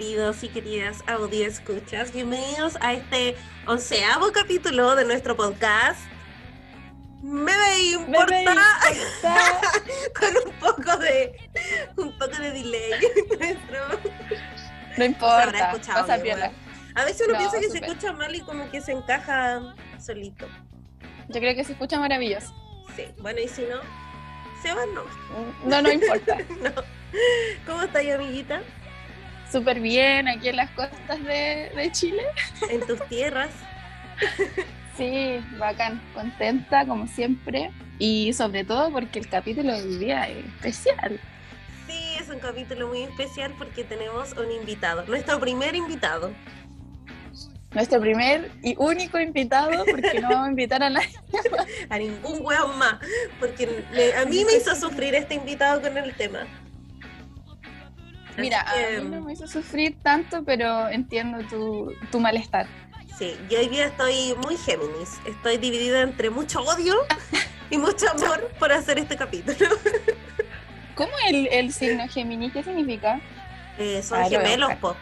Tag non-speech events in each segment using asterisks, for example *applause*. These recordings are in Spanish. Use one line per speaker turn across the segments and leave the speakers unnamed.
queridos y queridas audio escuchas. Bienvenidos a este onceavo capítulo de nuestro podcast. Me me importa,
Me importa. *laughs*
con un poco de un poco de delay. *laughs* Nuestro-
No importa, pasa
bien. A veces uno
No,
piensa que se escucha mal y como que se encaja solito.
Yo creo que se escucha maravilloso.
Sí, bueno, y si no, se van no.
No, no importa. *laughs*
no. ¿Cómo estás, amiguita?
Súper bien aquí en las costas de, de Chile.
En tus tierras.
Sí, bacán, contenta como siempre. Y sobre todo porque el capítulo de hoy día es especial.
Sí, es un capítulo muy especial porque tenemos un invitado, nuestro primer invitado.
Nuestro primer y único invitado, porque no vamos a invitar a nadie. *laughs*
A ningún hueón más, porque a mí me hizo sufrir este invitado con el tema.
Mira,
que,
a mí no me hizo sufrir tanto, pero entiendo tu, tu malestar.
Sí, yo hoy día estoy muy Géminis. Estoy dividida entre mucho odio y mucho amor por hacer este capítulo. *laughs*
¿Cómo el, el signo Géminis? ¿Qué significa?
Eh, son
Ah,
gemelos, po.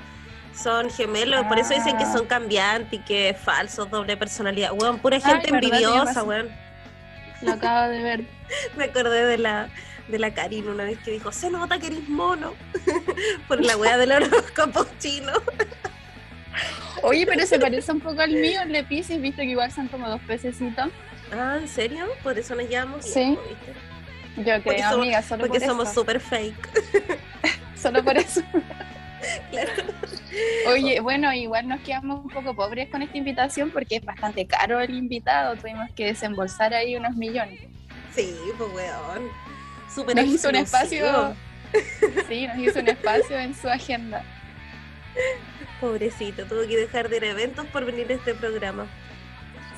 Son gemelos, por eso dicen que
Ah.
son cambiantes y que es falso, doble personalidad. Weón, pura gente envidiosa, weón.
Lo acabo de ver. *laughs*
Me acordé de la, de la Karin una vez que dijo, se nota que eres mono. *laughs* por la wea del horóscopo chino.
Oye, pero se *laughs* parece un poco al mío, el de Pisces, viste que igual son como dos pececitos.
Ah, ¿en serio? Por eso nos llamamos
Sí. Yo
Porque
creo,
somos-
amiga, solo
Porque
por
somos súper fake. *laughs*
Solo por eso.
Claro.
Oye, bueno, igual nos quedamos un poco pobres con esta invitación porque es bastante caro el invitado. Tuvimos que desembolsar ahí unos millones.
Sí, pues weón. Súper
Nos hizo un espacio. *laughs* Sí, nos hizo un espacio en su agenda.
Pobrecito, tuvo que dejar de ir a eventos por venir a este programa.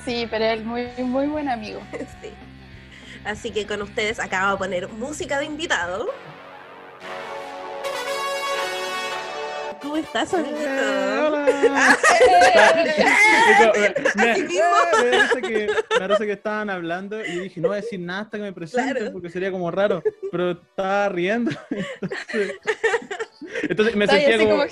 Sí, pero él muy, muy buen amigo. *laughs*
Sí. Así que con ustedes acabo de poner música de invitado. ¿Cómo estás, amiguito?
hola. *laughs* me, parece que, me parece que estaban hablando y dije, no voy a decir nada hasta que me presenten
Claro.
porque sería como raro, pero estaba riendo. *laughs* Entonces, entonces me sentía como,
como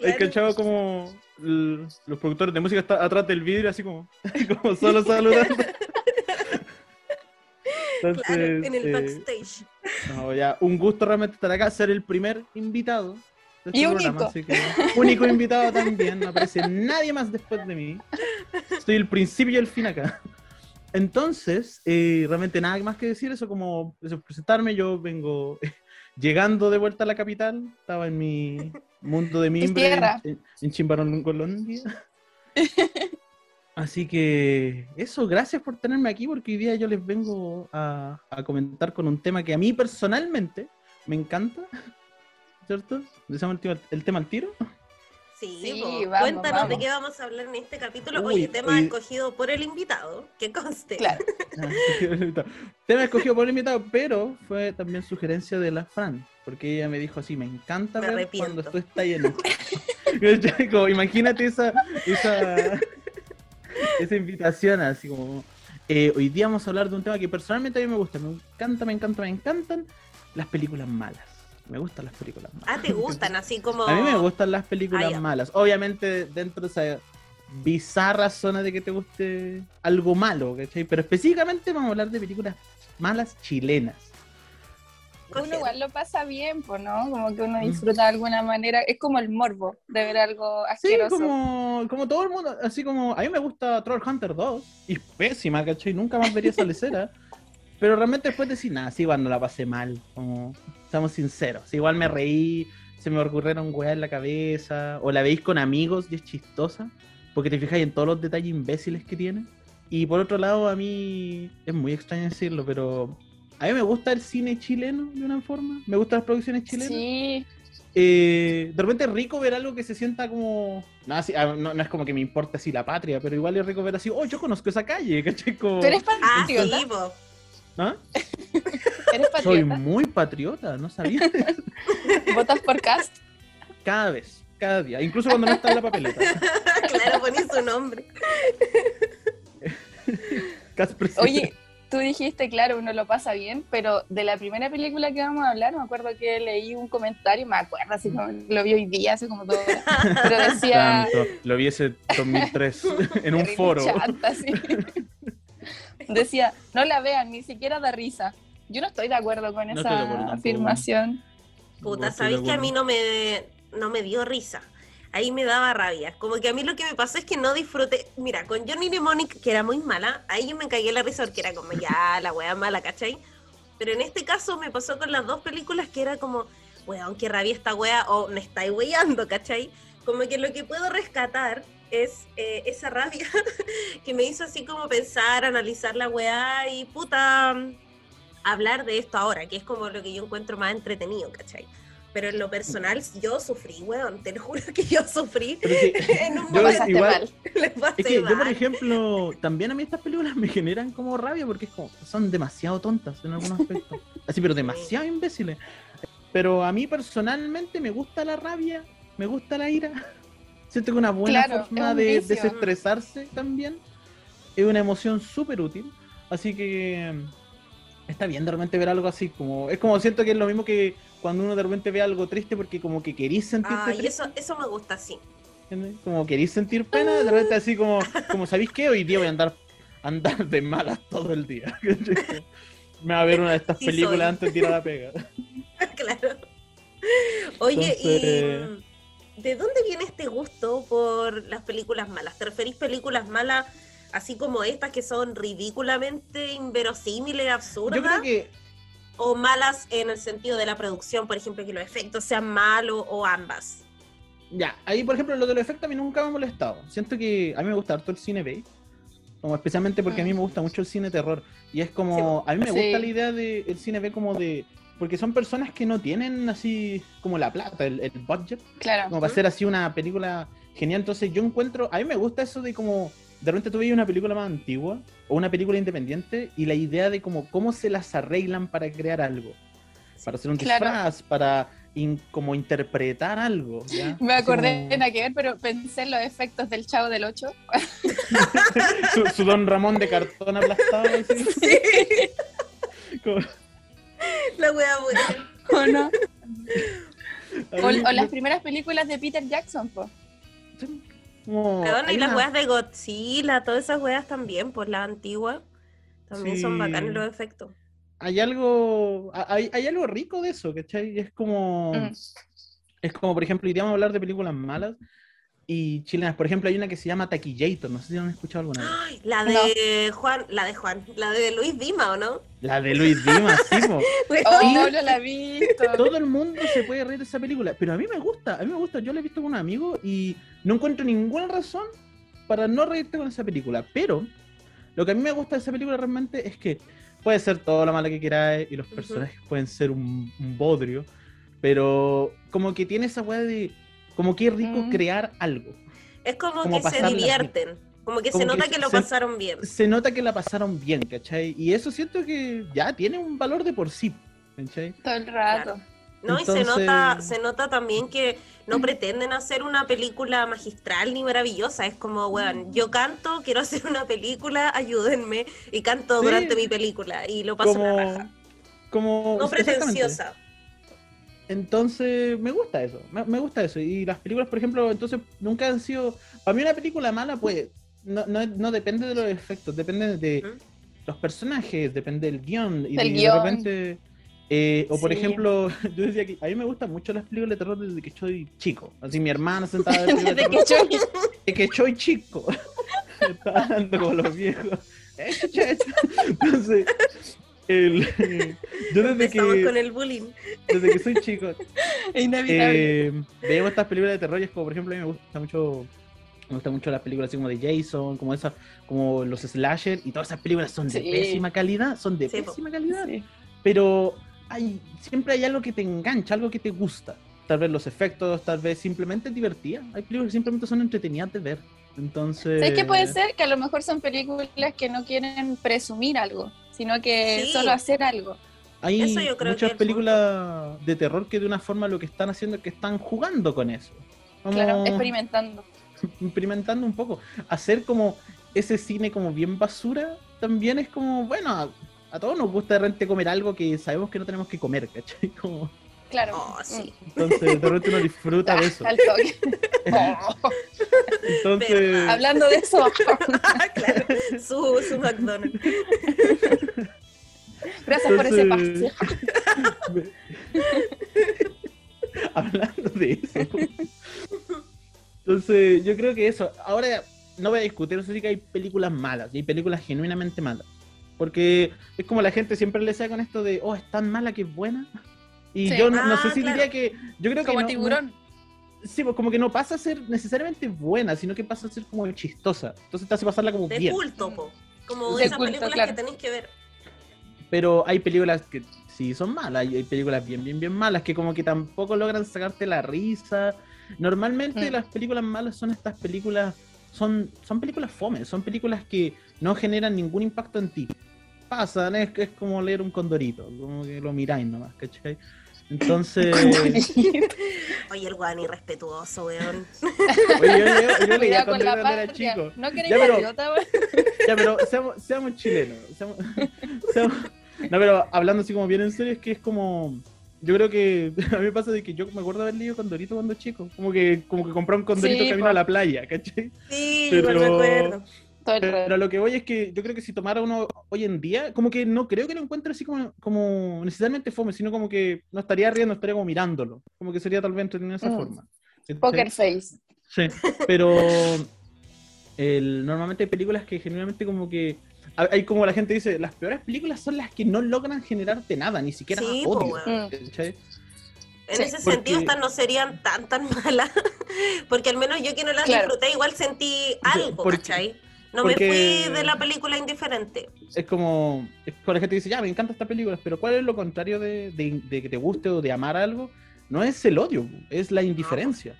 el cachado como los productores de música están atrás del vidrio, así como, *laughs* como solo saludando. Entonces,
Claro, en el
eh,
backstage.
no, ya, un gusto realmente estar acá, ser el primer invitado. Este
Y único.
que, único invitado también, no aparece nadie más después de mí. Estoy el principio y el fin acá. Entonces, eh, realmente nada más que decir, eso como eso, presentarme, yo vengo *laughs* llegando de vuelta a la capital, estaba en mi mundo de mimbre en, en Chimbarongo, Colombia. Así que eso, gracias por tenerme aquí porque hoy día yo les vengo a, a comentar con un tema que a mí personalmente me encanta, ¿cierto? ¿Decimos el, tema- el tema al tiro?
Sí,
Sí,
po.
vamos,
cuéntanos de qué vamos a hablar en este capítulo.
Uy,
Oye, tema escogido por el invitado, que conste.
Claro. *laughs*
tema escogido por el invitado, pero fue también sugerencia de la Fran, porque ella me dijo así, me encanta
Me
ver
arrepiento.
cuando tú estás lleno. *laughs* Como, imagínate esa, esa, esa invitación así como... eh, hoy día vamos a hablar de un tema que personalmente a mí me gusta, me encanta, me encanta, me encantan las películas malas. Me gustan las películas malas.
Ah, ¿te *laughs* gustan? Así como...
A mí me gustan las películas
Ah,
malas. Obviamente dentro de esa bizarra zona de que te guste algo malo, ¿cachai? Pero específicamente vamos a hablar de películas malas chilenas.
Uno igual lo pasa bien, pues, ¿no? Como que uno
Mm.
disfruta de alguna manera. Es como el morbo de ver algo
Sí,
asqueroso.
como, como todo el mundo, así como a mí me gusta Troll Hunter 2 y es pésima, ¿cachai? Nunca más vería esa *laughs* lecera. Pero realmente después decir, nada, sí, igual no la pasé mal, como, seamos sinceros. Igual me reí, se me ocurrieron weas en la cabeza, o la veis con amigos y es chistosa, porque te fijáis en todos los detalles imbéciles que tiene. Y por otro lado, a mí, es muy extraño decirlo, pero a mí me gusta el cine chileno de una forma, me gustan las producciones chilenas.
Sí,
Eh, de repente es rico ver algo que se sienta como. No, así- ah, no, no es como que me importe así la patria, pero igual es rico ver así, oh, yo conozco esa calle, *laughs* ¿cachai? Como-
tú eres
Ah, sí.
¿Ah?
Eres
Soy
patriota.
muy patriota, no sabía. *laughs*
Votas por cast.
cada vez, cada día, incluso cuando no está en la papeleta. *laughs*
claro, poní su nombre. *laughs*
Oye, tú dijiste, claro, uno lo pasa bien, pero de la primera película que vamos a hablar, me acuerdo que leí un comentario, me acuerdo, así como lo vi hoy día, hace como todo, pero decía...
Tanto, lo vi ese 2003 en un foro.
chanta, sí. *laughs* decía, no la vean, ni siquiera da risa. Yo no estoy de acuerdo con
No acuerdo
esa
tampoco.
afirmación.
Puta, ¿sabéis que a
acuerdo.
mí no me, no me dio risa? Ahí me daba rabia. Como que a mí lo que me pasó es que no disfruté. Mira, con Johnny Mnemonic, que era muy mala, ahí yo me cagué la risa porque era como ya la wea mala, ¿cachai? Pero en este caso me pasó con las dos películas que era como, weón, qué rabia esta wea, o me estáis weyando, ¿cachai? Como que lo que puedo rescatar es eh, esa rabia *laughs* que me hizo así como pensar, analizar la weá y puta, hablar de esto ahora, que es como lo que yo encuentro más entretenido, ¿cachai? Pero en lo personal, yo sufrí, weón, te lo juro que yo sufrí
que- *laughs*
en un
Yo
momento.
igual-
mal.
Es que yo, por ejemplo, también a mí estas películas me generan como rabia porque es como, son demasiado tontas en algunos aspectos. Así, pero demasiado imbéciles. Pero a mí personalmente me gusta la rabia, me gusta la ira. Siento que una buena
Claro,
forma
un
de
vicio.
desestresarse también es una emoción súper útil. Así que mm, está bien de repente ver algo así. como Es como siento que es lo mismo que cuando uno de repente ve algo triste porque como que querís sentirte triste.
eso, eso me gusta, sí.
¿entiendes? Como queréis sentir pena, de repente así como, como ¿sabéis qué? Hoy día voy a andar, andar de malas todo el día. *laughs* Me va a ver una de estas
Sí
películas
soy.
antes de ir a la pega. *laughs*
claro. Oye,
Entonces-
¿y de dónde viene este gusto por las películas malas? ¿Te referís películas malas así como estas que son ridículamente inverosímiles, absurdas?
Yo creo que
¿O malas en el sentido de la producción, por ejemplo, que los efectos sean malos o ambas?
Ya, ahí por ejemplo lo de los efectos a mí nunca me ha molestado. Siento que a mí me gusta harto el cine B, como especialmente porque a mí me gusta mucho el cine terror. Y es como, a mí me
Sí.
gusta la idea del cine B como de... Porque son personas que no tienen así como la plata, el, el budget,
Claro.
como para hacer así una película genial. Entonces yo encuentro, a mí me gusta eso de como, de repente tú veis una película más antigua o una película independiente y la idea de como cómo se las arreglan para crear algo, para hacer un
Claro.
disfraz, para in- como interpretar algo. ¿ya? *laughs*
Me acordé,
como-
nada que ver, pero pensé en los efectos del Chavo del 8. *laughs*
su, su Don Ramón de cartón aplastado. así, *laughs* como-
La wea buena.
¿O no? *laughs* O, las primeras películas de Peter Jackson, po.
hay
y las
una-
weas de Godzilla, todas esas weas también, por la antigua. También son bacanes los efectos.
hay algo hay, hay algo rico de eso, ¿cachai? Es como
Mm.
es como por ejemplo, iríamos a hablar de películas malas y chilenas, por ejemplo, hay una que se llama Taquillator, no sé si han escuchado alguna vez.
Ay, la de Juan, la de Juan, la de Luis Dima, ¿o no?
La de Luis Dimas, sí, po. *laughs*
Oh, no la he visto.
Todo el mundo se puede reír de esa película, pero a mí me gusta, a mí me gusta, yo la he visto con un amigo y no encuentro ninguna razón para no reírte con esa película, pero lo que a mí me gusta de esa película realmente es que puede ser todo lo malo que queráis y los personajes pueden ser un, un bodrio, pero como que tiene esa weá de, como que es rico
Mm.
crear algo.
Es como,
como
que se divierten. Como que se
Como
nota que, lo
se-
pasaron bien.
Se nota que la pasaron bien, ¿cachai? Y eso siento que ya tiene un valor de por sí, ¿cachai?
Todo el rato.
¿no? Y se nota, se nota también que no pretenden hacer una película magistral ni maravillosa. Es como, weón, yo canto, quiero hacer una película, ayúdenme. Y canto
Sí.
durante mi película. Y lo paso la
Como,
raja.
como
No pretenciosa.
Entonces, me gusta eso, me, me gusta eso. Y las películas, por ejemplo, entonces nunca han sido. Para mí, una película mala, pues, no, no, no depende de los efectos, depende de
¿Mm?
los personajes, depende del guion. Y
Del
de,
guion.
de repente. eh, o por
Sí.
ejemplo, *laughs* yo decía que a mí me gustan mucho las películas de terror desde que soy chico. Así mi hermana sentada *laughs* de
Desde que yo
desde que soy chico. *laughs* Estaba hablando con los viejos. Eh. Entonces, el, *laughs* yo desde
Empezamos
que,
con el bullying.
desde que soy chico, *laughs*
inevitable.
eh, veíamos estas películas de terror y es como, por ejemplo, a mí me gusta mucho me gustan mucho las películas así como de Jason, como esas, como los slasher y todas esas películas son de pésima calidad, son de
Sí,
pésima calidad,
Sí.
pero hay siempre hay algo que te engancha, algo que te gusta. Tal vez los efectos, tal vez simplemente es divertida. Hay películas que simplemente son entretenidas de ver. Entonces,
¿Sabes qué puede ser? Que a lo mejor son películas que no quieren presumir algo, sino que
Sí.
solo hacer algo.
Hay
Eso yo creo que es
muchas
el
películas de terror que de una forma lo que están haciendo es que están jugando con eso. Como
Claro, experimentando. *laughs*
experimentando un poco. Hacer como ese cine como bien basura, también es como, bueno, a, a todos nos gusta de repente comer algo que sabemos que no tenemos que comer, ¿cachai? *laughs* Como,
Claro.
Oh, sí.
entonces de repente uno disfruta de eso.
Al toque. *laughs* Oh,
Entonces,
hablando de eso, *laughs*
claro, su, su McDonald's.
gracias por ese pase. *laughs*
Hablando de eso. Entonces, yo creo que eso. Ahora no voy a discutir, eso sí que hay películas malas y hay películas genuinamente malas. Porque es como la gente siempre le saca con esto de, oh, es tan mala que es buena. Y
Sí.
yo no, no
Ah,
sé si
claro.
diría que. Yo creo que.
Como
no-
tiburón.
no- sí, pues como que no pasa a ser necesariamente buena, sino que pasa a ser como chistosa. Entonces te hace pasarla como
De
bien.
culto, po. Como
De
esas
culto,
películas
claro.
que tenéis que ver.
pero hay películas que sí son malas, hay, hay películas bien, bien, bien malas que como que tampoco logran sacarte la risa. Normalmente
Mm.
las películas malas son estas películas, son, son películas fome, son películas que no generan ningún impacto en ti. Pasan, es, es como leer un condorito, como que lo miráis nomás, ¿cachai? Entonces, *laughs*
Oye, el guan irrespetuoso, weón.
oye, yo, yo, yo leía
Cuidado con
cuando
la
era chico.
No queréis
Ya, pero-
idiota, weón.
Ya, pero seamos, seamos chilenos. Seamos, *laughs* seamos- no, pero hablando así como bien en serio, es que es como. Yo creo que *laughs* a mí me pasa de que yo me acuerdo haber leído Condorito cuando chico. Como que, como que compré un Condorito
Sí,
camino a la playa, ¿cachai?
Sí,
Pero-
me acuerdo.
Todo el
Pero lo que voy es que yo creo que si tomara uno hoy en día, como que no creo que lo encuentre así como, como necesariamente fome, sino como que no estaría riendo, estaría como mirándolo. Como que sería tal vez entretenido de esa
Mm.
forma.
Poker face.
Sí, pero el, normalmente hay películas que genuinamente como que hay como la gente dice, las peores películas son las que no logran generarte nada, ni siquiera
Sí,
odio.
En
Sí,
ese
porque-
sentido, estas no serían tan, tan *laughs* malas. Porque al menos yo que no las
Claro.
disfruté, igual sentí algo,
porque-
¿cachai? No
porque-
me fui de la película indiferente.
Es como, es como la gente dice, ya, me encanta esta película, pero ¿cuál es lo contrario de, de- de que te guste o de amar algo? No es el odio, es la indiferencia.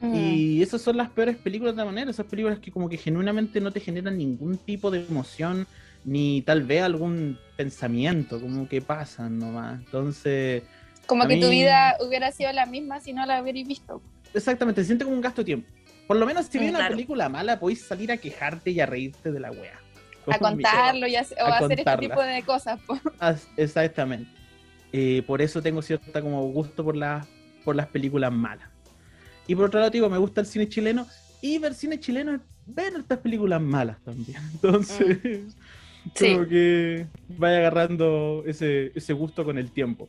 Mm.
Y esas son las peores películas de la manera, esas películas que como que genuinamente no te generan ningún tipo de emoción, ni tal vez algún pensamiento, como que pasan nomás. Entonces,
Como que tu
mí-
vida hubiera sido la misma si no la hubierais visto.
exactamente, se siente como un gasto de tiempo. Por lo menos si
Mm,
ves una
claro.
película mala, podéis salir a quejarte y a reírte de la wea.
A contarlo y o
a
hacer este
contarla.
tipo de cosas.
As- *laughs* Exactamente. Eh, por eso tengo cierta como gusto por, las por las películas malas. Y por otro lado, digo, me gusta el cine chileno y ver cine chileno es ver estas películas malas también. *laughs* Entonces,
Sí.
como que vaya agarrando ese, ese gusto con el tiempo.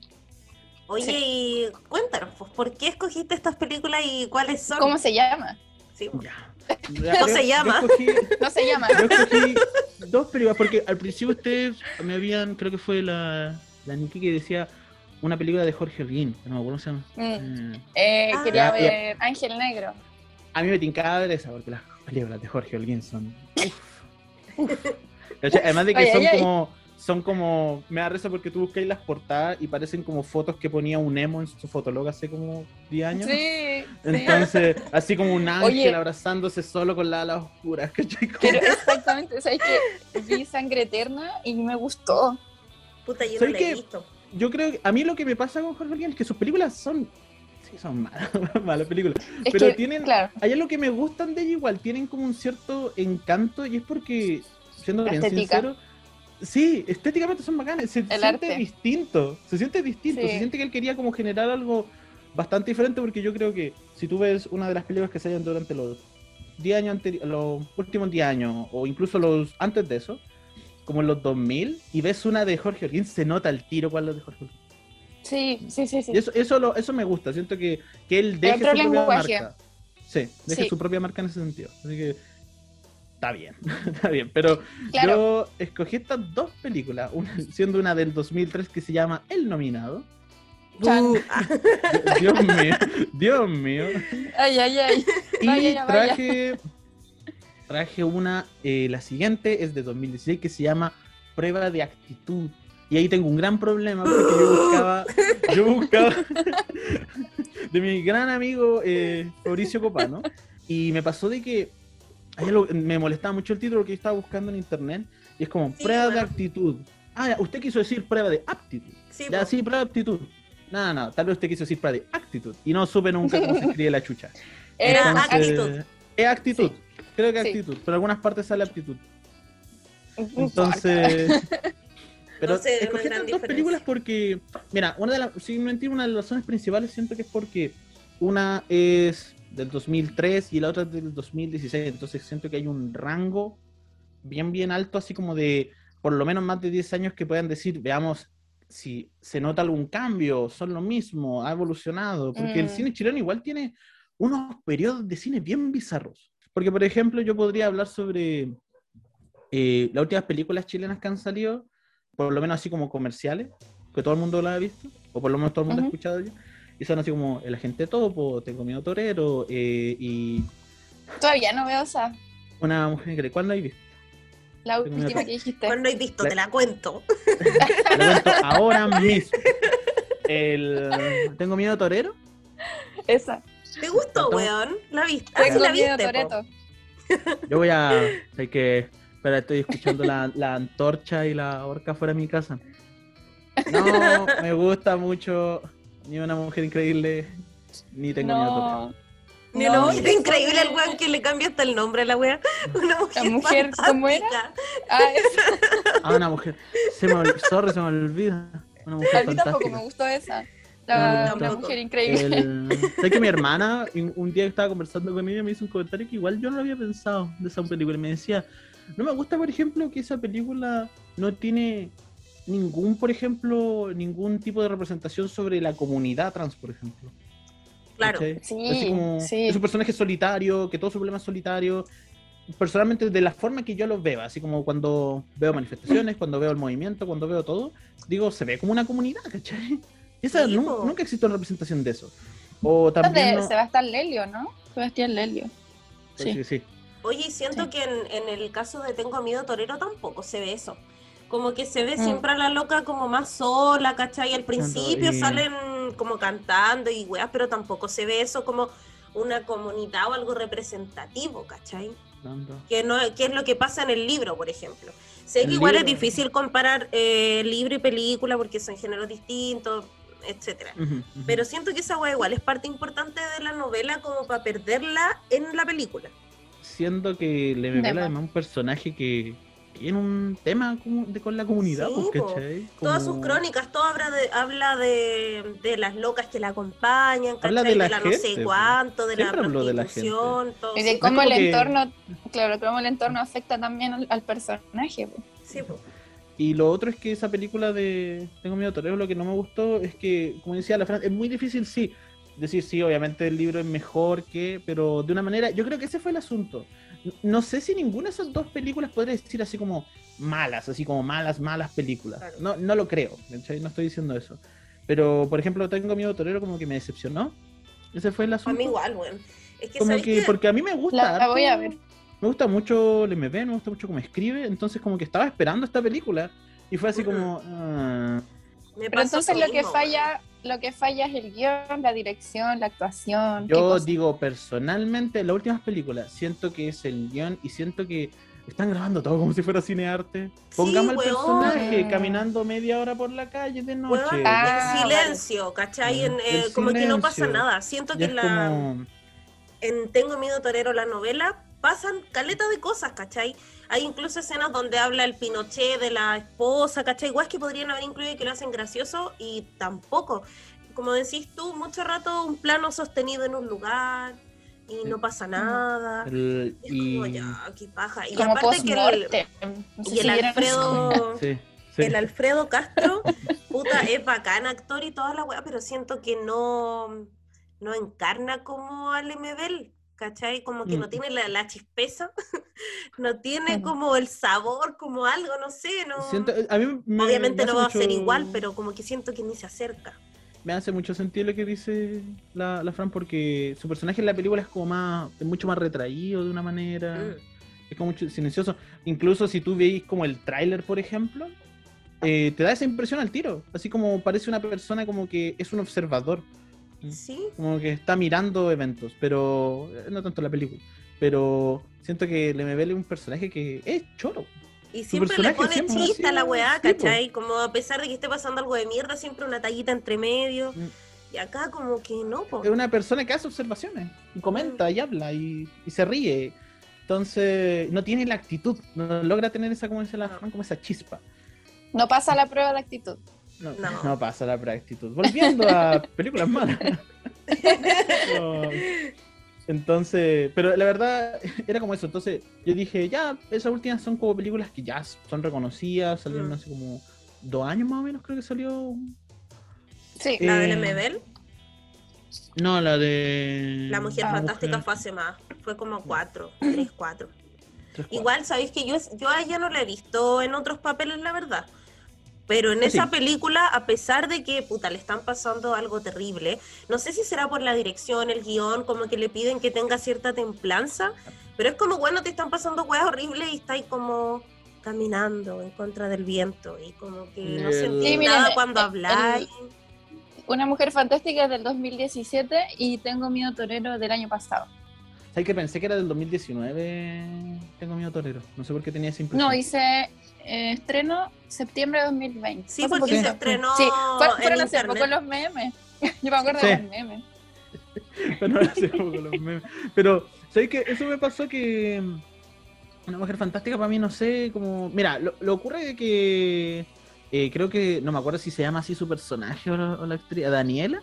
Oye,
Sí.
y cuéntanos, pues, ¿por qué escogiste estas películas y cuáles son?
¿Cómo se llama?
Sí.
Ya.
¿Cómo se llama?
Escogí,
No se llama.
yo escogí dos películas, porque al principio ustedes me habían, creo que fue la, la Niki que decía una película de Jorge Olguín, no me acuerdo cómo se llama.
Mm.
Eh,
Eh,
Ah.
quería
Ya, ya.
ver Ángel Negro.
A mí me tincaba ver esa, porque las películas de Jorge Holguín son. *laughs* Además de que son como. Son como. Me da risa porque tú buscáis las portadas y parecen como fotos que ponía un emo en su fotolog hace como 10 años.
Sí.
Entonces, *laughs* así como un ángel
Oye.
abrazándose solo con las alas oscuras,
Pero exactamente, ¿sabes que Vi Sangre Eterna y me gustó.
Puta, yo no
¿Sabes
la he visto.
Yo creo que a mí lo que me pasa con Jorge es que sus películas son. Sí, son *laughs* malas, malas películas.
Es
Pero
que,
tienen-
claro,
Hay algo que me gustan de ella igual, tienen como un cierto encanto y es porque, siendo
La
bien
estética.
sincero, sí, estéticamente son bacanes, se siente
arte.
distinto, se siente distinto,
Sí.
se siente que él quería como generar algo bastante diferente porque yo creo que si tú ves una de las películas que se hayan durante los 10 años los últimos 10 años o incluso los antes de eso, como en los 2000 y ves una de Jorge Olguín, se nota el tiro cuál es de Jorge
sí, sí, sí, sí.
Y eso, eso, lo- eso me gusta, siento que, que él deje su propia
lenguaje.
marca. Sí, deje
Sí.
su propia marca en ese sentido. Así que está bien, *laughs* está bien. Pero
Claro.
yo escogí estas dos películas, una- siendo una del 2003 que se llama El Nominado.
Chan.
Dios mío, Dios mío.
Ay, ay, ay.
Y
Vaya, ya, vaya.
traje, traje una, eh, la siguiente es de 2016 que se llama Prueba de Actitud. Y ahí tengo un gran problema porque yo buscaba, yo buscaba de mi gran amigo eh, Fabricio Copano. Y me pasó de que me molestaba mucho el título que yo estaba buscando en internet. Y es como
Sí,
prueba de
bueno.
actitud. Ah, usted quiso decir prueba de aptitud.
sí,
Ya,
po.
sí, prueba de aptitud. No, no, tal vez usted quiso decir prueba de actitud. Y no supe nunca cómo se escribe la chucha. *laughs*
Era
Entonces,
actitud.
Es actitud. Creo que actitud. Pero en algunas partes sale aptitud. Entonces. *laughs* Pero
No sé,
escogí
diferencia.
películas porque, mira, una de las, sin mentir, una de las razones principales siento que es porque una es del 2003 y la otra es del 2016, entonces siento que hay un rango bien, bien alto, así como de por lo menos más de 10 años que puedan decir, veamos si se nota algún cambio, son lo mismo, ha evolucionado, porque el
Mm.
cine chileno igual tiene unos periodos de cine bien bizarros. Porque, por ejemplo, yo podría hablar sobre eh, las últimas películas chilenas que han salido, por lo menos así como comerciales, que todo el mundo las ha visto, o por lo menos todo el mundo ha escuchado ya, y son así como El Agente Topo, Tengo Miedo Torero, eh, y
Todavía no veo esa.
Una Mujer. ¿Cuál no hay visto?
La última que dijiste.
Cuando he visto,
La-
te la cuento.
Ahora mismo. El Tengo Miedo Torero.
Esa.
¿Te gustó, weón? ¿La viste? Ah, sí, la
miedo,
viste.
Yo voy a. Hay que. Espera, estoy escuchando la, la antorcha y la horca fuera de mi casa. No, me gusta mucho. Ni una mujer increíble. Ni tengo miedo torero.
No.
Ni
No,
una mujer increíble el weón que le cambia hasta el nombre a la wea. *laughs* Una mujer,
La mujer, ¿cómo era? Ah, esa.
Ah, una mujer. Se me olvidó. Sorry, se me olvida. Una mujer
A mí tampoco
fantástica.
me gustó esa. La,
no,
la
tampoco.
mujer increíble.
El... Sé que mi *laughs* hermana, un un día que estaba conversando con ella, me hizo un comentario que igual yo no lo había pensado de esa película. Y me decía, no me gusta, por ejemplo, que esa película no tiene ningún, por ejemplo, ningún tipo de representación sobre la comunidad trans, por ejemplo.
Claro.
¿Cachai?
Sí,
Así como,
sí.
Es un personaje solitario, que todo su problema es solitario. Personalmente, de la forma que yo lo veo, así como cuando veo manifestaciones, cuando veo el movimiento, cuando veo todo, digo, se ve como una comunidad, ¿cachai? Esa
Sí,
nunca existe una representación de eso. O también.
de
no-
Sebastián Lelio, ¿no? Sebastián Lelio.
Sí,
Sí.
sí.
Oye, siento
Sí.
que en, en el caso de Tengo Miedo Torero tampoco se ve eso. Como que se ve
Mm.
siempre a la loca como más sola, ¿cachai? Al principio
y-
salen como cantando y weas, pero tampoco se ve eso como una comunidad o algo representativo, ¿cachai? Que, no, que es lo que pasa en el libro, por ejemplo. Sé que igual es difícil comparar eh, libro y película porque son géneros distintos, etcétera. Pero siento que esa wea igual es parte importante de la novela como para perderla en la película.
siendo que le me
De
vela
más.
además un personaje que tiene un tema como de, con la comunidad,
Sí,
pues. ¿cachai?
Todas sus crónicas, todo habla de, habla de, de las locas que la acompañan,
Habla de la
no
gente,
sé
po.
cuánto, de la
Siempre habló de la gente.
prostitución, todo.
Y de cómo el
que-
entorno, claro, cómo el entorno afecta también al, al personaje.
sí.
Y lo otro es que esa película de Tengo miedo torero, lo que no me gustó es que, como decía la Fran, es muy difícil, sí, decir sí, obviamente el libro es mejor que, pero de una manera, yo creo que ese fue el asunto. No sé si ninguna de esas dos películas podría decir así como malas, así como malas, malas películas.
Claro.
No, no lo creo, no estoy diciendo eso. Pero, por ejemplo, Tengo miedo torero como que me decepcionó. Ese fue el
A
asunto.
mí igual, weón. Es que,
como
¿sabes
que, porque a mí me gusta.
La- la voy a
harto-
ver.
Me gusta mucho el MP, me gusta mucho cómo escribe, entonces como que estaba esperando esta película y fue así
Ujú.
como... ah,
Me
Pero entonces lo que falla, lo que falla es el guion, la dirección, la actuación. ¿qué
yo digo personalmente, las últimas películas, siento que es el guion y siento que están grabando todo como si fuera cinearte. Pongamos al
weón.
personaje caminando media hora por la calle de noche.
Weón,
Ah,
en silencio, ¿cachai? En, eh, como que no pasa nada. Siento
Y
que la,
como...
en Tengo Miedo Torero, la novela, pasan caletas de cosas, ¿cachai? Hay incluso escenas donde habla el Pinochet de la esposa, ¿cachai? Igual que podrían haber incluido y que lo hacen gracioso y tampoco. Como decís tú, mucho rato un plano sostenido en un lugar y no pasa nada.
el-
Es
y...
como ya, qué paja. Y
como
aparte que el,
post-mortem. No sé
y el
si vieron eso.
Alfredo...
Sí, sí.
El Alfredo Castro, puta, es bacán actor y toda la weá, pero siento que no, no encarna como al MBL, ¿cachai? Como que no
Mm.
tiene la, la chispeza, *laughs* no tiene como el sabor, como algo, no sé, no.
Siento- a mí me-
Obviamente
me
no va a ser igual, pero como que siento que ni se acerca.
me hace mucho sentido lo que dice la, la Fran porque su personaje en la película es como más, es mucho más retraído de una manera,
Mm.
es como mucho silencioso. Incluso si tú veis como el tráiler, por ejemplo, eh, te da esa impresión al tiro, así como parece una persona como que es un observador,
Sí,
como que está mirando eventos, pero eh, no tanto la película. Pero siento que el MBL es un personaje que es choro.
y siempre le pone
siempre ha
chiste a la weá. ¿cachai? Como a pesar de que esté pasando algo de mierda, siempre una tallita entre medio.
Mm.
Y acá como que no, po.
Es una persona que hace observaciones y comenta y habla y, y se ríe. Entonces, no tiene la actitud, no logra tener esa, como dice la
No.
Fran, como esa chispa.
No pasa la prueba de actitud.
No,
No.
no pasa la actitud. Volviendo a *laughs* películas malas. *laughs* No. Entonces, pero la verdad era como eso. Entonces, yo dije, ya, esas últimas son como películas que ya son reconocidas, salieron
Mm.
hace como dos años más o menos, creo que salió.
Sí.
La
Eh,
del MBL,
No, la de.
La Mujer
Ah,
Fantástica
Mujer-
fue hace más. Fue como cuatro, tres, cuatro.
tres, cuatro.
Igual, sabéis que yo, yo a ella no la he visto en otros papeles, la verdad. Pero en esa película, a pesar de que, puta, le están pasando algo terrible, no sé si será por la dirección, el guion, como que le piden que tenga cierta templanza, pero es como, bueno, te están pasando weas horribles y estáis como caminando en contra del viento y como que no
El-
sentí
Sí, miren,
nada
el-
cuando habláis.
Una mujer fantástica es del 2017 y Tengo miedo torero del año pasado.
¿Sabes que pensé que era del 2019? Tengo miedo torero. No sé por qué tenía esa impresión.
No, hice eh, estreno septiembre de 2020.
Sí,
Hace
porque
poquito.
se estrenó
Sí, fueron hace
internet.
poco los memes. *laughs* Yo me acuerdo
Sí.
de los memes. *laughs*
Pero, como con los memes. Pero, ¿sabes qué? Eso me pasó que. mm, Una mujer fantástica para mí, no sé, como. Mira, lo, lo ocurre de que. eh, creo que. No me acuerdo si se llama así su personaje o la, o la actriz. ¿Daniela?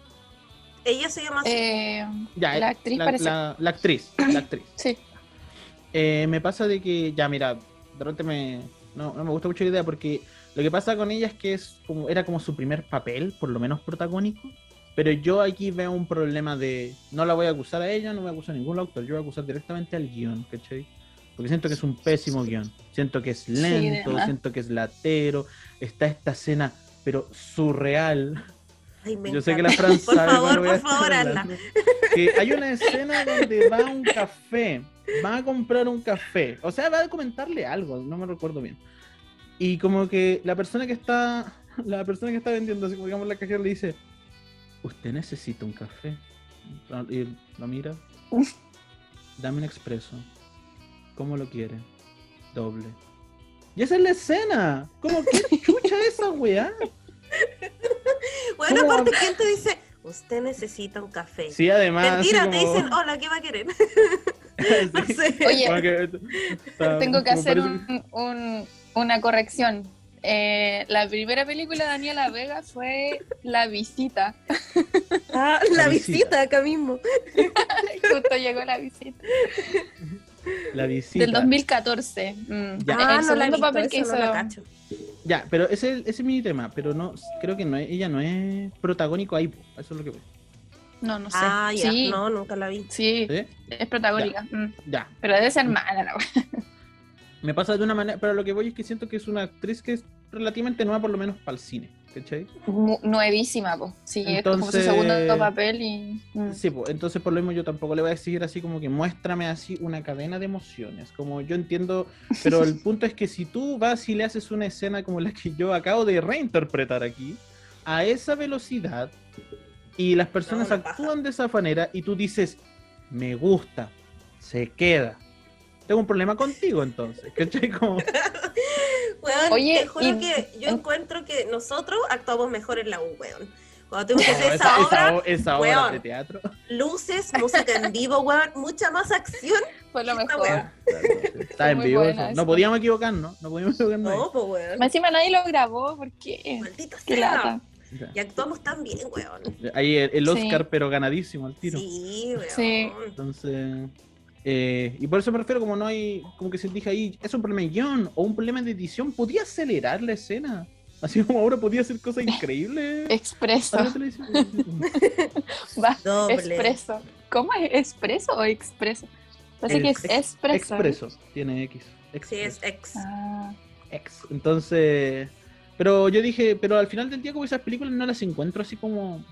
Ella se llama así.
Eh,
Ya,
la
eh,
actriz
la,
parece.
la- la actriz. La actriz. *coughs*
Sí.
Eh, me pasa de que. Ya, mira, de repente me. No, no me gusta mucho la idea porque lo que pasa con ella es que es como, era como su primer papel, por lo menos protagónico. Pero yo aquí veo un problema de. No la voy a acusar a ella, no voy a acusar a ningún autor, yo voy a acusar directamente al guion, ¿cachai? Porque siento que es un pésimo guion. Siento que es lento,
además.
siento que es latero. Está esta escena, pero surreal.
Ay,
Yo sé que la Fran
Por
sabe
favor, por favor, hazla. *laughs*
Que hay una escena donde va a un café, va a comprar un café, o sea, va a comentarle algo, no me recuerdo bien. Y como que la persona que está, *laughs* la persona que está vendiendo, así como digamos la cajera le dice, usted necesita un café. Y lo mira, dame un expreso. ¿Cómo lo quiere? Doble. Y esa es la escena. ¿Cómo que *laughs* chucha esa weá?
Bueno, aparte, ¿quién te dice? Usted necesita un café.
Sí, además.
Mentira, te
como-
dicen, hola, ¿qué va a querer? *laughs*
Sí.
Oye,
Como que está- *laughs*
tengo que hacer
parece
un, un- una corrección. Eh, la primera película de Daniela Vega fue La Visita.
Ah,
La
la
visita.
visita acá mismo. *laughs*
Justo llegó la visita.
La visita.
Del 2014. Mm.
Ya.
Ah,
el
no
segundo
visto,
papel que hizo.
no.
Ya, pero ese, ese es mi tema, pero no, creo que no es- ella no es protagónico ahí, eso es lo que voy.
No, no sé.
Ah, ya,
sí,
no, nunca la vi.
sí,
¿Sí?
es protagónica. Mm.
Ya,
Pero debe ser mala la wea. *laughs*
me pasa de una manera, pero lo que voy es que siento que es una actriz que es relativamente nueva, por lo menos para el cine, ¿cachai?
Nuevísima, po. Sí, es como su
Entonces-
segundo papel y. mm.
Sí, pues, entonces por lo mismo yo tampoco le voy a exigir así como que muéstrame así una cadena de emociones, como yo entiendo, pero el *laughs* punto es que si tú vas y le haces una escena como la que yo acabo de reinterpretar aquí, a esa velocidad, y las personas
No,
actúan de esa manera, y tú dices, me gusta, se queda. Tengo un problema contigo entonces, ¿cachai? *laughs* Como, *laughs*
Weón,
Oye,
te juro
y-
que yo
en-
encuentro que nosotros actuamos mejor en la U, weón. Cuando tenemos *laughs* que hacer
esa,
esa
esa
obra,
esa obra
weón.
de teatro.
luces, música en vivo, weón, mucha más acción.
Fue lo mejor.
Está en vivo
buena
eso. No podíamos equivocarnos, no podíamos equivocarnos.
No, pues, weón.
Encima nadie lo grabó, ¿por qué?
Maldita
Qué
sea.
lata.
Ya.
Y actuamos tan bien, weón.
Ahí el, el
Sí.
Oscar, pero ganadísimo al tiro.
Sí, weón.
Sí.
Entonces, eh, y por eso me refiero, como no hay, como que se dije ahí, es un problema de guion o un problema de edición, podía acelerar la escena. Así como ahora podía hacer cosas *laughs* increíbles.
Expreso. *laughs* Va,
Doble.
expreso. ¿Cómo es? ¿Expreso o expreso? Parece que es
Ex-
expreso.
Expreso, tiene X.
Sí, es
Expreso,
ex.
Ah,
X. Entonces, pero yo dije, pero al final del día, como esas películas no las encuentro así como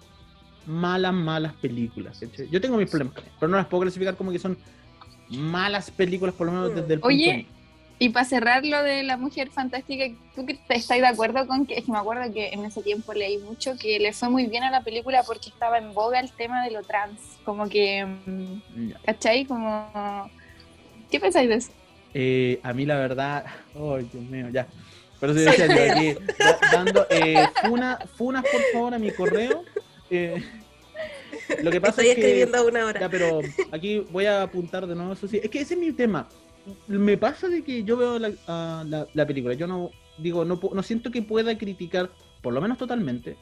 malas, malas películas. Yo tengo mis problemas, pero no las puedo clasificar como que son malas películas, por lo menos desde el punto
Oye. Y para cerrar lo de la mujer fantástica, ¿tú que te estás de acuerdo con que, es que me acuerdo que en ese tiempo leí mucho que le fue muy bien a la película porque estaba en boga el tema de lo trans? Como que. ¿cachai? Como, ¿qué pensáis de eso?
Eh, a mí la verdad, *laughs* ay Dios mío, ya. Pero eso decía yo aquí, da- dando eh, funa, funas por favor a mi correo. Eh, lo que pasa
Estoy
es que,
escribiendo una hora.
ya, pero aquí voy a apuntar de nuevo eso sí. Es que ese es mi tema. me pasa de que yo veo la, ah, la- la película, yo no digo, no, no siento que pueda criticar, por lo menos totalmente,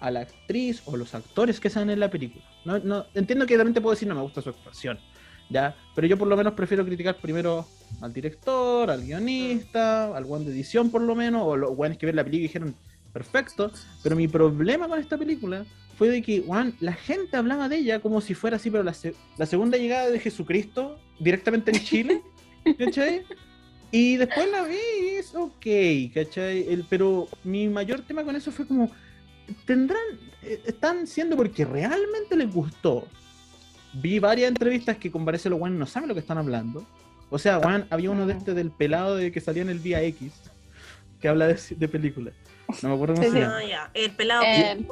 a la actriz o los actores que salen en la película. No, no, entiendo que realmente puedo decir no me gusta su actuación, ¿ya? Pero yo por lo menos prefiero criticar primero al director, al guionista, al buen de edición por lo menos, o los buenos que ven la película y dijeron, perfecto, pero mi problema con esta película fue de que, Juan, la gente hablaba de ella como si fuera así, pero la, se- la segunda llegada de Jesucristo directamente en Chile, *laughs* ¿cachai? Y después la vi y es ok, ¿cachai? El, pero mi mayor tema con eso fue como, tendrán, eh, están siendo porque realmente les gustó. Vi varias entrevistas que con parece los Juan no saben lo que están hablando. O sea, Juan, había uno de este del pelado de que salía en el día X, que habla de, de películas. No me acuerdo cómo
Sí,
se llama.
Ah, ya. El pelado.
Eh,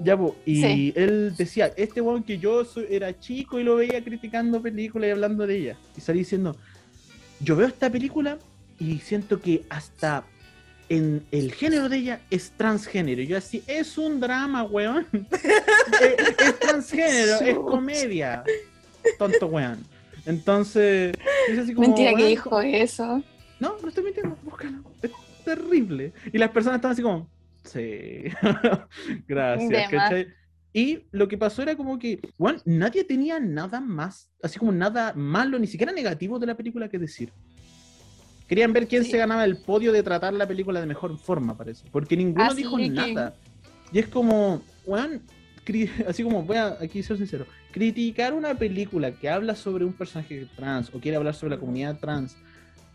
Ya, po, y
Sí.
él decía, este weón que yo soy- era chico y lo veía criticando películas y hablando de ella. Y salí diciendo, yo veo esta película y siento que hasta en el género de ella es transgénero. Yo así, es un drama, weón. *laughs* es, es transgénero, es comedia. Tonto weón. Entonces, es así como...
mentira que dijo eso.
no, no estoy mintiendo, búscalo. Es terrible. Y las personas estaban así como, sí, *laughs* gracias. ¿cachai? Y lo que pasó era como que, bueno, nadie tenía nada más, así como nada malo, ni siquiera negativo de la película que decir. Querían ver quién
Sí.
se ganaba el podio de tratar la película de mejor forma, parece. Porque ninguno
Así
dijo
que-
nada. Y es como, weón, *laughs* así como, voy a aquí ser sincero, criticar una película que habla sobre un personaje trans o quiere hablar sobre la comunidad trans,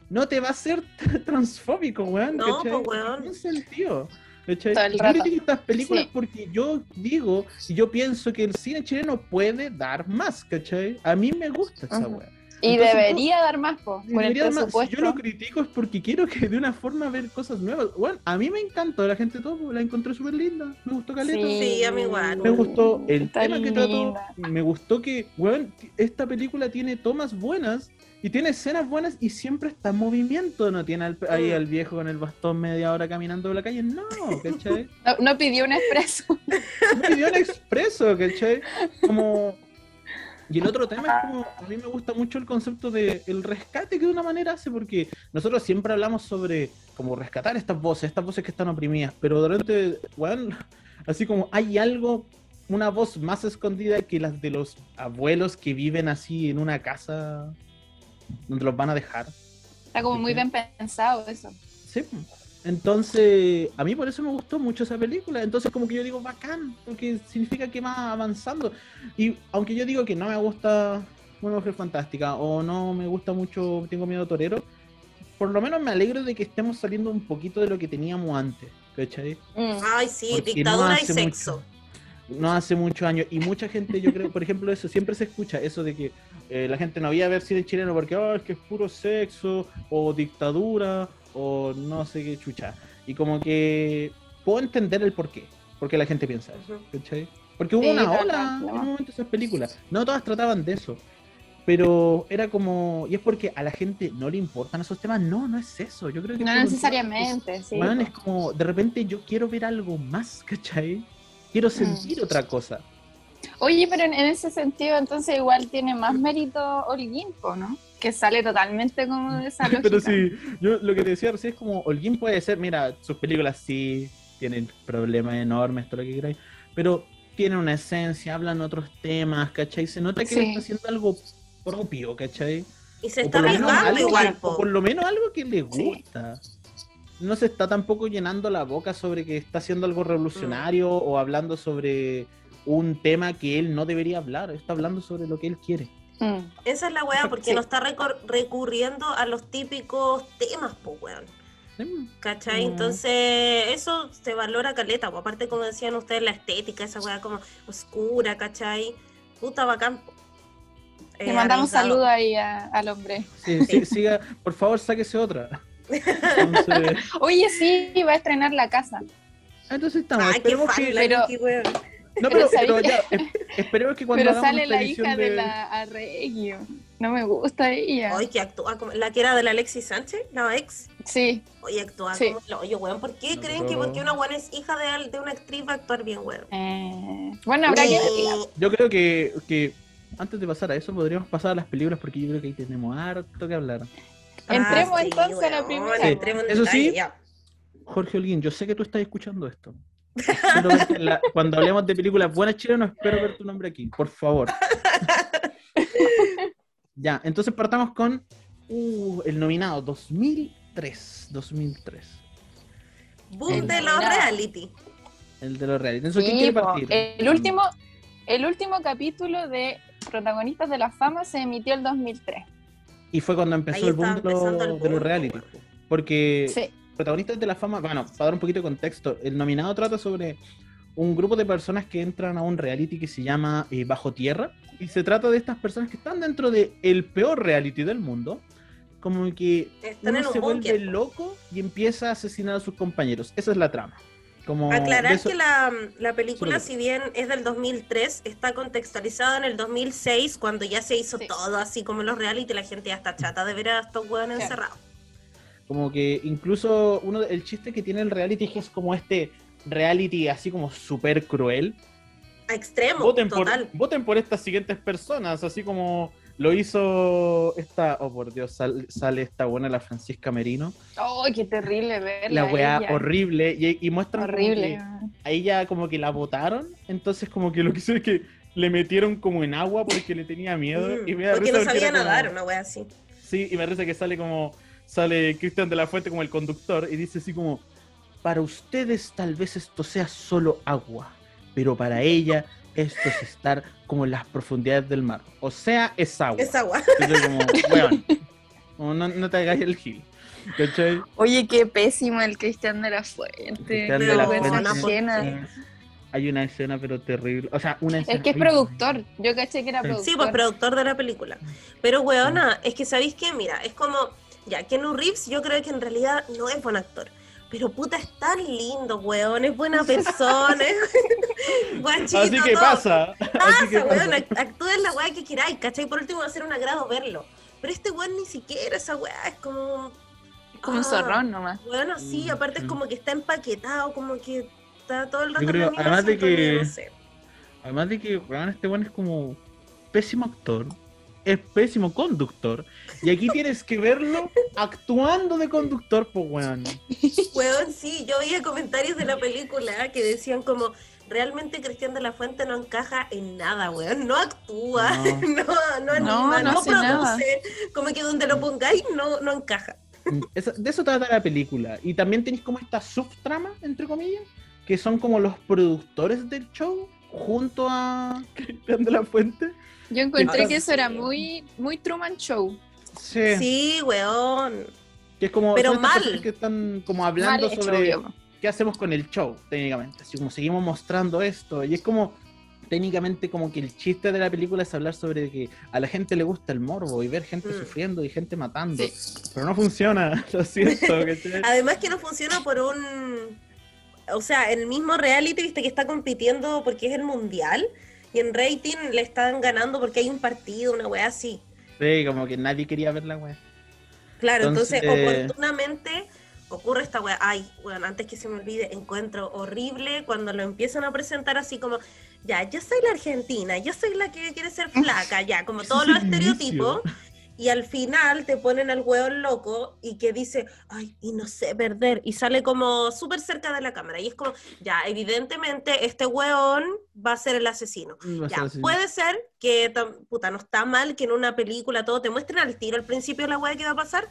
no te va a hacer *laughs* transfóbico, weón.
No,
¿cachai?
pues, weón.
No tiene sentido. Yo critico estas películas
Sí.
porque yo digo y yo pienso que el cine chileno puede dar más, ¿cachai? A mí me gusta esa
Ujú. Y
Entonces,
debería dar más, po, por el
Debería dar más. Si
presupuesto.
yo lo critico es porque quiero que de una forma ver cosas nuevas. Bueno, a mí me encantó la gente todo, la encontré súper linda, me gustó caleta.
Sí, a mí igual.
Me gustó el
Está
tema que trató. Me gustó que, weón, esta película tiene tomas buenas y tiene escenas buenas y siempre está en movimiento. No tiene al- ahí
Mm.
al viejo con el bastón media hora caminando por la calle. No, ¿cachai? *laughs*
No, no pidió un expreso.
No pidió un expreso, ¿cachai? Como. Y el otro tema es como, a mí me gusta mucho el concepto de el rescate que de una manera hace, porque nosotros siempre hablamos sobre como rescatar estas voces, estas voces que están oprimidas, pero repente, weón, así como hay algo, una voz más escondida que las de los abuelos que viven así en una casa donde los van a dejar.
Está como muy bien pensado eso.
Sí. Entonces, a mí por eso me gustó mucho esa película. Entonces, como que yo digo, bacán, porque significa que va avanzando. Y aunque yo digo que no me gusta Una Mujer Fantástica o no me gusta mucho Tengo Miedo Torero, por lo menos me alegro de que estemos saliendo un poquito de lo que teníamos antes, ¿cachai?
Mm.
Ay, sí,
Porque no
dictadura y sexo.
mucho. No hace muchos años. Y mucha gente, yo creo, por ejemplo, eso, siempre se escucha, eso de que eh, la gente no había ver cine chileno porque "Ah, es que es puro sexo, o dictadura, o no sé qué chucha. Y como que puedo entender el por qué, porque la gente piensa eso. ¿cachai? Porque hubo
Sí,
una ola en un momento esas películas. No todas trataban de eso. Pero era como. Y es porque a la gente no le importan esos temas. No, no es eso. Yo creo que
No
es
necesariamente, sí.
Es como, de repente yo quiero ver algo más, ¿cachai? Quiero sentir otra cosa.
Oye, pero en, en ese sentido, entonces igual tiene más mérito Holguín, po, ¿no? Que sale totalmente como de esa *laughs* lógica.
Pero sí, yo lo que te decía recién es como, Holguín puede ser, mira, sus películas sí tienen problemas enormes, todo lo que queráis, pero tienen una esencia, hablan otros temas, ¿cachai? Se nota que
Sí.
él está haciendo algo propio, ¿cachai?
Y se
O
está
por lo menos
arriesgando
algo
igual,
que- o por lo menos algo que le
Sí.
gusta. No se está tampoco llenando la boca sobre que está haciendo algo revolucionario o hablando sobre un tema que él no debería hablar. Está hablando sobre lo que él quiere.
Mm.
Esa es la weá, porque
Sí.
no está recurriendo a los típicos temas, po, weón. ¿Cachai?
Mm.
Entonces, eso se valora caleta, po. aparte como decían ustedes, la estética, esa weá como oscura, ¿cachai? Puta bacán. po.
Le
Eh,
mandamos
arriesgado.
saludos ahí a- al hombre.
Sí, sí, siga, por favor, sáquese otra. Entonces, *laughs*
Oye, sí, va a estrenar la casa.
entonces estamos.
Ay, qué fan
que,
la
Pero-
Vicky, weón.
No,
pero
ya, es- esperemos que *laughs* cuando
Pero sale la hija
edición
de la Arregio. No me gusta ella.
Ay, que actúa como la que era de la Alexis Sánchez, la ex.
Sí,
Oye, actúa
Sí.
como el hoyo, weón. ¿Por qué
No,
creen que porque una weón es hija de, de una actriz va a actuar bien, weón?
eh, bueno, habrá que.
Eh,
Yo creo que, que antes de pasar a eso, podríamos pasar a las películas porque yo creo que ahí tenemos harto que hablar.
Entremos
Ah, sí,
entonces a la primera.
Sí.
entremos
Eso sí. Jorge Holguín, yo sé que tú estás escuchando esto. La- cuando hablemos de películas buenas chilenas, espero ver tu nombre aquí, por favor. *laughs* ya, entonces partamos con uh, el nominado 2003. 2003.
Boom
El
de los reality.
El de los reality. Entonces, ¿quién
Sí,
quiere partir?
el último, el último capítulo de Protagonistas de la Fama se emitió el 2003.
Y fue cuando empezó
Ahí
el boom de, los- de los reality.
po.
Porque
Sí.
Protagonistas de la fama, bueno, para dar un poquito de contexto, el nominado trata sobre un grupo de personas que entran a un reality que se llama eh, Bajo Tierra. Y se trata de estas personas que están dentro del el peor reality del mundo. Como que
Están
uno
en un
se vuelve
búnker.
loco y empieza a asesinar a sus compañeros. Esa es la trama. Como
Aclarar
eso-
que la, la película, si bien es del 2003, está contextualizada en el 2006, cuando ya se hizo
Sí.
todo así como los reality, la gente ya está chata de ver a estos hueones
Sí.
encerrados.
Como que incluso uno el chiste que tiene el reality es que es como este reality así como súper cruel.
A extremo,
voten por,
total.
voten por estas siguientes personas, así como lo hizo esta, oh por Dios, sal- sale esta buena la Francisca Merino,
¡Ay, qué terrible verla!
la weá horrible, y, y muestran como
Horrible.
que a ella como que la votaron, entonces como que lo que hizo es que le metieron como en agua porque le tenía miedo,
Mm,
y me da
porque
risa
no sabía
como-
nadar, una wea así.
Sí, y me parece que sale como, sale Cristian de la Fuente como el conductor, y dice así como, para ustedes tal vez esto sea solo agua, pero para ella esto es estar como en las profundidades del mar. O sea, es agua.
Es agua.
Entonces, como, *laughs* weón, no, no te hagas el gil. ¿Cachai?
Oye, qué pésimo el Cristian de la Fuente.
Cristian
de la Fuente.
Hay una escena, pero terrible. O sea, una escena.
Es que es productor. Yo caché que era
Sí.
productor.
Sí, pues productor de la película. Pero, weona, es que sabéis que, mira, es como, ya, Keanu Reeves, yo creo que en realidad no es buen actor. Pero puta, es tan lindo, weón, es buena persona, es *laughs* guachito,
Así que
todo.
pasa. Así que
Pasa, weón,
pasa.
actúa en la weá que queráis, ¿cachai? Por último va a ser un agrado verlo. Pero este weón ni siquiera esa weá, es como...
Es como un
Ah,
zorrón nomás.
Bueno, sí,
Mm,
aparte es
mm.
como que está empaquetado, como que está todo el rato
Yo
en
creo, además de que-
sintonía, no sé.
Además de que, weón, este weón es como pésimo actor. Es pésimo conductor. Y aquí tienes que verlo actuando de conductor, pues, weón.
Weón, sí, yo veía comentarios de la película que decían como, realmente Cristian de la Fuente no encaja en nada, weón, no actúa,
No. *laughs*
no, no, anima,
no
no,
hace nada.
produce, como que donde lo pongáis no, no encaja.
Esa- de eso trata la película. Y también tenéis como esta subtrama, entre comillas, que son como los productores del show junto a Cristian de la Fuente.
Yo encontré que eso era muy, muy Truman Show.
Sí.
Sí, weón.
Que es como
Pero mal.
que están como hablando
hecho,
sobre
obvio.
qué hacemos con el show, técnicamente. Así como seguimos mostrando esto. Y es como, técnicamente, como que el chiste de la película es hablar sobre que a la gente le gusta el morbo y ver gente
Mm.
sufriendo y gente matando.
Sí.
Pero no funciona, *laughs* lo siento. *laughs*
Además que no funciona por un... O sea, el mismo reality, viste que está compitiendo porque es el mundial y en rating le están ganando porque hay un partido, una weá así.
Sí, como que nadie quería ver la wea.
Claro, entonces,
Entonces-
oportunamente ocurre esta weá. Ay, bueno, antes que se me olvide, encuentro horrible cuando lo empiezan a presentar así como, ya, yo soy la argentina, yo soy la que quiere ser flaca, ya, como todos los
el
estereotipos. Y al final te ponen al weón loco y que dice, ay, y no sé perder. Y sale como súper cerca de la cámara. Y es como, ya, evidentemente este weón va a ser el asesino. Ya,
ser así.
puede ser que, puta, no está mal que en una película todo te muestren al tiro al principio la weá que va a pasar,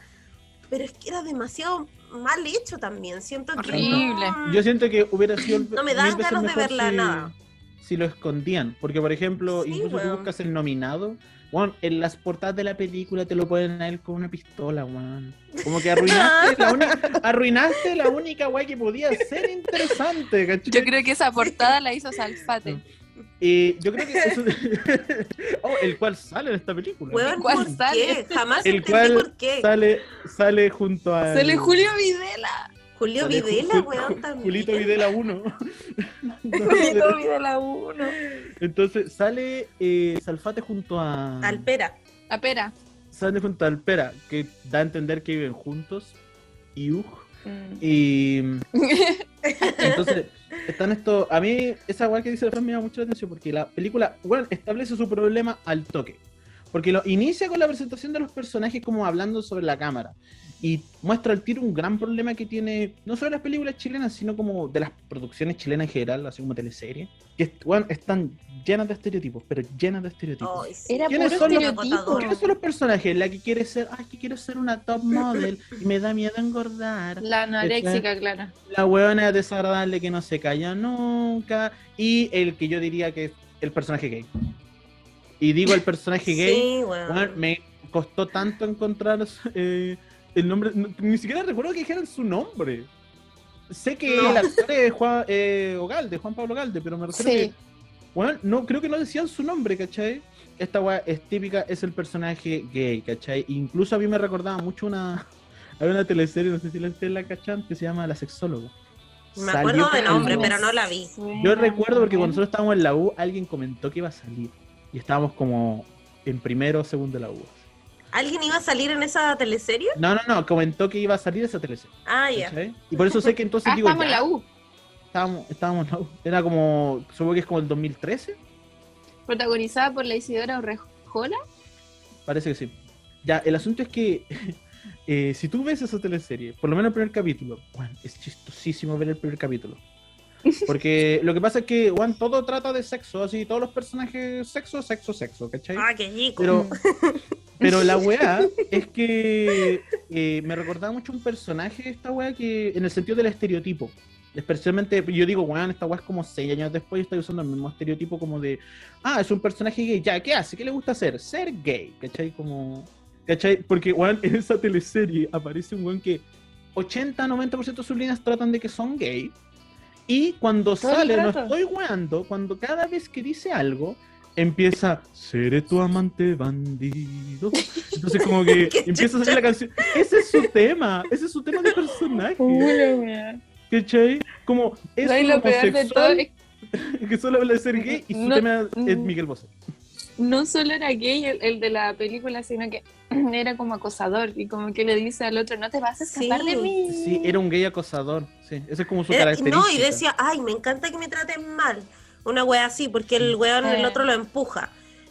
pero es que era demasiado mal hecho también. Siento que.
Horrible.
no-
Yo siento que hubiera sido *laughs*
No me dan ganas de verla,
si,
nada.
si lo escondían. Porque, por ejemplo,
Sí,
incluso tú
weón.
buscas el nominado. Bueno, en las portadas de la película te lo ponen a él con una pistola, weón. Como que *laughs* arruinaste la única, arruinaste la única weá que podía ser interesante, ¿cachai?
Yo creo que esa portada la hizo Salfate.
Y *laughs* yo creo que eso... *laughs* oh, el cual sale en esta película.
Weón,
¿Cuál
¿por
sale?
qué? Jamás
El
entendí
cual
por qué.
Sale, sale junto a...
Sale Julio Videla.
Julio
sale
Videla,
Ju-
weón, también.
Julito Videla 1. *laughs*
Julio Videla 1.
Entonces sale eh, Salfate junto a...
Alpera.
La pera.
Sale junto a Alpera, que da a entender que viven juntos. Y
Mm.
Y *laughs* entonces, están estos. A mí, esa weá que dice el Fran me llama mucho la atención porque la película, bueno, establece su problema al toque. Porque lo inicia con la presentación de los personajes como hablando sobre la cámara. Y muestra al tiro un gran problema que tiene, no solo las películas chilenas, sino como de las producciones chilenas en general, así como teleseries, que weón, están llenas de estereotipos, pero llenas de estereotipos.
Ay, sí.
Era
¿Quiénes
puro
son los-. ¿Quiénes son los personajes? La que quiere ser, ay, que quiero ser una top model y me da miedo engordar.
La anoréxica, claro.
La huevona desagradable que no se calla nunca. Y el que yo diría que es el personaje gay. Y digo el personaje gay,
Sí, weón.
weón, me costó tanto encontrar eh, el nombre. no- ni siquiera recuerdo que dijeran su nombre. Sé que
No.
el actor es Juan eh, Ogalde, Juan Pablo Ogalde, pero me refiero
Sí.
que bueno, no, creo que no decían su nombre, ¿cachai? Esta weá es típica, es el personaje gay, ¿cachai? Incluso a mí me recordaba mucho una. *laughs* Hay una teleserie, no sé si la la cachan, que se llama La Sexóloga.
Me
Salió
acuerdo de
con-
nombre, pero no la vi.
Yo recuerdo porque cuando nosotros estábamos en la U, alguien comentó que iba a salir. Y estábamos como en primero o segundo de la U.
¿Alguien iba a salir en esa teleserie?
No, no, no, comentó que iba a salir esa teleserie.
Ah, ya.
¿cachai? Y por eso sé que entonces
Ah,
digo.
estamos en la U.
Estábamos, estábamos en la U. Era como, supongo que es como el 2013.
Protagonizada por la Isidora Orrejola.
Parece que sí. Ya, el asunto es que *laughs* eh, si tú ves esa teleserie, por lo menos el primer capítulo, bueno, es chistosísimo ver el primer capítulo. Porque lo que pasa es que, Juan, todo trata de sexo, así, todos los personajes, sexo, sexo, sexo, ¿cachai?
Ah, qué rico.
Pero, *laughs* pero la weá es que eh, me recordaba mucho un personaje esta weá que, en el sentido del estereotipo. Especialmente, yo digo, weón, esta weá es como seis años después y estoy usando el mismo estereotipo como de, ah, es un personaje gay, ya, ¿qué hace? ¿Qué le gusta hacer? Ser gay, ¿cachai? Como, ¿cachai? Porque, weón, en esa teleserie aparece un weón que 80-90% de sus líneas tratan de que son gay. Y cuando
Todo
sale, no estoy weando, cuando cada vez que dice algo, empieza, seré tu amante bandido. Entonces como que *laughs* empieza a salir la canción. Ese es su tema, ese es su tema de personaje. ¿Cachai? Como es
No,
un
todo
homosexual
es *laughs*
que solo habla de ser gay y su
No,
tema es. Miguel Bosé.
No solo era gay el, el de la película, sino que *clears throat* era como acosador y como que le dice al otro, no te vas a escapar
Sí.
de mí.
Sí, era un gay acosador. Sí, esa es como su
Era-
característica.
no, y decía, ay, me encanta que me traten mal. Una wea así, porque el weón, el
Eh.
otro lo empuja.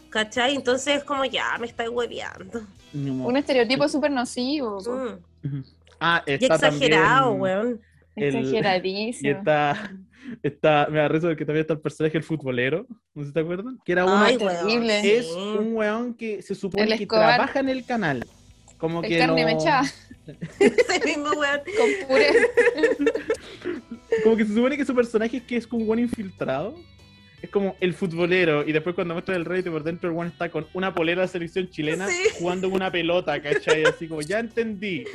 ¿Cachai? Entonces es como, ya, me estáis hueveando.
Un estereotipo súper nocivo.
Mm.
Ah,
Y
está
exagerado,
también-
weón.
el- Y
exageradísimo.
está, está, me da risa porque también está el personaje el futbolero, no sé si te acuerdan, que era uno,
Ay,
terrible.
weón.
es un weón que se supone que trabaja en el canal, como
El
que
carne
no-
mechada *laughs*
Ese mismo weón. *laughs*
con puré. *laughs*
como que se supone que su personaje es que es como un buen infiltrado. Es como el futbolero, y después cuando muestra el rey por dentro, el one está con una polera de selección chilena
Sí.
jugando una pelota, ¿cachai? Así como, ya entendí,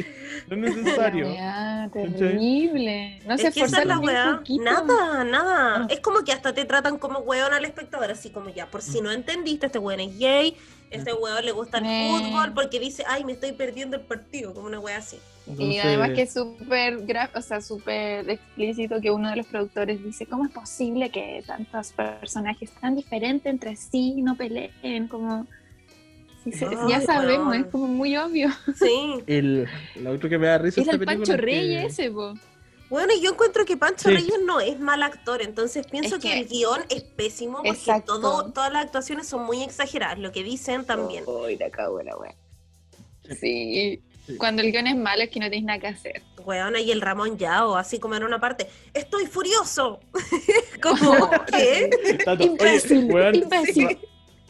no es necesario.
Weá, terrible. No se
es que esa es
esforzaron
la weá. Nada, nada.
Ah.
Es como que hasta te tratan como weón al espectador, así como ya, por si no entendiste, este weón es gay, este weón le gusta el
Eh.
fútbol, porque dice, ay, me estoy perdiendo el partido, como una weá así.
Y además que es súper o sea, súper explícito que uno de los productores dice, ¿cómo es posible que tantos personajes tan diferentes entre sí no peleen? Como si se-
Ay,
ya sabemos, es como muy obvio.
Sí. *laughs*
el, lo otro que me da risa esta
el Pancho
es que-
Reyes ese, po.
Bueno, y yo encuentro que Pancho
Sí.
Reyes no es mal actor, entonces pienso
Es
que,
que-
el guion es pésimo porque
Exacto.
todo, todas las actuaciones son muy exageradas, lo que dicen también.
Uy, la cago la wea. Sí.
Sí.
Cuando el guion es malo es que no tienes nada que hacer.
Weona, y el Ramón Yao, así como en una parte, ¡estoy furioso! *laughs* como, ¿qué?
Tato,
Imbécil,
oye, weón,
imbécil.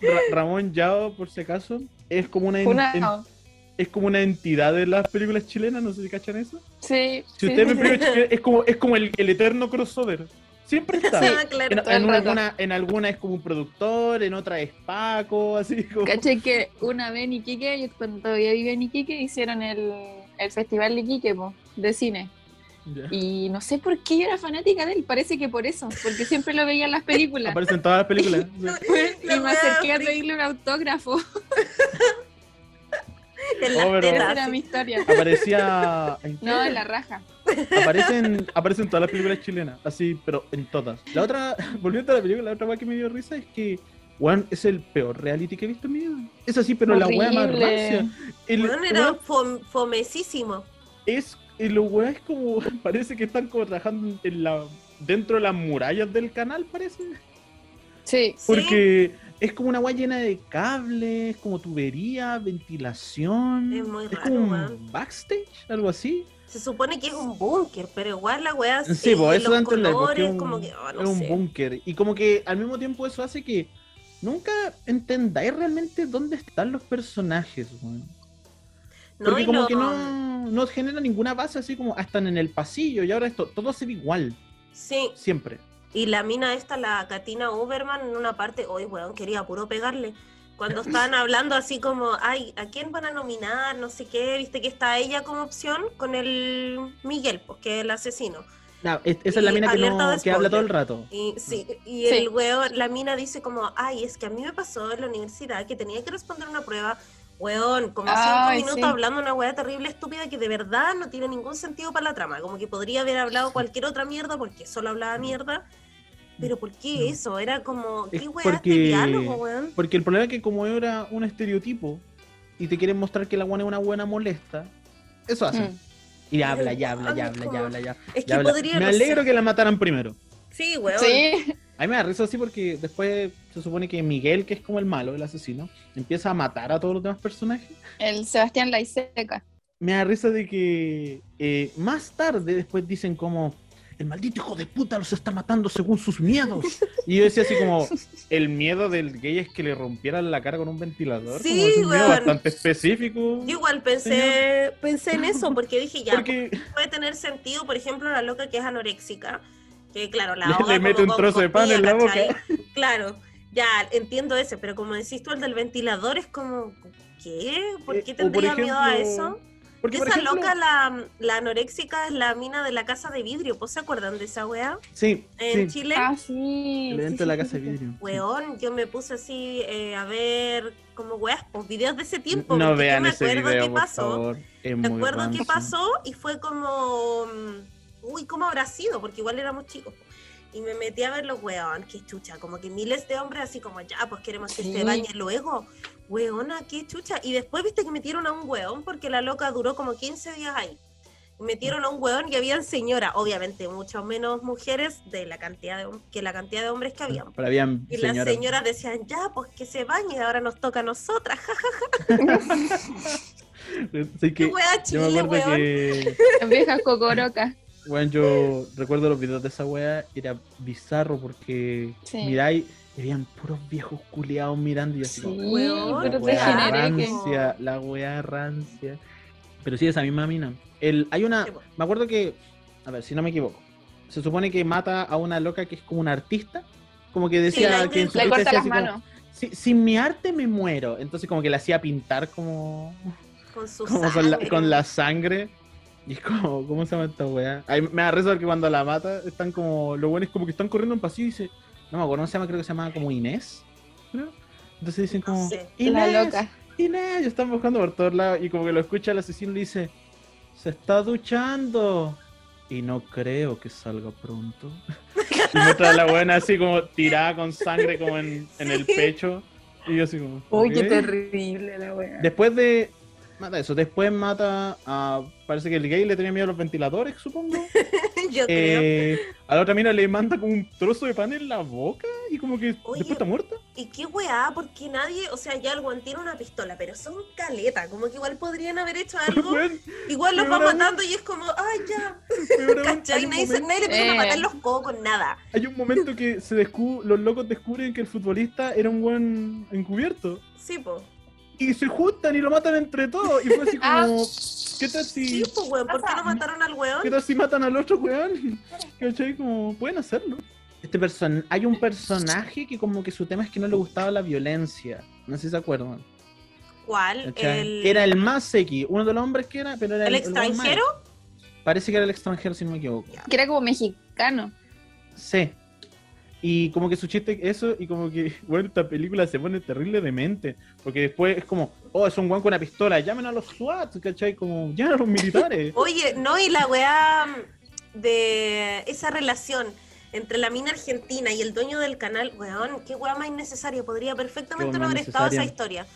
Ra- Ramón Yao, por si acaso, es como una, en- es como una entidad de las películas chilenas, no sé si cachan eso.
Sí.
Si
sí,
ustedes ven
sí.
películas chilenas, es como, es como el, el eterno crossover. Siempre está.
Ah, claro.
En, en alguna, en alguna es como un productor, en otra es Paco, así como.
Caché que una vez en Iquique, yo cuando todavía vivía en Iquique, hicieron el, el festival de Iquique, po, de cine.
Ya.
Y no sé por qué yo era fanática de él, parece que por eso, porque siempre lo veía en las películas.
Aparece en todas las películas. *laughs*
y
La
me
wea
acerqué a pedirle un autógrafo. *laughs*
En las
Oh.
Esa era mi historia.
Aparecía. *laughs* ¿en?
No, en la raja.
Aparecen, aparecen todas las películas chilenas, así, pero en todas. La otra, *laughs* volviendo a la película, la otra weá que me dio risa es que Juan es el peor reality que he visto en mi vida. Es así, pero la weá más rancia. El-
Weón, era
weón,
fom- fomesísimo.
es Y los weones como, *laughs* parece que están como trabajando en la, dentro de las murallas del canal, parece.
Sí.
Sí.
Es como una weá llena de cables, como tubería, ventilación.
Es muy raro,
como un backstage, algo así.
Se supone que es un búnker, pero igual la weá
Sí,
sí,
pues eso
los colores,
es un,
como que, oh, no
es un búnker. Y como que al mismo tiempo eso hace que nunca entendáis realmente dónde están los personajes, weón.
No,
Porque como que no, no genera ninguna base así como ah, están en el pasillo y ahora esto, todo se ve igual,
Sí,
siempre.
Y la mina esta, la Katina Uberman, en una parte, hoy weón, quería puro pegarle. Cuando estaban *laughs* hablando así como, ay, ¿a quién van a nominar? No sé qué, viste que está ella como opción con el Miguel, pues que es el asesino.
No, es- esa es la mina que, no- que habla todo el rato.
Y sí, y
Sí.
el weón, la mina dice como, ay, es que a mí me pasó en la universidad que tenía que responder una prueba, weón, como cinco minutos
sí.
hablando una weá terrible, estúpida, que de verdad no tiene ningún sentido para la trama, como que podría haber hablado *laughs* cualquier otra mierda porque solo hablaba mierda, pero ¿por qué
No.
eso? Era como,
Es
¿qué weá
porque-
este diálogo, weón?
Porque el problema es que como era un estereotipo y te quieren mostrar que la buena es una buena molesta, eso hacen.
Mm.
Y
Pero
habla, ya habla, ya
igual,
habla, ya habla, ya.
Es que
habla.
podría,
Me alegro que la mataran primero.
Sí, weón.
Sí.
A mí me da risa así porque después se supone que Miguel, que es como el malo, el asesino, empieza a matar a todos los demás personajes.
El Sebastián Laiseca.
Me da risa de que eh, más tarde después dicen como el maldito hijo de puta los está matando según sus miedos. *laughs* Y yo decía así como el miedo del gay es que le rompieran la cara con un ventilador.
Sí,
como es un miedo bastante específico.
Yo igual pensé, pensé en eso, porque dije, ya,
Porque
puede tener sentido, por ejemplo, la loca que es anoréxica, que claro, la
Le-
ahoga
le mete
como
un trozo de pan en la boca.
¿cachai? Claro, ya entiendo ese, pero como decís tú, el del ventilador es como, ¿qué? ¿Por
Eh,
qué
por
tendría miedo a eso?
Porque, por
esa
ejemplo-
loca, la, la anoréxica, es la mina de la casa de vidrio, ¿pues se acuerdan de esa weá?
Sí,
En
sí.
Chile.
Ah, sí.
El evento
sí,
de la casa
sí,
de vidrio.
Weón, yo me puse así eh, a ver como weas, pues videos de ese tiempo.
No vean
me
ese
acuerdo
video,
qué
por
pasó.
favor. Es
Me acuerdo qué pasó y fue como. mm, Uy, ¿cómo habrá sido? Porque igual éramos chicos. Y me metí a ver los weón, qué chucha. Como que miles de hombres así como, ya, pues queremos que
Sí.
se bañe luego. Weona, qué chucha. Y después viste que metieron a un weón porque la loca duró como 15 días ahí. Metieron a un weón y habían señoras, obviamente mucho menos mujeres de la cantidad de, que la cantidad de hombres que habían.
Pero habían
Y las
señoras.
decían, ya, pues que se bañe, ahora nos toca a nosotras. *laughs* *laughs* jaja
Así
Qué
que
wea
yo
chile,
me acuerdo
weón.
que *laughs*
viejas cocorocas.
Bueno, yo recuerdo los videos de esa wea, era bizarro porque
Sí.
miráis, y habían puros viejos culiados mirando y así
Sí,
Weón,
la wea
que.
rancia, la wea rancia. Pero sí, esa misma mina. El, hay una, me acuerdo que, a ver, si no me equivoco, se supone que mata a una loca que es como una artista, como que decía que en su
Le corta
decía
las
así como,
manos.
"Si- sin mi arte me muero. Entonces como que la hacía pintar como
Con su
como con la,
sangre.
con la sangre. *laughs* Y es como, ¿cómo se llama esta weá? Ahí me da risa porque cuando la mata, están como, lo bueno es como que están corriendo en pasillo y dice, no me acuerdo, ¿cómo se llama? Creo que se llama como Inés. Entonces dicen
No
como,
sé.
Inés,
La loca.
Inés, y están buscando por todos lados. Y como que lo escucha el asesino y le dice, se está duchando. Y no creo que salga pronto. *laughs* y muestra a la buena así como tirada con sangre como en, en el pecho. Y yo así como,
Uy, qué terrible la wea.
Después de. Mata eso. Después mata a. Parece que el gay le tenía miedo a los ventiladores, supongo. *laughs*
Yo creo.
Eh, a la otra mina le manda como un trozo de pan en la boca y como que
Oye.
después está muerta.
¿Y qué weá? Porque nadie, o sea, ya el weón tiene una pistola, pero son caleta, como que igual podrían haber hecho *laughs* algo. Igual los va matando y es como, ay, ya. *laughs* ¿Cachai?
un
Nadie,
momento,
nadie le empieza a
Eh.
matar los cocos, nada.
hay un momento que se descu- los locos descubren que el futbolista era un buen encubierto.
Sí, po.
Y se juntan y lo matan entre todos. Y fue así *laughs*
Ah.
como. ¿Qué tal
Sí,
si.?
pues, weón, ¿por qué no mataron al weón?
¿Qué tal si matan al otro weón? *laughs* ¿Cachai? Como, pueden hacerlo. Este person hay un personaje que como que su tema es que no le gustaba la violencia. No sé si se acuerdan.
¿Cuál? El,
Era el más sequi, uno de los hombres que era, pero era
¿El
el,
extranjero?
Parece que era el extranjero, si no me equivoco.
Que era como mexicano.
Sí. Y como que su chiste es eso, y como que, *laughs* bueno, esta película se pone terrible de mente. Porque después es como, oh, es un guan con una pistola, llamen a los SWAT, ¿cachai? Como, *laughs* llamen a los militares. *laughs*
Oye, no, y la weá de esa relación entre la mina argentina y el dueño del canal, weón, qué weá más innecesaria. Podría perfectamente no haber estado esa historia.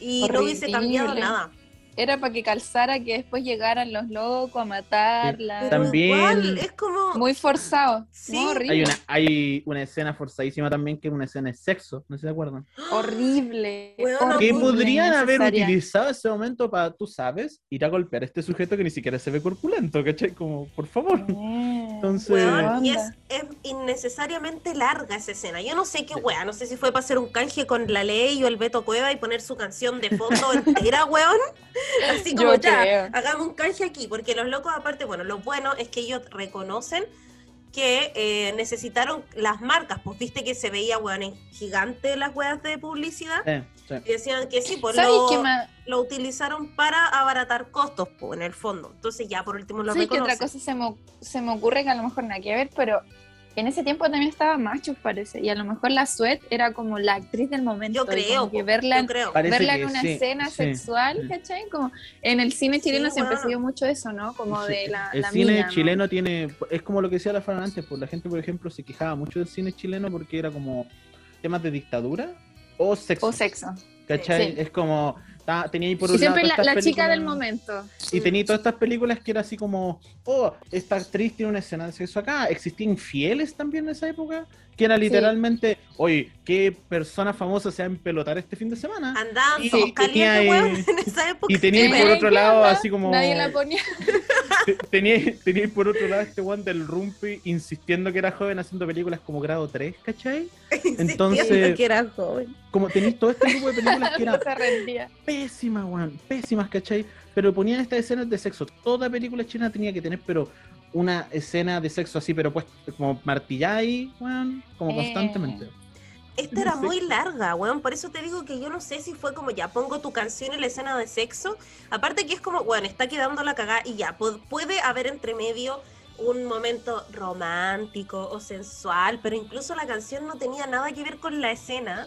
Y no hubiese cambiado nada.
Era para que calzara que después llegaran los locos a matarla.
Pero
También-
igual, es como.
Muy forzado.
Sí.
muy horrible.
Hay una, hay una escena forzadísima también que es una escena de sexo, no sé si se acuerdan.
Horrible.
Weona,
Que podrían haber utilizado ese momento para, tú sabes, ir a golpear a este sujeto que ni siquiera se ve corpulento, ¿cachai? Como, por favor.
Eh,
Entonces-
Weón, y es, es innecesariamente larga esa escena. Yo no sé qué weá, no sé si fue para hacer un canje con la ley o el Beto Cueva y poner su canción de fondo *laughs* entera, weón. Así *laughs* como
Yo
ya,
creo.
hagamos un canje aquí, porque los locos aparte, bueno, lo bueno es que ellos reconocen que eh, necesitaron las marcas, pues viste que se veía, weón, en gigante las weas de publicidad.
Sí.
Y decían que sí, pues
¿Sabes
lo,
más?
lo utilizaron para abaratar costos, pues, en el fondo. Entonces ya por último lo
¿Sabes qué otra
reconocen.
cosa se me, se me ocurre que a lo mejor nada que ver, pero en ese tiempo también estaba Machos, parece, y a lo mejor la Sweat era como la actriz del momento.
Yo creo,
que verla,
yo creo.
Verla
que
en una
sí,
escena
sí.
sexual,
sí.
¿cachai? Como en el cine chileno
Sí,
siempre se dio mucho eso, ¿no? Como
Sí,
de la,
el
la
cine
mina, ¿no?
chileno tiene, es como lo que decía la Fran antes, pues la gente, por ejemplo, se quejaba mucho del cine chileno porque era como temas de dictadura o sexo.
O sexo.
¿Cachai?
Sí.
Es como, ta- tenía ahí por un lado
siempre la, chica del momento.
Y tenía todas estas películas que era así como, oh, esta actriz tiene una escena de sexo acá. Existían infieles también en esa época, que era literalmente, oye, ¿qué persona famosa se va a empelotar este fin de semana?
Andaban
Y
todos
tenía
calientes, en esa época.
Y tenía
Eh,
por otro
¿qué
lado así como...
Nadie la ponía. *laughs*
te- Tenía, tenía por otro lado este one del Rumpi insistiendo que era joven haciendo películas como grado 3, ¿cachai? Entonces-
que era joven.
Como tenéis todo este tipo de películas que eran *laughs*
No
pésimas, weón, pésimas, ¿cachai? Pero ponían estas escenas de sexo. Toda película china tenía que tener, pero una escena de sexo así, pero pues como martillada ahí, weón, como
Eh.
constantemente.
Esta era muy larga, weón. Por eso te digo que yo no sé si fue como ya pongo tu canción en la escena de sexo. Aparte que es como, bueno, está quedando la cagada y ya. pu- puede haber entre medio un momento romántico o sensual, pero incluso la canción no tenía nada que ver con la escena.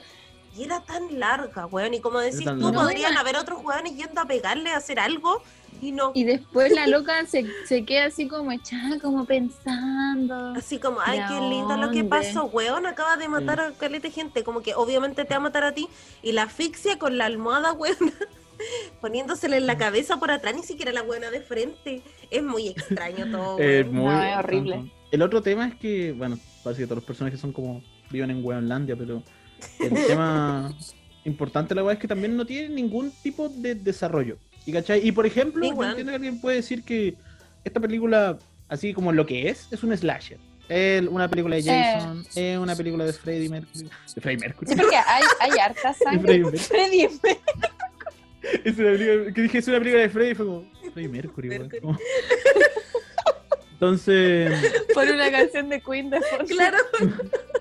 Y era tan larga, weón. Y como decís tú,
larga.
podrían
No,
haber otros weones yendo a pegarle a hacer algo y no.
Y después la loca se, se queda así como echada, como pensando.
Así como, ay,
¿De
qué lindo lo que pasó, weón, acaba de matar a caleta gente, como que obviamente te va a matar a ti, y la asfixia con la almohada, weón, *laughs* poniéndosela en la cabeza por atrás, ni siquiera la buena de frente, es muy extraño todo,
Eh,
weón.
muy-
No, es horrible.
El otro tema es que, bueno, parece que todos los personajes son como viven en Weonlandia, pero el tema importante la weá es que también no tiene ningún tipo de desarrollo. ¿Y, cachai? y por ejemplo,
Sí, weón.
entiendo que alguien puede decir que esta película, así como lo que es, es un slasher. Es una película de Jason, es una película de Freddie Mercury. De Freddie Mercury.
Sí, porque hay, hay harta
De
sangre.
Freddie *laughs* Mercury. Es una película, que dije, es una película de Freddie y fue como, Freddie Mercury.
Mercury.
Como- Entonces,
por una canción de Queen de fondo.
Claro, *laughs*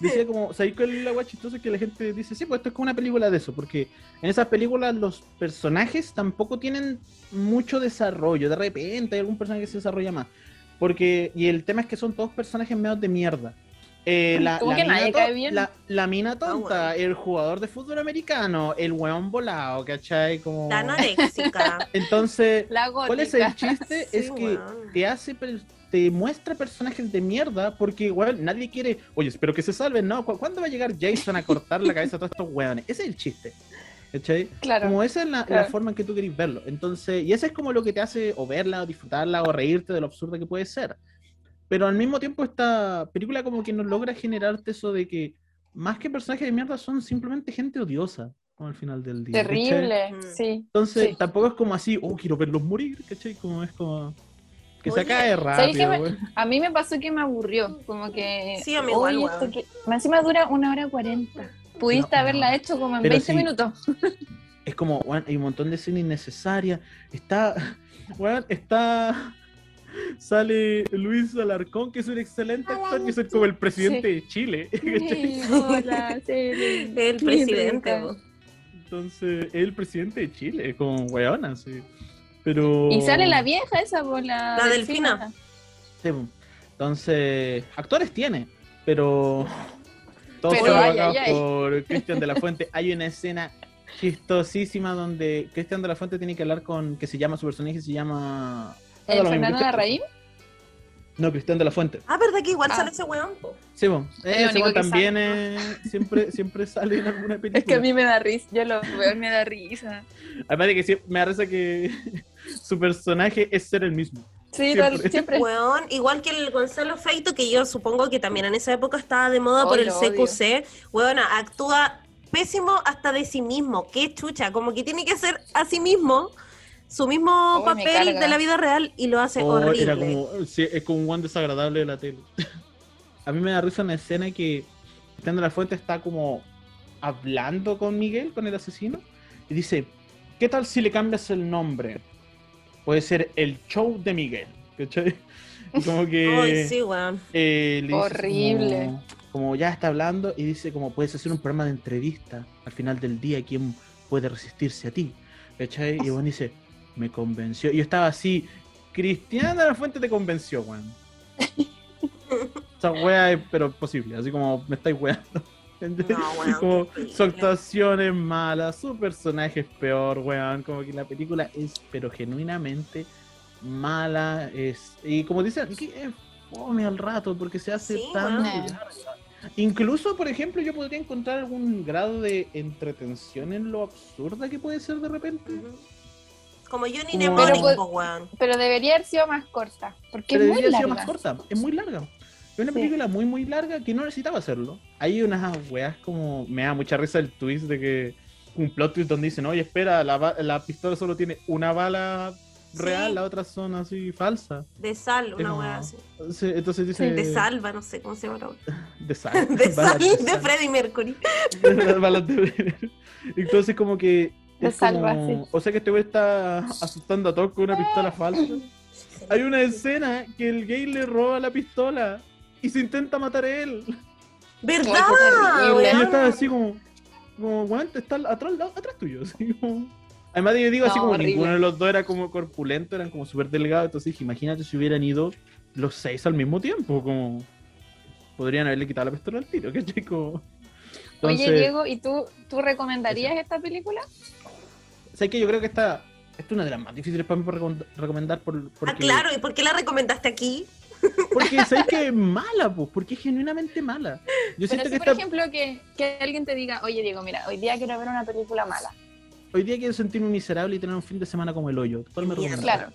decía como, ¿sabéis cuál es la guay chistosa? Que la gente dice, sí, pues esto es como una película de eso, porque en esas películas los personajes tampoco tienen mucho desarrollo, de repente hay algún personaje que se desarrolla más, porque, y el tema es que son todos personajes medios de mierda. Eh, la,
que
mina
cae bien.
la- la mina tonta,
bueno.
el jugador de fútbol americano, el weón volado, ¿cachai? Como...
tan. *laughs*
Entonces. ¿cuál es el chiste? *laughs*
Sí,
es que
weón.
te hace te muestra personajes de mierda porque igual nadie quiere oye espero que se salven no ¿Cu- ¿cuándo va a llegar Jason a cortar la cabeza a todos estos hueones? ese es el chiste ¿cachai?
Claro.
como esa es la, la
claro.
forma en que tú querés verlo entonces y ese es como lo que te hace o verla o disfrutarla o reírte de lo absurda que puede ser pero al mismo tiempo esta película como que nos logra generarte eso de que más que personajes de mierda son simplemente gente odiosa como al final del día ¿cachai?
Terrible,
Mm.
sí.
entonces
Sí.
tampoco es como así oh quiero verlos morir ¿cachai? como es como que se
Oye,
cae
¿sabes qué
rápido
me-. A mí me pasó que me aburrió, como que...
Sí, a mí igual,
esto que-". Más Encima dura una hora cuarenta. Pudiste
No,
haberla
no.
hecho como en
Pero
20
sí.
minutos.
es como, weón, hay un montón de escenas innecesarias. Está, *laughs* weón, está, sale Luis Alarcón, que es un excelente actor, que es como el presidente de Chile. *laughs* *laughs*
Hola, sí.
El presidente.
Entonces, es el presidente de Chile, como weón, así. Pero...
Y sale la vieja esa, por la,
La delfina.
Sí, po. Entonces, actores tiene, pero...
Ay.
por Cristian de la Fuente. Hay una escena chistosísima donde Cristian de la Fuente tiene que hablar con, que se llama, su personaje se llama...
¿El Fernando
¿qué-
Larraín?
No, Cristian de la Fuente.
Ah, ¿verdad que igual
Ah.
sale ese weón?
Sí, po.
El
Ese
único
weón
que
también
sale.
eh, siempre, siempre sale en alguna película.
Es que a mí me da risa, yo lo veo, y me da risa.
Además de que siempre- me da risa que su personaje es ser el mismo.
Sí,
Siempre.
tal- *laughs* siempre.
Weón, igual que el Gonzalo Feito, que yo supongo que también en esa época estaba de moda por el. CQC. Weón, actúa pésimo hasta de sí mismo. Qué chucha, como que tiene que hacer a sí mismo su mismo papel de la vida real y lo hace
Oh,
horrible.
era como, sí, es como un one desagradable de la tele. *laughs* A mí me da risa una escena que de la Fuente está como hablando con Miguel, con el asesino, y dice, ¿qué tal si le cambias el nombre? Puede ser el show de Miguel. ¿Cachai? Como que... *laughs*
Ay, sí, weón.
eh,
Horrible.
Como, como ya está hablando y dice como puedes hacer un programa de entrevista al final del día, ¿quién puede resistirse a ti? ¿Cachai? Y bueno dice, me convenció. Y yo estaba así, Cristiana de la Fuente te convenció, weón. *laughs* Esa wea es pero posible, así como me estáis weando.
No, weón, *laughs*
como su actuación es mala, su personaje es peor, weón. Como que la película es, pero genuinamente mala. Es, y como dicen, que es fome al rato porque se hace
Sí,
tan larga. Incluso, por ejemplo, yo podría encontrar algún grado de entretención en lo absurda que puede ser de repente.
Ujú. Como Johnny
Como-
Mnemonic,
Pero, pues,
weón.
Pero debería haber sido más corta, porque
Pero
es muy larga.
más corta, es muy larga. Es una
Sí.
película muy, muy larga que no necesitaba hacerlo. Hay unas weas como. Me da mucha risa el twist de que. Un plot twist donde dicen, oye, espera, la, la pistola solo tiene una bala real,
Sí.
las otras son así falsas.
De sal, una
como-
weá así.
Sí, Entonces dice.
De salva, no sé cómo se llama la weá.
De sal. *laughs*
De sal, de
sal.
Freddie Mercury. *laughs*
Balas de- Entonces, como que.
De
como-
salva, sí.
O sea que este güey está asustando a todos con una pistola falsa. *laughs* Hay una escena que el gay le roba la pistola y se intenta matar a él.
¿Verdad?
Y estaba así como, como, weón, está atrás, atrás tuyo. *laughs* así como- Además, yo digo así
No,
como
horrible.
ninguno de los dos era como corpulento, eran como súper delgados. Entonces dije, imagínate si hubieran ido los seis al mismo tiempo, como podrían haberle quitado la pistola al tiro, *laughs* ¿qué chico?
Oye, Diego, ¿y tú, tú recomendarías esta película?
¿sabes qué? Yo creo que esta, esta es una de las más difíciles para mí por recom- recomendar. Por, porque,
Ah, claro, ¿y por qué la recomendaste aquí?
Porque sabes que es mala, pues, porque es genuinamente mala. Yo
Pero
siento
si,
que
por
esta,
ejemplo, que, que alguien te diga, oye, Diego, mira, hoy día quiero ver una película mala.
hoy día quiero sentirme miserable y tener un fin de semana como el hoyo. ¿Cuál me recomiendas?
Claro.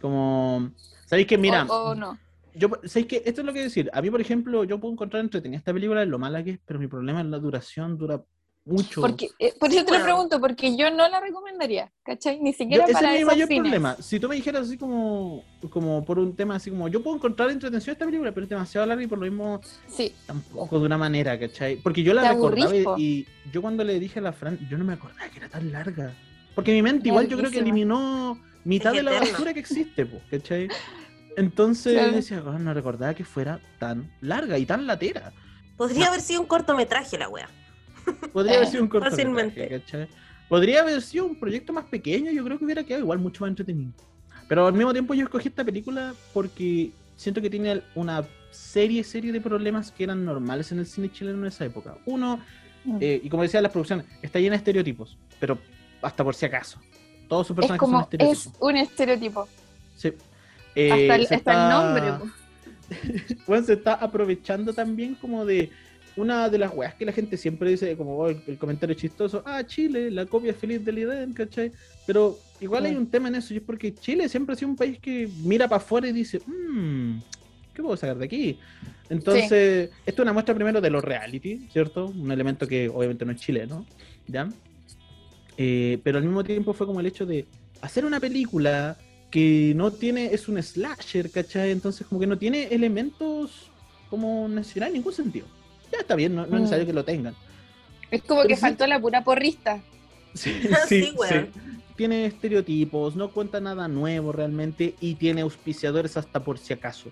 Como, ¿sabéis que mira?
o, o no.
Yo, ¿sabéis que Esto es lo que decir. A mí, por ejemplo, yo puedo encontrar entretenida esta película, lo mala que es, pero mi problema es la duración, dura mucho.
Porque, eh, por eso te
Bueno.
lo pregunto, porque yo no la recomendaría, ¿cachai? Ni
Yo-
siquiera
ese
para
es mi mayor
fines.
problema. Si tú me dijeras así como, como por un tema así como, yo puedo encontrar entretención esta película, pero es demasiado larga y por lo mismo
Sí,
tampoco de una manera, ¿cachai? Porque yo la
Te
recordaba y, yo cuando le dije a la Fran, yo no me acordaba que era tan larga. Porque mi mente igual yo creo que eliminó mitad
Es
de la basura que existe, po, ¿cachai? Entonces
Claro.
decía, "Oh, no recordaba que fuera tan larga y tan latera.
Podría
No.
haber sido un cortometraje la wea.
Podría haber
Eh,
sido un cortometraje. Podría haber sido un proyecto más pequeño, yo creo que hubiera quedado igual mucho más entretenido. Pero al mismo tiempo yo escogí esta película porque siento que tiene una serie, serie de problemas que eran normales en el cine chileno en esa época. Uno,
Mm.
eh, y como decía las producciones, está llena de estereotipos, pero hasta por si acaso. Todos sus
es
personajes son
como,
estereotipos.
es un estereotipo.
Sí. Eh,
hasta el, hasta el
está-
nombre. po. *laughs*
bueno, se está aprovechando también como de una de las weas que la gente siempre dice, como oh, el, el comentario chistoso, ah, Chile, la copia feliz del Edén, ¿cachai? Pero igual hay un tema en eso, y es porque Chile siempre ha sido un país que mira para afuera y dice, mmm, ¿qué puedo sacar de aquí? Entonces, esto es una muestra primero de los reality, ¿cierto? Un elemento que obviamente no es chileno, ¿ya? Eh, pero al mismo tiempo fue como el hecho de hacer una película que no tiene, es un slasher, ¿cachai? Entonces como que no tiene elementos como nacional en ningún sentido. Ya está bien, no, no es
Mm.
necesario que lo tengan.
Es como
Pero
que
sí-
faltó la pura porrista.
Sí, *laughs*
Sí,
sí. Tiene estereotipos, no cuenta nada nuevo realmente y tiene auspiciadores hasta por si acaso.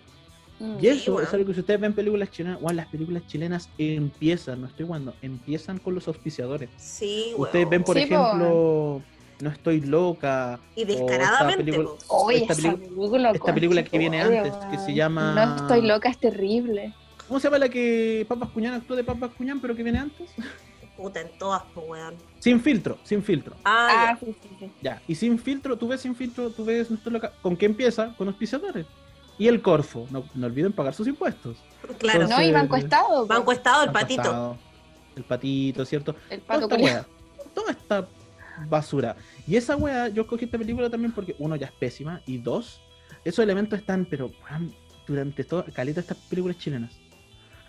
Mm.
Y eso es algo que si ustedes ven películas chilenas, bueno, las películas chilenas empiezan, no estoy jugando, empiezan con los auspiciadores.
Sí.
Ustedes ven, por ejemplo, No estoy loca.
Y
esta
descaradamente,
película- esta
esa
pelicu-
película,
esta película que viene antes, que se llama-
No estoy loca, es terrible.
¿Cómo se llama la que Papas Cuñán actuó de Papas Cuñán, pero que viene antes?
Puta, en todas, po, weón.
Sin filtro, sin filtro.
Ah,
Ah, sí, sí, sí.
Ya, y sin filtro, tú ves sin filtro, tú ves No estoy loca. ¿Con qué empieza? Con auspiciadores. Y el Corfo, no, no olviden pagar sus impuestos.
Claro.
Entonces-
No, y Banco Estado. po.
Banco Estado, el
Banco
patito.
Estado, el patito, ¿cierto?
El
Toda
pato
esta
culiao.
wea, toda esta basura. Y esa wea, yo escogí esta película también porque, uno, ya es pésima, y dos, esos elementos están, pero weón, durante toda caleta de estas películas chilenas.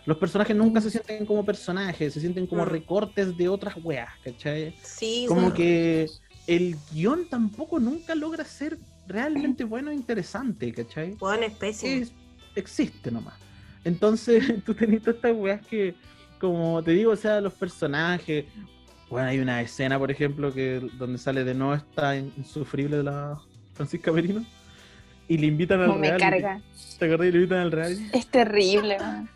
Los personajes nunca se sienten como personajes, se sienten como recortes de otras weas, ¿cachai?
Sí,
Como que el guion tampoco nunca logra ser realmente bueno e interesante, ¿cachai?
Weón, es pésimo.
es- existe nomás. Entonces, *laughs* tú tenés todas estas weas que, como te digo, o sea, los personajes. Bueno, hay una escena, por ejemplo, que donde sale de nuevo esta insufrible de la Francisca Merino. Y le invitan al
Como me
reality.
carga.
¿Te acordás? Y le invitan al reality.
Es terrible, man.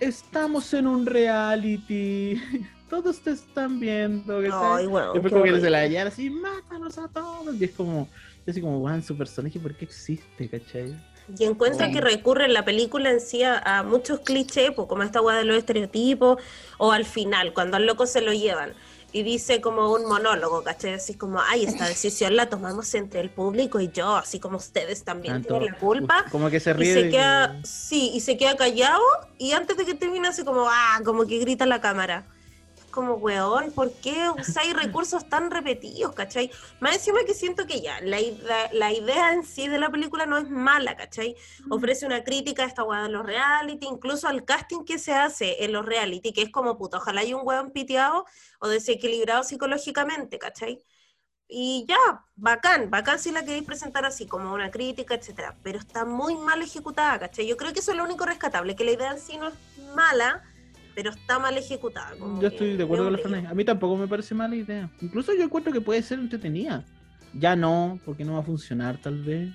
Estamos en un reality. *laughs* Todos te están viendo.
Ay, weón.
Después como que se la hallan así, mátalos a todos. Y es como, yo así como, weón, su personaje, ¿por qué existe, cachai?
Y encuentro
Sí.
que recurre en la película en sí a, a muchos clichés, pues, como esta weá de los estereotipos, o al final, cuando al loco se lo llevan. Y dice como un monólogo, ¿cachai? Así como, ay, esta *laughs* decisión la tomamos entre el público y yo, así como ustedes también
Tanto-
tienen la culpa.
Como que se
Y
ríe.
se
de
queda,
que-
sí, y se queda callado, y antes de que termine así como, ah, como que grita la cámara. Como, weón, ¿por qué usáis recursos tan repetidos, cachai? Más encima que siento que ya, la idea, la idea en sí de la película no es mala, cachai? Ofrece una crítica a esta weá de los reality, incluso al casting que se hace en los reality, que es como, puta, ojalá haya un weón piteado o desequilibrado psicológicamente, cachai? Y ya, bacán, bacán si la queréis presentar así, como una crítica, etcétera, pero está muy mal ejecutada, ¿cachai? Yo creo que eso es lo único rescatable, que la idea en sí no es mala, pero está mal ejecutada. como
Yo estoy de acuerdo con la Fernández. A mí tampoco me parece mala idea. Incluso yo encuentro que puede ser entretenida. Ya no, porque no va a funcionar tal vez.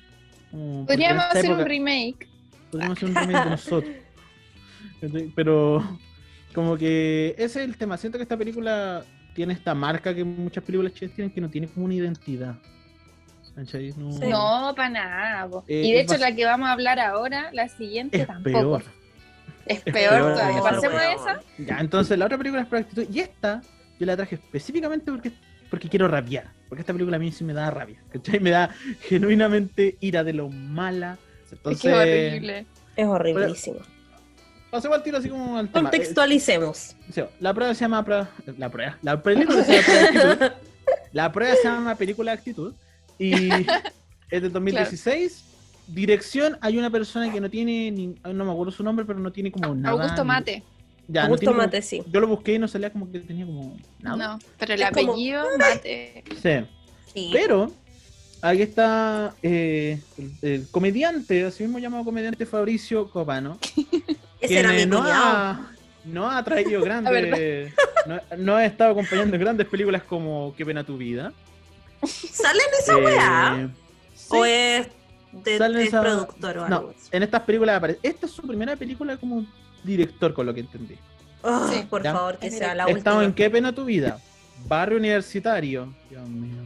Como
Podríamos hacer un remake.
Podríamos hacer un remake de nosotros. Pero como que ese es el tema. Siento que esta película tiene esta marca que muchas películas chilenas tienen que no tiene como una identidad. No,
Sí.
No, para nada.
Eh,
y de hecho, la que vamos a hablar ahora, la siguiente,
Es
tampoco.
peor.
Es peor,
peor,
todavía. Pasemos de esa.
Ya, entonces la otra película es por actitud. Y esta yo la traje específicamente porque, porque quiero rabiar. Porque esta película a mí sí me da rabia. ¿cachai? Me da genuinamente ira de lo mala.
Es
Entonces,
que es horrible.
Es horriblísimo.
pasemos al tiro así como al tema.
Contextualicemos.
Eh, la prueba se llama prueba- La prueba. La película se llama Prueba de Actitud. La prueba se llama Película de Actitud. Y *laughs* es del 2016. Dirección, hay una persona que no tiene, ni- no me acuerdo su nombre, pero no tiene como nada.
Augusto Mate.
Ya, no
Augusto
tiene
Mate, sí.
Yo lo busqué y no salía como que tenía como nada.
No, pero el
Es como-
apellido, Mate.
Sí.
Sí.
Pero aquí está eh, el, el comediante, así mismo llamado comediante Fabricio Copano, *laughs*
Ese era
quien
mi
no ha, no ha traído *laughs* grandes, no, no ha estado acompañando en grandes películas como Qué pena tu vida. *laughs*
¿Sale en esa weá?
Eh, sí,
¿O es de,
sale en
de
esa-
productor o
no,
algo así?
en estas películas aparece. Esta es su primera película como director, con lo que entendí.
Oh,
Sí.
por
Ya.
favor, que
Es
sea la
Estamos en
última.
Qué pena tu vida, Barrio Universitario, Dios mío.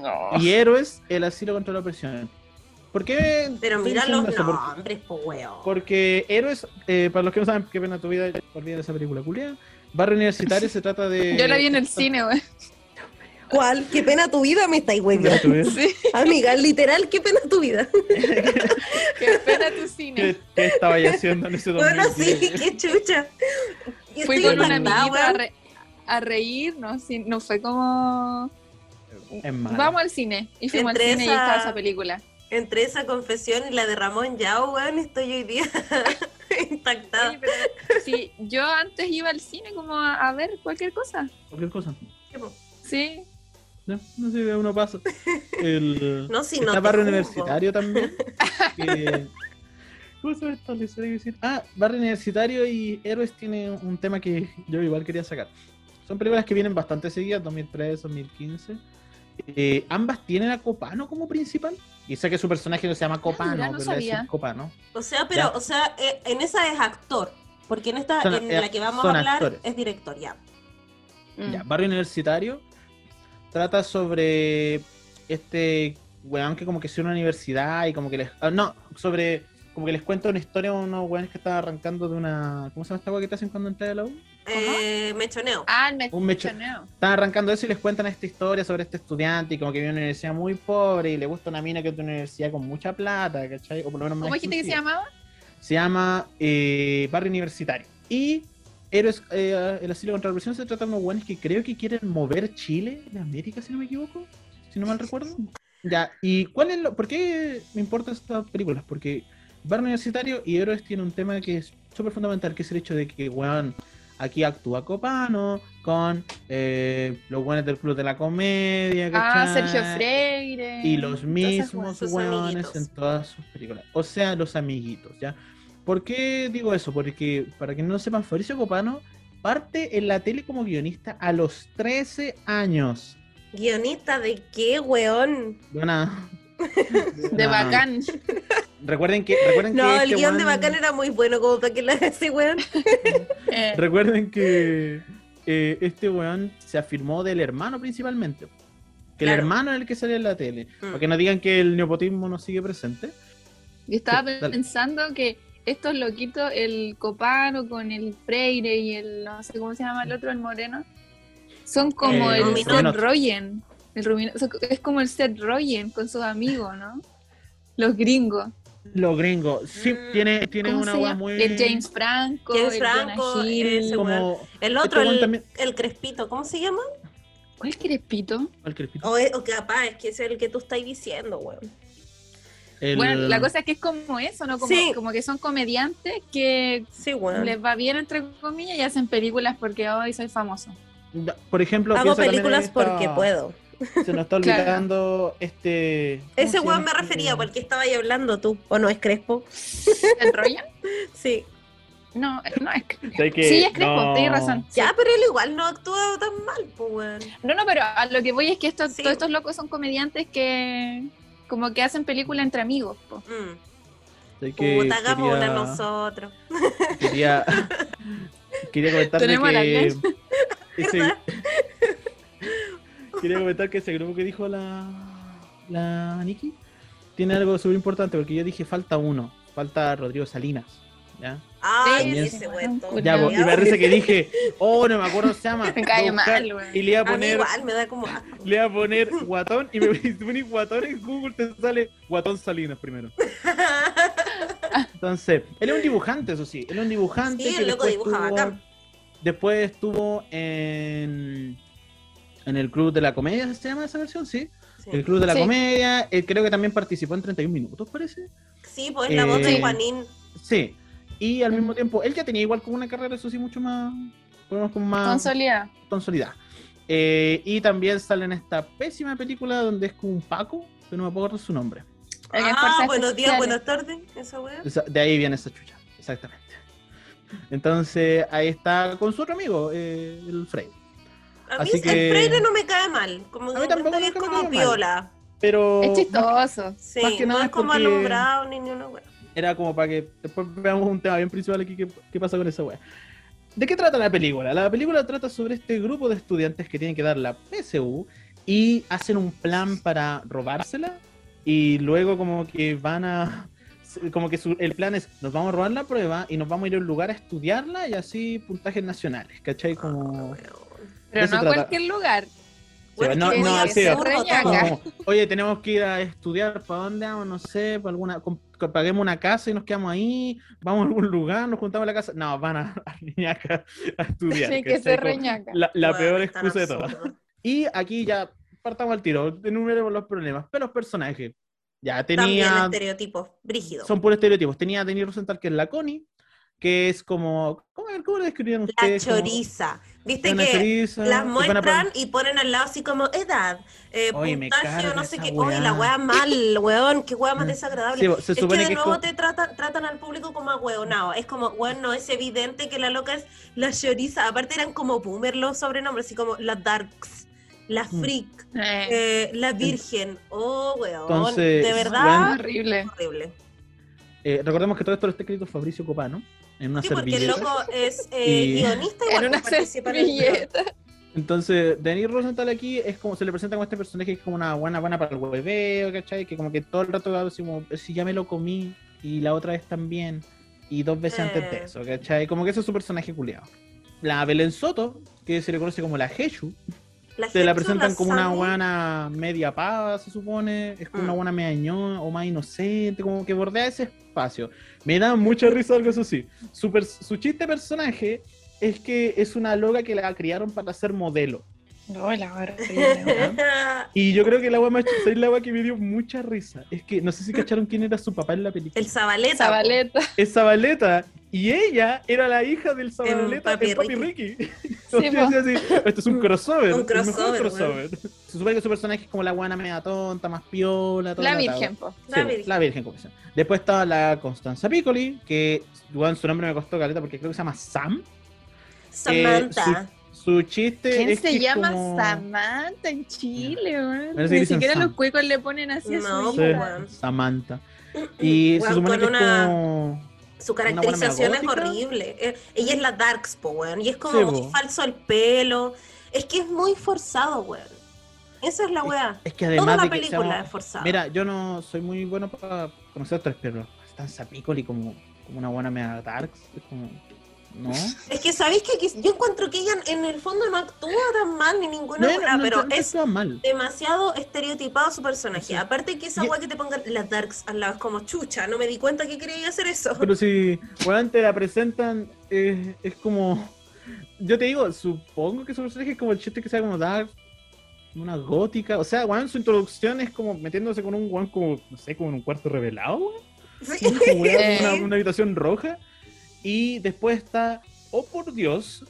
No.
Y Héroes, el asilo contra la opresión. ¿Por qué?
Pero mira los nombres, po weón.
Porque Héroes, eh, para los que no saben qué pena tu vida, olviden esa película culia. Barrio Universitario *laughs* se trata de.
Yo la vi en el cine, güey.
¿Cuál? ¿Qué pena tu vida? Me estáis hueviando.
Sí,
Amiga, literal, qué pena tu vida.
qué pena tu
¿Qué,
cine.
qué estaba yo haciendo en ese
Bueno,
2010?
sí, qué chucha. Y
Fui con una amiguita a, re- a reírnos. sí, no fue como. Vamos al cine. Y fuimos
Entre
al cine y
esa-
estaba esa película.
Entre esa confesión y la de Ramón Yao, weón, estoy hoy día *laughs* impactada.
Pero sí, yo antes iba al cine como a, a ver cualquier cosa.
Cualquier cosa.
Sí.
No, no sé, uno pasa. El, *laughs*
No, si
está
no
Barrio. Universitario también. que- ¿Cómo se esta lesera que decir? Ah, Barrio Universitario y Héroes tiene un tema que yo igual quería sacar. Son películas que vienen bastante seguidas, 2003, 2015. Eh, ambas tienen a Copano como principal. Y sé que su personaje no se llama Copano,
mira, no
pero. Copano.
O sea, pero,
Ya.
o sea, eh, en esa es actor. Porque en esta,
Son-
en
eh,
la que vamos a hablar,
actores.
es director, ya.
Mm.
Ya, Barrio Universitario trata sobre este weón que como que es una universidad y como que les... ah, no, sobre como que les cuenta una historia a unos weones que estaban arrancando de una. ¿Cómo se llama esta weá que te hacen cuando entras a la U?
Eh, mechoneo.
Ah, el
Un mecho-
mechoneo.
Están arrancando eso y les cuentan esta historia sobre este estudiante y como que vive en una universidad muy pobre y le gusta una mina que es de una universidad con mucha plata, ¿cachai? O por lo menos más
¿Cómo dijiste que se llamaba?
Se llama eh, Barrio Universitario. Y Héroes, eh, el asilo contra la represión se trata de unos buenos que creo que quieren mover Chile de América, si no me equivoco, si no mal recuerdo. Ya, ¿y cuál es lo, por qué me importan estas películas? Porque Barrio Universitario y Héroes tienen un tema que es súper fundamental, que es el hecho de que, weón, aquí actúa Copano con eh, los buenos del Club de la Comedia,
Ah,
¿cachai?
Sergio Freire.
y los mismos
amiguitos.
en todas sus películas. O sea, los amiguitos, ¿ya? ¿Por qué digo eso? Porque, para que no sepan, Fabricio Copano parte en la tele como guionista a los 13 años.
¿Guionista de qué, weón?
De una- *laughs*
De
una-
bacán. *laughs*
Recuerden que, recuerden
No,
que
el
este
guion de Bacán era muy bueno como para que lo haga ese weón. *laughs*
Eh,
Recuerden que eh, este weón se afirmó del hermano principalmente. Que el hermano es el que sale en la tele.
Mm.
Para que no digan que el neopotismo no sigue presente.
Yo estaba
Sí, dale.
pensando que estos loquitos, el Copano con el Freire y el, no sé cómo se llama el otro, el Moreno, son como
Eh,
el. Seth Rogen. El Ruminot- o sea, es como el Seth Rogen con sus amigos, ¿no? Los gringos.
Los gringos. Sí,
Mm.
tiene, tiene
¿Cómo
una
llama?
muy.
El James Franco,
James
el
Franco,
Jonah Hill.
ese weón.
como.
El otro,
Este
el,
también-
el Crespito, ¿cómo se llama?
¿Cuál crespito?
¿Cuál crespito?
O, es- o capaz, es que es el que tú estás diciendo, weón.
El-
Bueno, la cosa es que es como eso, ¿no? Como,
Sí.
como que son comediantes que
Sí,
les va bien, entre comillas, y hacen películas porque hoy soy famoso.
Por ejemplo,
Hago películas
esta-
porque puedo.
Se nos está *laughs*
Claro.
olvidando este. ¿cómo
Ese
se
weón me refería, porque estaba ahí hablando tú. ¿O no es Crespo?
¿Se enrollan? *laughs*
Sí.
No, no es que- Sí, es Crespo,
no.
tienes razón. sí.
Ya, pero él igual no actúa tan mal, pues, weón.
No, no, pero a lo que voy es que estos,
Sí.
todos estos locos son comediantes que como que hacen película entre amigos. po.
Mm.
Que
Puta, hagamos una
quería-
nosotros.
Quería, *laughs* quería comentarle que. *laughs* Ese- comentar que ese grupo que dijo la. La Nikki tiene algo súper importante porque yo dije falta uno. Falta Rodrigo Salinas. ¿Ya?
Ay, ese todo
Ya, po, y parece que dije, oh, no me acuerdo cómo se llama. *laughs*
Me cae mal, güey.
Y le iba a poner,
igual me da como *laughs*
le iba a poner guatón y me *laughs* pones guatón en Google te sale guatón Salinas primero. Entonces, él es un dibujante, eso sí. Él es un dibujante.
Sí,
que
el loco
después
dibuja
estuvo-
bacán.
Después estuvo en. En el Club de la Comedia, ¿se llama esa versión? Sí.
Sí.
El Club de la
Sí.
Comedia. Él creo que también participó en 31 minutos, parece.
Sí, pues la voz de
Eh,
Juanín.
Sí. Y al mismo tiempo, él ya tenía igual como una carrera, eso sí, mucho más. Podemos como más
Consolidada.
consolidada. Eh, y también sale en esta pésima película donde es como un Paco, que no me acuerdo su nombre.
Ah,
Fuerzas
buenos días, buenas tardes. Esa weá.
De ahí viene esa chucha, exactamente. Entonces, ahí está con su otro amigo, eh, el Frey.
A mí
Así
el
que-
Freire no me cae mal. Como
A
que
mí tampoco
que es como
mal.
piola.
Pero
Es chistoso.
Sí,
Más que
no
nada
es
es
como
porque-
alumbrado ni ni una weá.
Era como para que después veamos un tema bien principal aquí, ¿qué, qué pasa con esa wea? ¿De qué trata la película? La película trata sobre este grupo de estudiantes que tienen que dar la PSU y hacen un plan para robársela y luego como que van a... Como que su- el plan es, nos vamos a robar la prueba y nos vamos a ir a un lugar a estudiarla y así puntajes nacionales, ¿cachai?
Ah,
Como...
weón.
Pero no a cualquier lugar.
Bueno,
no, no, como, oye, tenemos que ir a estudiar, ¿para dónde vamos? No sé, para alguna, paguemos una casa y nos quedamos ahí, vamos a algún lugar, nos juntamos en la casa. No, van a, *laughs* a Riñaca a estudiar.
Sí, que se reñaca.
La, peor excusa de todas. Y aquí ya partamos al tiro, enumeremos los problemas. Pero los personajes, ya
También
tenía,
estereotipos, brígidos.
son puros estereotipos. Tenía a Denis Rosenthal, que es la Connie, que es como, ¿cómo, cómo lo describirían
La
ustedes? Como-
choriza. Viste
una
que
choriza,
las muestran y ponen al lado así como edad, eh,
Oye,
puntaje no sé qué. Oye, la
weá.
mal, weón, qué weá más *laughs*
Sí,
desagradable.
bo- se
es que de
que
nuevo te tratan, tratan al público como a hueonado. Es como, weón, no es evidente que la loca es la choriza. Aparte eran como boomer los sobrenombres, así como la darks, la
Mm.
freak,
Eh,
eh, la virgen. Oh, weón.
Entonces,
de verdad,
horrible.
horrible.
Eh, recordemos que todo esto lo está escrito Fabricio Copano en una
Sí, porque el loco es eh,
Y- *laughs*
guionista
En
igual
una
en el guion.
servilleta.
Entonces, Denis Rosenthal aquí es como se le presenta como este personaje que es como una buena buena para el hueveo, ¿cachai? Que como que todo el rato así como, si ya me lo comí, y la otra vez también, y dos veces antes de
Eh.
eso, ¿cachai? Como que ese es su personaje culiado. La Belén Soto, que se le conoce como la Hechu,
La
te la presentan como una buena media pava, se supone, es como una
Mm.
buena media ñoa o más inocente, como que bordea ese espacio. Me da mucha risa algo eso sí. Su, su chiste personaje es que es una loca que la criaron para ser modelo.
No, weón. *laughs*
Y yo creo que la agua más chistosa es la agua que me dio mucha risa. Es que no sé si cacharon quién era su papá en la película.
El Zabaleta.
Zabaleta.
Es Zabaleta. Y ella era la hija del Zabaleta
Papi
en Papi Ricky. *laughs*
Sí,
así, esto es un crossover.
Un
el
crossover,
crossover. Se supone que su personaje es como la guana media tonta, más piola. toda
La. Virgen, po.
Sí,
La Virgen.
la Virgen, como dicen. Después estaba la Constanza Piccoli, que bueno, su nombre me costó caleta porque creo que se llama Sam.
Samantha.
Su chiste
¿Quién
es
se
que es
llama
como-
Samantha en Chile, weón?
Parece que
Ni siquiera
Sam.
los cuecos le ponen así a
No,
su
Sí,
hija.
weón.
Samantha. Y se
Weón,
supone
con
que es
una-
como...
Su caracterización es horrible. Eh, ella es la Darkspo, weón. Y es como
Sí,
muy
po.
falso el pelo. Es que es muy forzado, weón. Esa es la weá.
Es que
Toda
además
la
de que
película
seamos-
es forzada.
Mira, yo no soy muy bueno para conocer actores, pero Constanza Piccoli como, como una buena media darks, es como... ¿No?
Es que sabéis que aquí- yo encuentro que ella en el fondo no actúa tan mal ni ninguna
No, no,
pero es
mal.
demasiado estereotipado su personaje.
Sí.
Aparte que esa
Y-
weá que te pongan las Darks al lado es como chucha, no me di cuenta que quería hacer eso. *laughs*
Pero si, bueno, te la presentan, eh, es como... Yo te digo, supongo que su personaje es como el chiste que sea como dark, una gótica, o sea, weón, su introducción es como metiéndose con un weón como, no sé, como en un cuarto revelado, weón. *laughs*
Sí.
Weón, una habitación roja. Y después está, oh por Dios,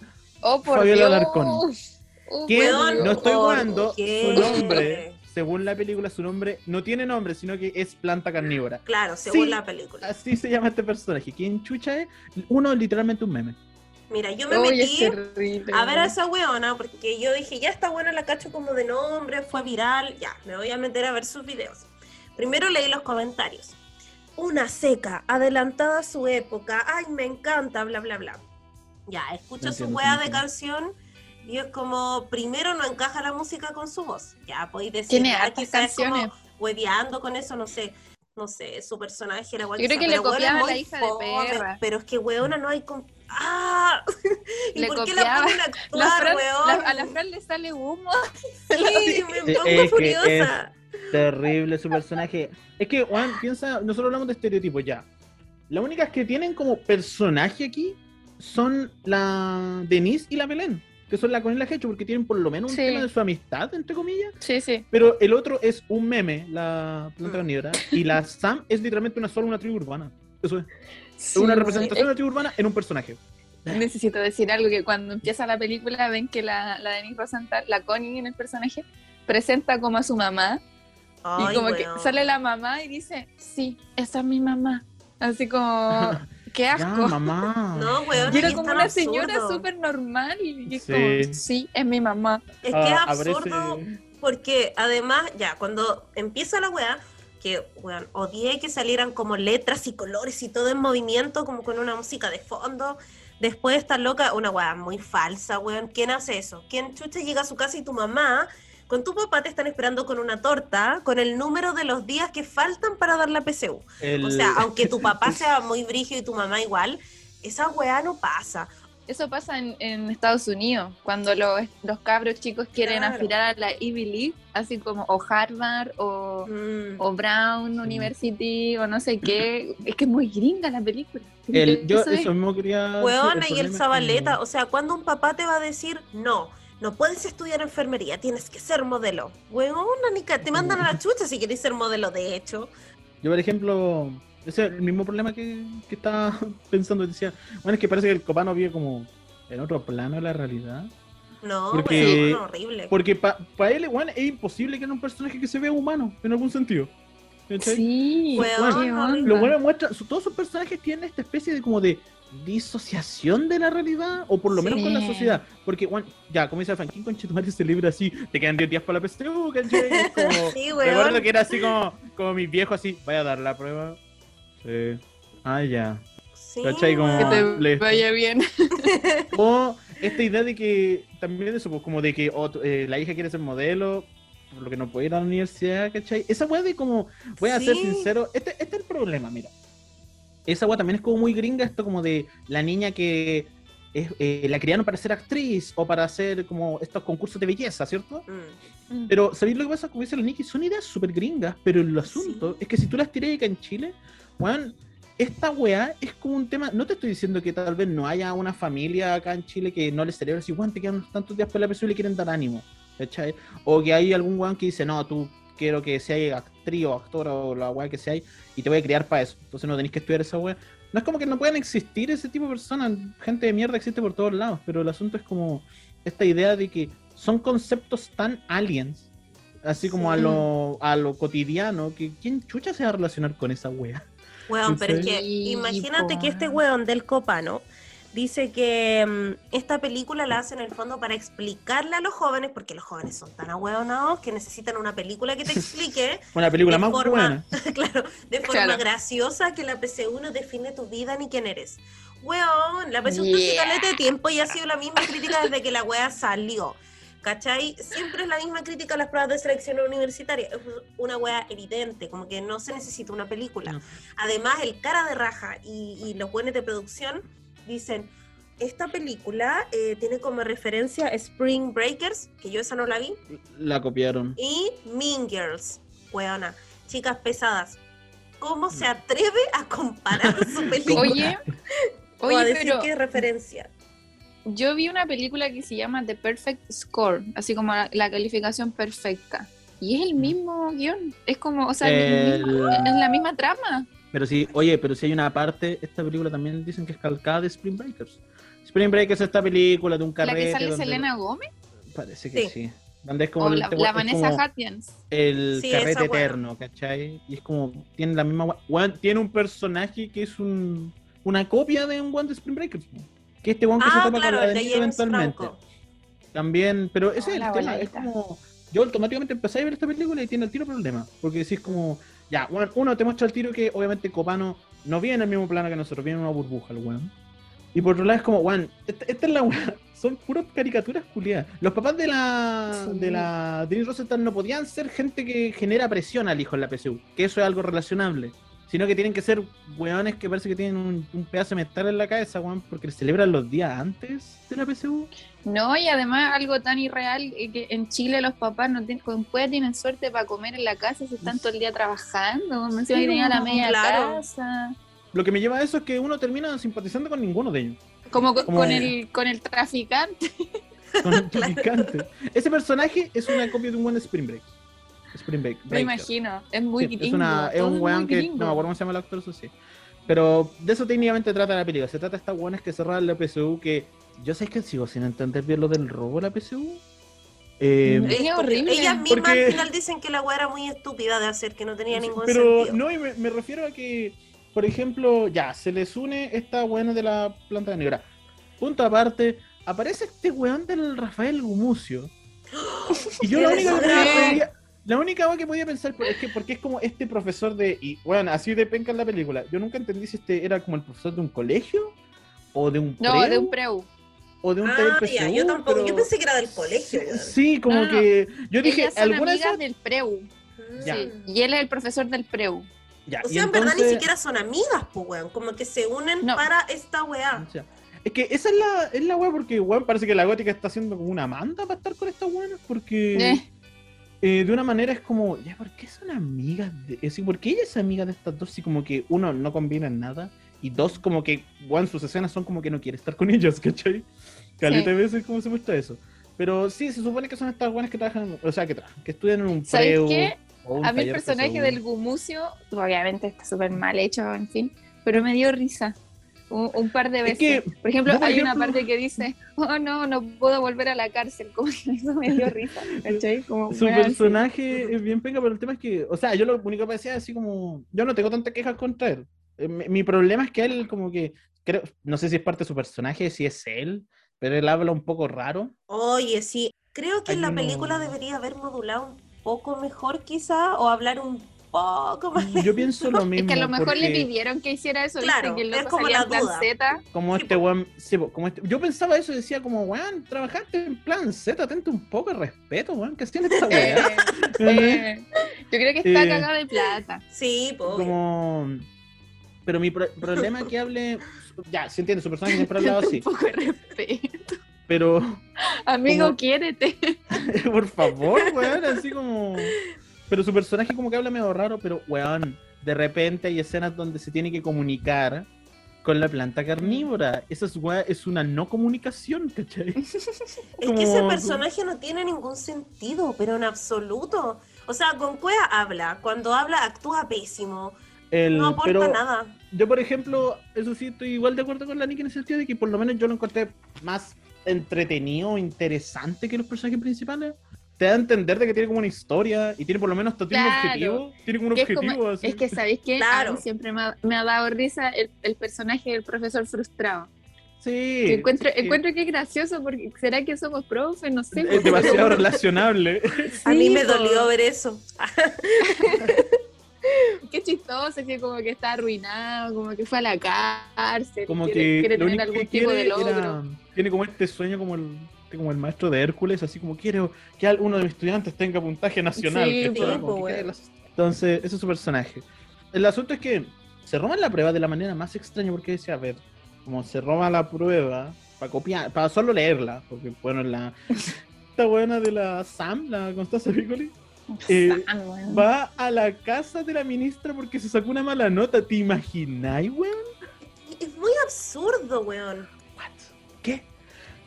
Oh, por
Fabiola
Dios.
Alarcón.
Oh,
que no estoy
¿por
jugando, su nombre, según la película, su nombre no tiene nombre, sino que es planta carnívora.
Claro, según
Sí.
la película.
Así se llama este personaje. ¿Quién chucha es? Uno, literalmente un meme.
Mira, yo me metí
terrible,
a ver a esa weona porque yo dije, ya está buena la cacho como de nombre, fue viral, ya, me voy a meter a ver sus videos. Primero leí los comentarios. Una seca, adelantada a su época, ay, me encanta, bla, bla, bla. Ya, escucho
No
su
no
de canción y es como, primero no encaja la música con su voz. Ya, podéis decir,
Tiene
ah,
hartas
quizás es como
canciones.
hueveando con eso, no sé. No sé, su personaje era
Yo creo que le
es
copiaba a la hija de
fome,
perra.
Pero es que weona no hay con... ¡Ah! *laughs* ¿Y
Le
por qué la
copiaba.
ponen a
La
actuar,
Fran-
weón?
la- a la Fran le sale humo. *laughs*
Sí, me
Eh,
pongo
es que
furiosa.
Terrible su personaje. Es que, Juan, piensa, nosotros hablamos de estereotipos ya. Las únicas que tienen como personaje aquí son la Denise y la Belén, que son la con la Hecho, porque tienen por lo menos un
Sí.
tema de su amistad, entre comillas.
Sí, sí.
Pero el otro es un meme, la planta
Mm.
carnívora. Y la Sam es literalmente una sola una tribu urbana. Eso es.
Sí,
una representación de una tribu urbana en un personaje.
Necesito decir algo que cuando empieza la película ven que la, la Denise Rosenthal, la Connie en el personaje, presenta como a su mamá
Ay,
y como que sale la mamá y dice, sí, esa es mi mamá. Así como, *laughs* qué
Ya,
asco.
mamá.
No, weón.
y era como una señora
absurdo.
súper normal y es
Sí.
como, sí, es mi mamá.
Es que
Ah,
es absurdo
aparece-
porque además, ya, cuando empieza la weá, que, weón, odié que salieran como letras y colores y todo en movimiento, como con una música de fondo. Después está loca, una weá muy falsa, weón. ¿Quién hace eso? ¿Quién chucha llega a su casa y tu mamá con tu papá te están esperando con una torta con el número de los días que faltan para dar la PCU?
El-
O sea, *laughs* aunque tu papá sea muy brígido y tu mamá igual, esa weá no pasa.
Eso pasa en, en Estados Unidos, cuando los, los cabros chicos quieren
Claro.
aspirar a la Ivy League, así como o Harvard o,
Mm.
o Brown University o no sé qué. *clears throat* Es que es muy gringa la película.
el- yo
Eso es.
eso mismo quería.
Weona y el Zabaleta,
como-
o sea, cuando un papá te va a decir, no, no puedes estudiar enfermería, tienes que ser modelo. Weona, Nica, te mandan a la *laughs* chucha si querés ser modelo, de hecho.
Yo, por ejemplo, ese es el mismo problema que, que estaba *laughs* pensando. Decía, bueno, es que parece que el copano vive como en otro plano de la realidad.
No,
Porque-
weón, horrible.
Porque para él, weón, es imposible que en un personaje que se vea humano, en algún sentido.
Sí,
horrible.
Lo bueno muestra, su- todos sus personajes tienen esta especie de como de disociación de la realidad, o por lo menos con la
Sí.
sociedad. Porque, bueno, ya, como dice Fan, ¿quién con Chetumare se libra así? Te quedan 10 días para la ¿cachai? Es como, *laughs*
Sí, weón.
recuerdo que era así como, como mi viejo así, vaya a dar la prueba. Sí. Ah, ya.
Sí,
¿cachai? Como-
Que te.
Listo.
vaya bien. *laughs*
O esta idea de que, también eso, pues, como de que oh, tu- eh, la hija quiere ser modelo, por lo que no puede ir a la universidad, ¿cachai? Esa weá de como, voy a ser
Sí.
sincero, este, este es el problema, mira. Esa weá también es como muy gringa, esto como de la niña que es, eh, la criaron para ser actriz o para hacer como estos concursos de belleza, ¿cierto?
Mm.
Pero, ¿sabéis lo que pasa? Como dice la Nikki, son ideas súper gringas, pero el asunto
Sí.
es que si tú las tiras acá en Chile, weón, esta weá es como un tema. No te estoy diciendo que tal vez no haya una familia acá en Chile que no le celebra así, weón, te quedan tantos días por la PSU y le quieren dar ánimo, ¿cachai? O que hay algún weón que dice, no, tú quiero que seas actriz o actora o la weá que sea y te voy a criar para eso. Entonces no tenéis que estudiar esa weá. No es como que no puedan existir ese tipo de personas, gente de mierda existe por todos lados, pero el asunto es como esta idea de que son conceptos tan aliens, así como a lo, a lo cotidiano, que ¿quién chucha se va a relacionar con esa wea?
Weón, pero es que imagínate que este weón del Copano dice que mm, esta película la hace en el fondo para explicarle a los jóvenes, porque los jóvenes son tan ahueonados que necesitan una película que te explique, *laughs*
Una película más
forma-
buena. *laughs*
claro, de forma
Claro.
graciosa que la PCU no define tu vida ni quién eres. Weón, la PCU
Yeah.
caleta de tiempo y ha sido la misma crítica desde que la wea salió. ¿Cachai? Siempre es la misma crítica a las pruebas de selección universitaria. Es una wea evidente, como que no se necesita una película.
No.
Además, el cara de raja y, y los buenos de producción dicen, esta película eh, tiene como referencia Spring Breakers, que yo esa no la vi,
La copiaron.
y Mean Girls, weona, chicas pesadas. ¿Cómo se atreve a comparar su *laughs* película?
Oye,
o a decir
pero
que es referencia.
yo vi una película que se llama The Perfect Score, así como la, la calificación perfecta. Y es el mismo guion. Es como, o sea, el mismo-
El-
es la misma trama.
Pero sí, oye, pero si hay una parte, esta película también dicen que es calcada de Spring Breakers. Spring Breakers es esta película de un
La
carrete.
que sale
donde-
Selena Gómez
Parece que
Sí.
sí. Donde es como
o
el-
la,
este
la
es
Vanessa
como
Hudgens.
el
Sí,
carrete eterno, ¿cachai? Y es como, tiene la misma... tiene un personaje que es un, una copia de un one de Spring Breakers. Que este one que se
Ah, claro,
con la
de
eventualmente.
Franco.
También, pero ese es
Hola,
el tema, es como... Yo automáticamente empecé a ver esta película y tiene el tiro problema. Porque decís como, ya, weón, uno te muestra el tiro que obviamente Copano no viene en el mismo plano que nosotros, viene en una burbuja el weón. Y por otro lado es como, weón, esta, esta es la weón, *laughs* son puras caricaturas culiadas. Los papás de la
Sí.
de la Denise Rosenthal no podían ser gente que genera presión al hijo en la PSU, que eso es algo relacionable. Sino que tienen que ser weones que parece que tienen un, un pedazo de metal en la cabeza, weón, porque celebran los días antes de la PSU.
No, y además algo tan irreal eh, que en Chile los papás no tienen, con tienen suerte para comer en la casa si están todo el día trabajando. Me encima que tenían la media
claro.
casa.
Lo que me lleva a eso es que uno termina simpatizando con ninguno de ellos.
Como con,
Como-
con el, con el traficante. *laughs*
Con el traficante. *laughs* Ese personaje es una copia de un buen Spring Break. Spring Break.
Me imagino. Es muy
Sí,
gringo.
es, una, es
todo
un weón que
gringo.
no me acuerdo cómo se llama el actor, eso sí. Pero de eso técnicamente trata la película. Se trata de estas weones que cerraron la PSU que yo sé que sigo sin entender bien lo del robo de la PSU. Eh,
Es horrible.
Ellas mismas
Porque-
al final dicen que la weá era muy estúpida de hacer, que no tenía ningún
pero
sentido.
no, y me, me refiero a que, por ejemplo, ya, se les une esta weona de la planta de negra. Punto aparte, aparece este weón del Rafael Gumucio. *gasps* Y yo
¡Qué
la única, que la única weá que podía pensar es que porque es como este profesor de. Y bueno, así de penca en la película. Yo nunca entendí si este era como el profesor de un colegio o de un
No,
preu,
de un preu.
o de un
Ah,
taller
ya,
PSU,
yo tampoco, yo pensé que era del colegio.
Sí, como
No,
que yo dije, ¿alguna esas?
del preu.
Ya.
Sí, y él es el profesor del preu.
Ya,
O sea, en verdad ni siquiera son amigas, pues, weón. Como que se unen
No.
para esta weá.
O sea, es que esa es la, es la weá porque weón parece que la gótica está haciendo como una manda para estar con esta weá, porque
Eh,
eh, de una manera es como, ya, ¿por qué son amigas? De, es decir, ¿por qué ella es amiga de estas dos? Si como que uno no combina nada y dos como que, weón, sus escenas son como que no quiere estar con ellas, *laughs* ¿cachai? Caleta de veces como se muestra eso. Pero sí, se supone que son estas buenas que trabajan, o sea, que, tra- que estudian en un
¿Sabes
preu
qué?
un
A mí el personaje del Gumucio, obviamente está súper mal hecho, en fin, pero me dio risa. Un, un par de
Es
veces.
que,
por ejemplo, hay una parte que dice, oh no, no puedo volver a la cárcel. *laughs* Como que eso me dio risa, ¿cachai? Como
Su
weá así.
personaje es bien penca, pero el tema es que, o sea, yo lo único que decía es así como, yo no tengo tantas quejas contra él. Eh, Mi, mi problema es que él como que, creo, no sé si es parte de su personaje, si es él, pero él habla un poco raro.
Oye, sí. Creo que
Hay
la
uno-
película debería haber modulado un poco mejor, quizá, o hablar un poco más.
Yo pienso lo mismo.
Es que a lo mejor le
porque
pidieron que hiciera eso,
Claro,
viste, que el
es
loco
como la duda.
Z.
Como
Sí,
este weón, sí, como este- yo pensaba eso y decía como, weón, trabajaste en plan Z, atento un poco de respeto, weón, que hacían esta *laughs*
Eh,
weá.
eh, yo creo que está
Eh,
cagado de plata.
Sí, pues.
como pero mi pro- problema es que hable. Ya, se entiende, su personaje siempre ha hablado
Un
así.
poco de respeto.
Pero,
Amigo,
Como-
quiérete. *laughs*
por favor, weón, así como. Pero su personaje como que habla medio raro, pero weón, de repente hay escenas donde se tiene que comunicar con la planta carnívora. Esa es, es una no comunicación, ¿cachai? *laughs*
Es que ese personaje no tiene ningún sentido, pero en absoluto. O sea, con Cuea habla, cuando habla actúa pésimo,
El,
no aporta
pero
nada.
yo, por ejemplo, eso sí estoy igual de acuerdo con la Nick en el sentido de que por lo menos yo lo encontré más entretenido, interesante que los personajes principales. Te da a entender de que tiene como una historia y tiene por lo menos tiene un
Claro.
objetivo. Tiene como un
Que es, como-
objetivo así.
es que, ¿sabéis qué? A
Claro.
mí siempre me ha, me ha dado risa el, el personaje del profesor frustrado.
Sí.
Que encuentro,
sí.
encuentro que es gracioso porque será que somos profes, no sé.
Es demasiado relacionable. *laughs*
A mí me dolió ver eso. *laughs*
Qué chistoso, que como que está arruinado, como que fue a la cárcel,
Como
quiere,
que
quiere
lo
tener
único
algún
que
tipo de
quiere
logro.
era- tiene como este sueño como el como el maestro de Hércules, así como quiero que uno de mis estudiantes tenga puntaje nacional. Las- Entonces, ese es su personaje. El asunto es que se roban la prueba de la manera más extraña, porque decía, a ver, como se roba la prueba para copiar, para solo leerla, porque bueno, la *laughs* esta buena de la Sam, la Constanza Piccoli, eh,
bueno.
va a la casa de la ministra porque se sacó una mala nota. ¿Te imagináis, weón?
Es muy absurdo, weón.
What? ¿Qué?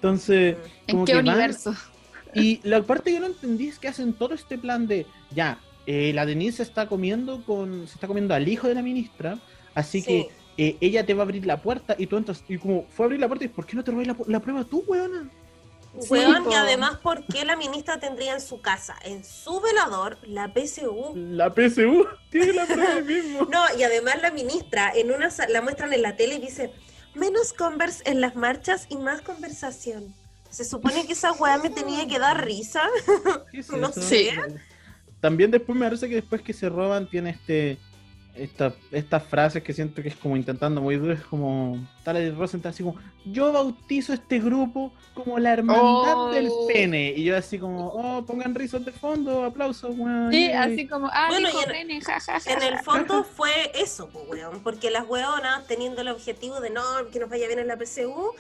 Entonces,
¿En
como
qué
que van-
universo? *laughs*
y la parte que no entendí es que hacen todo este plan de, ya, eh, la Denise se está comiendo con, se está comiendo al hijo de la ministra, así
Sí.
que eh, ella te va a abrir la puerta y tú entras, y como fue a abrir la puerta, y ¿por qué no te robas la, prueba tú, weona?
Weón, y además, ¿por qué la ministra tendría en su casa, en su velador, la PSU?
La PSU *laughs* tiene la prueba mismo. *laughs*
No, y además la ministra, en una la muestran en la tele y dice, menos converse en las marchas y más conversación. Se supone que esa weá me tenía que dar risa.
¿Qué es *laughs*
No
sé.
También después me parece que después que se roban tiene este esta, estas frases que siento que es como intentando muy duro, es como tal Rosenthal así como yo bautizo este grupo como la hermandad
Oh.
del pene y yo así como oh pongan risas de fondo aplausos weón,
Sí,
yay".
así como, ah,
Bueno,
dijo
en-
pene, ja, ja, ja,
En el
ja.
fondo fue eso, pues, weón, porque las weonas, teniendo el objetivo de no, que nos vaya bien en la PSU,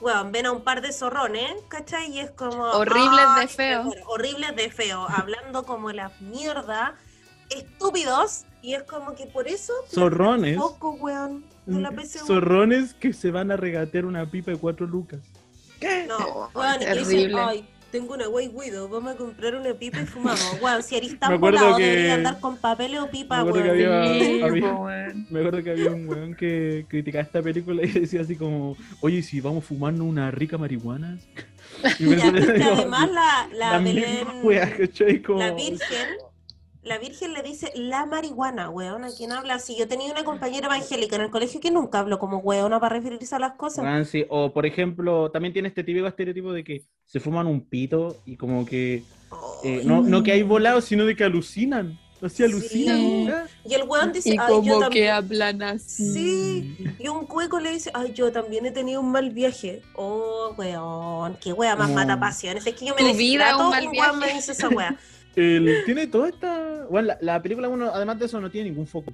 weón, ven a un par de zorrones, ¿cachai? Y es como...
Horribles de
"Ay,
feo".
bueno, horribles de feo, hablando como la mierda, estúpidos, y es como que por eso...
zorrones
Poco, weón, de la
zorrones que se van a regatear una pipa de cuatro lucas ¿qué?
No, *laughs* weón, y que dicen,
terrible.
ay, tengo una wey guido, vamos a comprar una pipa y fumamos. *laughs* Weón, si eres
Me
tan
acuerdo
volado,
que-
debería andar con papeles o pipa,
me acuerdo
weón.
había-
Sí,
había-. *laughs* Me acuerdo que había un weón que criticaba esta película y decía así como, oye, si vamos fumando una rica marihuana. Y me
Ya, es que
digo,
además la, la,
la
Belén,
misma wea. Como-
la Virgen, la Virgen le dice la marihuana, weón, a quien habla así. Yo tenía una compañera evangélica en el colegio que nunca habló como weona para referirse a las cosas.
Weón, sí, O por ejemplo, también tiene este típico estereotipo de que se fuman un pito y como que eh, no, no que hay volados, sino de que alucinan. Así alucinan.
Sí.
Y el weón dice,
Y
ay, yo
como que hablan así.
Sí, y un cueco le dice, ay, yo también he tenido un mal viaje. Oh, weón, qué wea más mata pasiones. Es que yo me
Tu vida, un mal
weón
viaje.
me dice esa wea. *laughs*
El- tiene toda esta. Bueno, la, la película, uno, además de eso, no tiene ningún foco.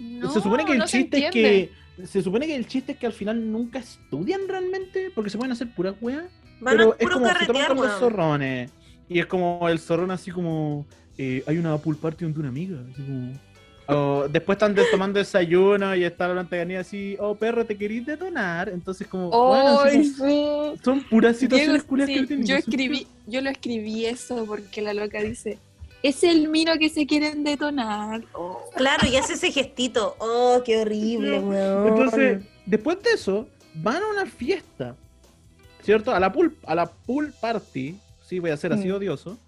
No,
se supone que el
no
chiste es que. Se supone que el chiste es que al final nunca estudian realmente, porque se pueden hacer puras weas.
Van
pero
a
es
puro
como se toman los
weón.
zorrones. Y es como el zorrón así como. eh, hay una pool party donde una amiga. Así como. O después están tomando desayuno y está la antagonía así, oh perro, te querís detonar. Entonces como. bueno, son puras situaciones
Diego,
culias
sí,
que tienen
yo escribí, yo lo escribí eso porque la loca dice, es el mino que se quieren detonar. Oh.
Claro, y hace ese gestito. Oh, qué horrible, weón.
Entonces, después de eso, van a una fiesta, ¿cierto? A la pool, a la pool party, sí, voy a ser así
Mm.
odioso.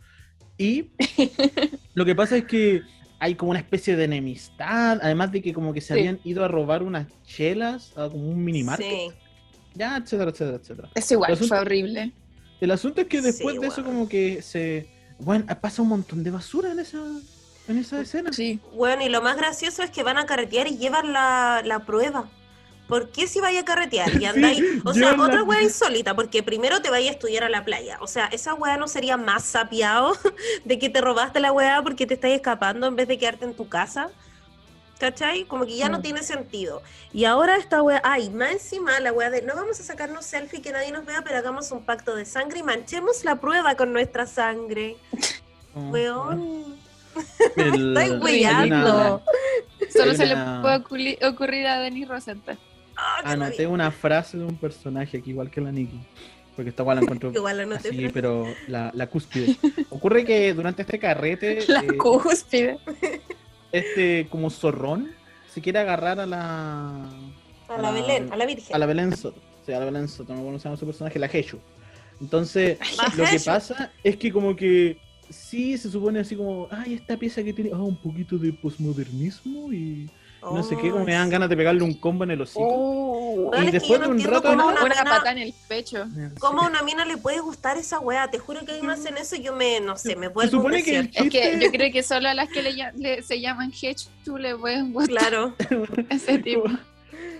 Y *laughs* lo que pasa es que hay como una especie de enemistad, además de que como que se
Sí.
habían ido a robar unas chelas a como un mini market,
Sí.
ya, etcétera, etcétera, etcétera.
Es igual,
asunto-
fue horrible.
El asunto es que
Sí,
después de eso como que se, bueno, pasa un montón de basura en esa, en esa escena.
Sí.
Bueno, y lo más gracioso es que van a carretear y llevan la, la prueba. ¿Por qué si vaya a carretear y *laughs* andáis? o sea,
llevan la-
otra wea *laughs* insólita, porque primero te vayas a estudiar a la playa. O sea, esa wea no sería más sapiado *laughs* de que te robaste la wea porque te estás escapando en vez de quedarte en tu casa. ¿Cachai? Como que ya no
Mm.
tiene sentido. Y ahora esta wea, ay, más encima la wea de no vamos a sacarnos selfie que nadie nos vea, pero hagamos un pacto de sangre y manchemos la prueba con nuestra sangre. Weón.
El- una-
Solo se le puede ocurri- ocurrir a Denis Rosenthal.
Qué
Anoté
rabia.
una frase de un personaje aquí, igual que la Nikki. Porque esta igual la encuentro *laughs*
Igual la anoté,
así,
pero-
la, la cúspide. Ocurre que durante este carrete, *laughs*
La
eh,
cúspide.
este como zorrón se quiere agarrar a la.
A la Belén, a la Virgen.
A la Belén Soto. Sí, a la Belén Soto, no llama su personaje, la Hechu. Entonces, *laughs* lo que pasa es que como que sí se supone así como, ay, esta pieza que tiene ah, un poquito de posmodernismo y no sé qué, como me dan
Oh,
ganas de pegarle un combo en el hocico.
Oh,
y después de un rato
cómo
de-
una
una
mina-
pata en el pecho.
¿Cómo a una mina le puede gustar esa wea? Te juro que ahí me hacen eso y yo me, no sé, me vuelvo
supone que el.
Es que yo creo que solo a las que le, se llaman Hechu le pueden gustar
Claro. *laughs*
ese *laughs* tipo.
Como-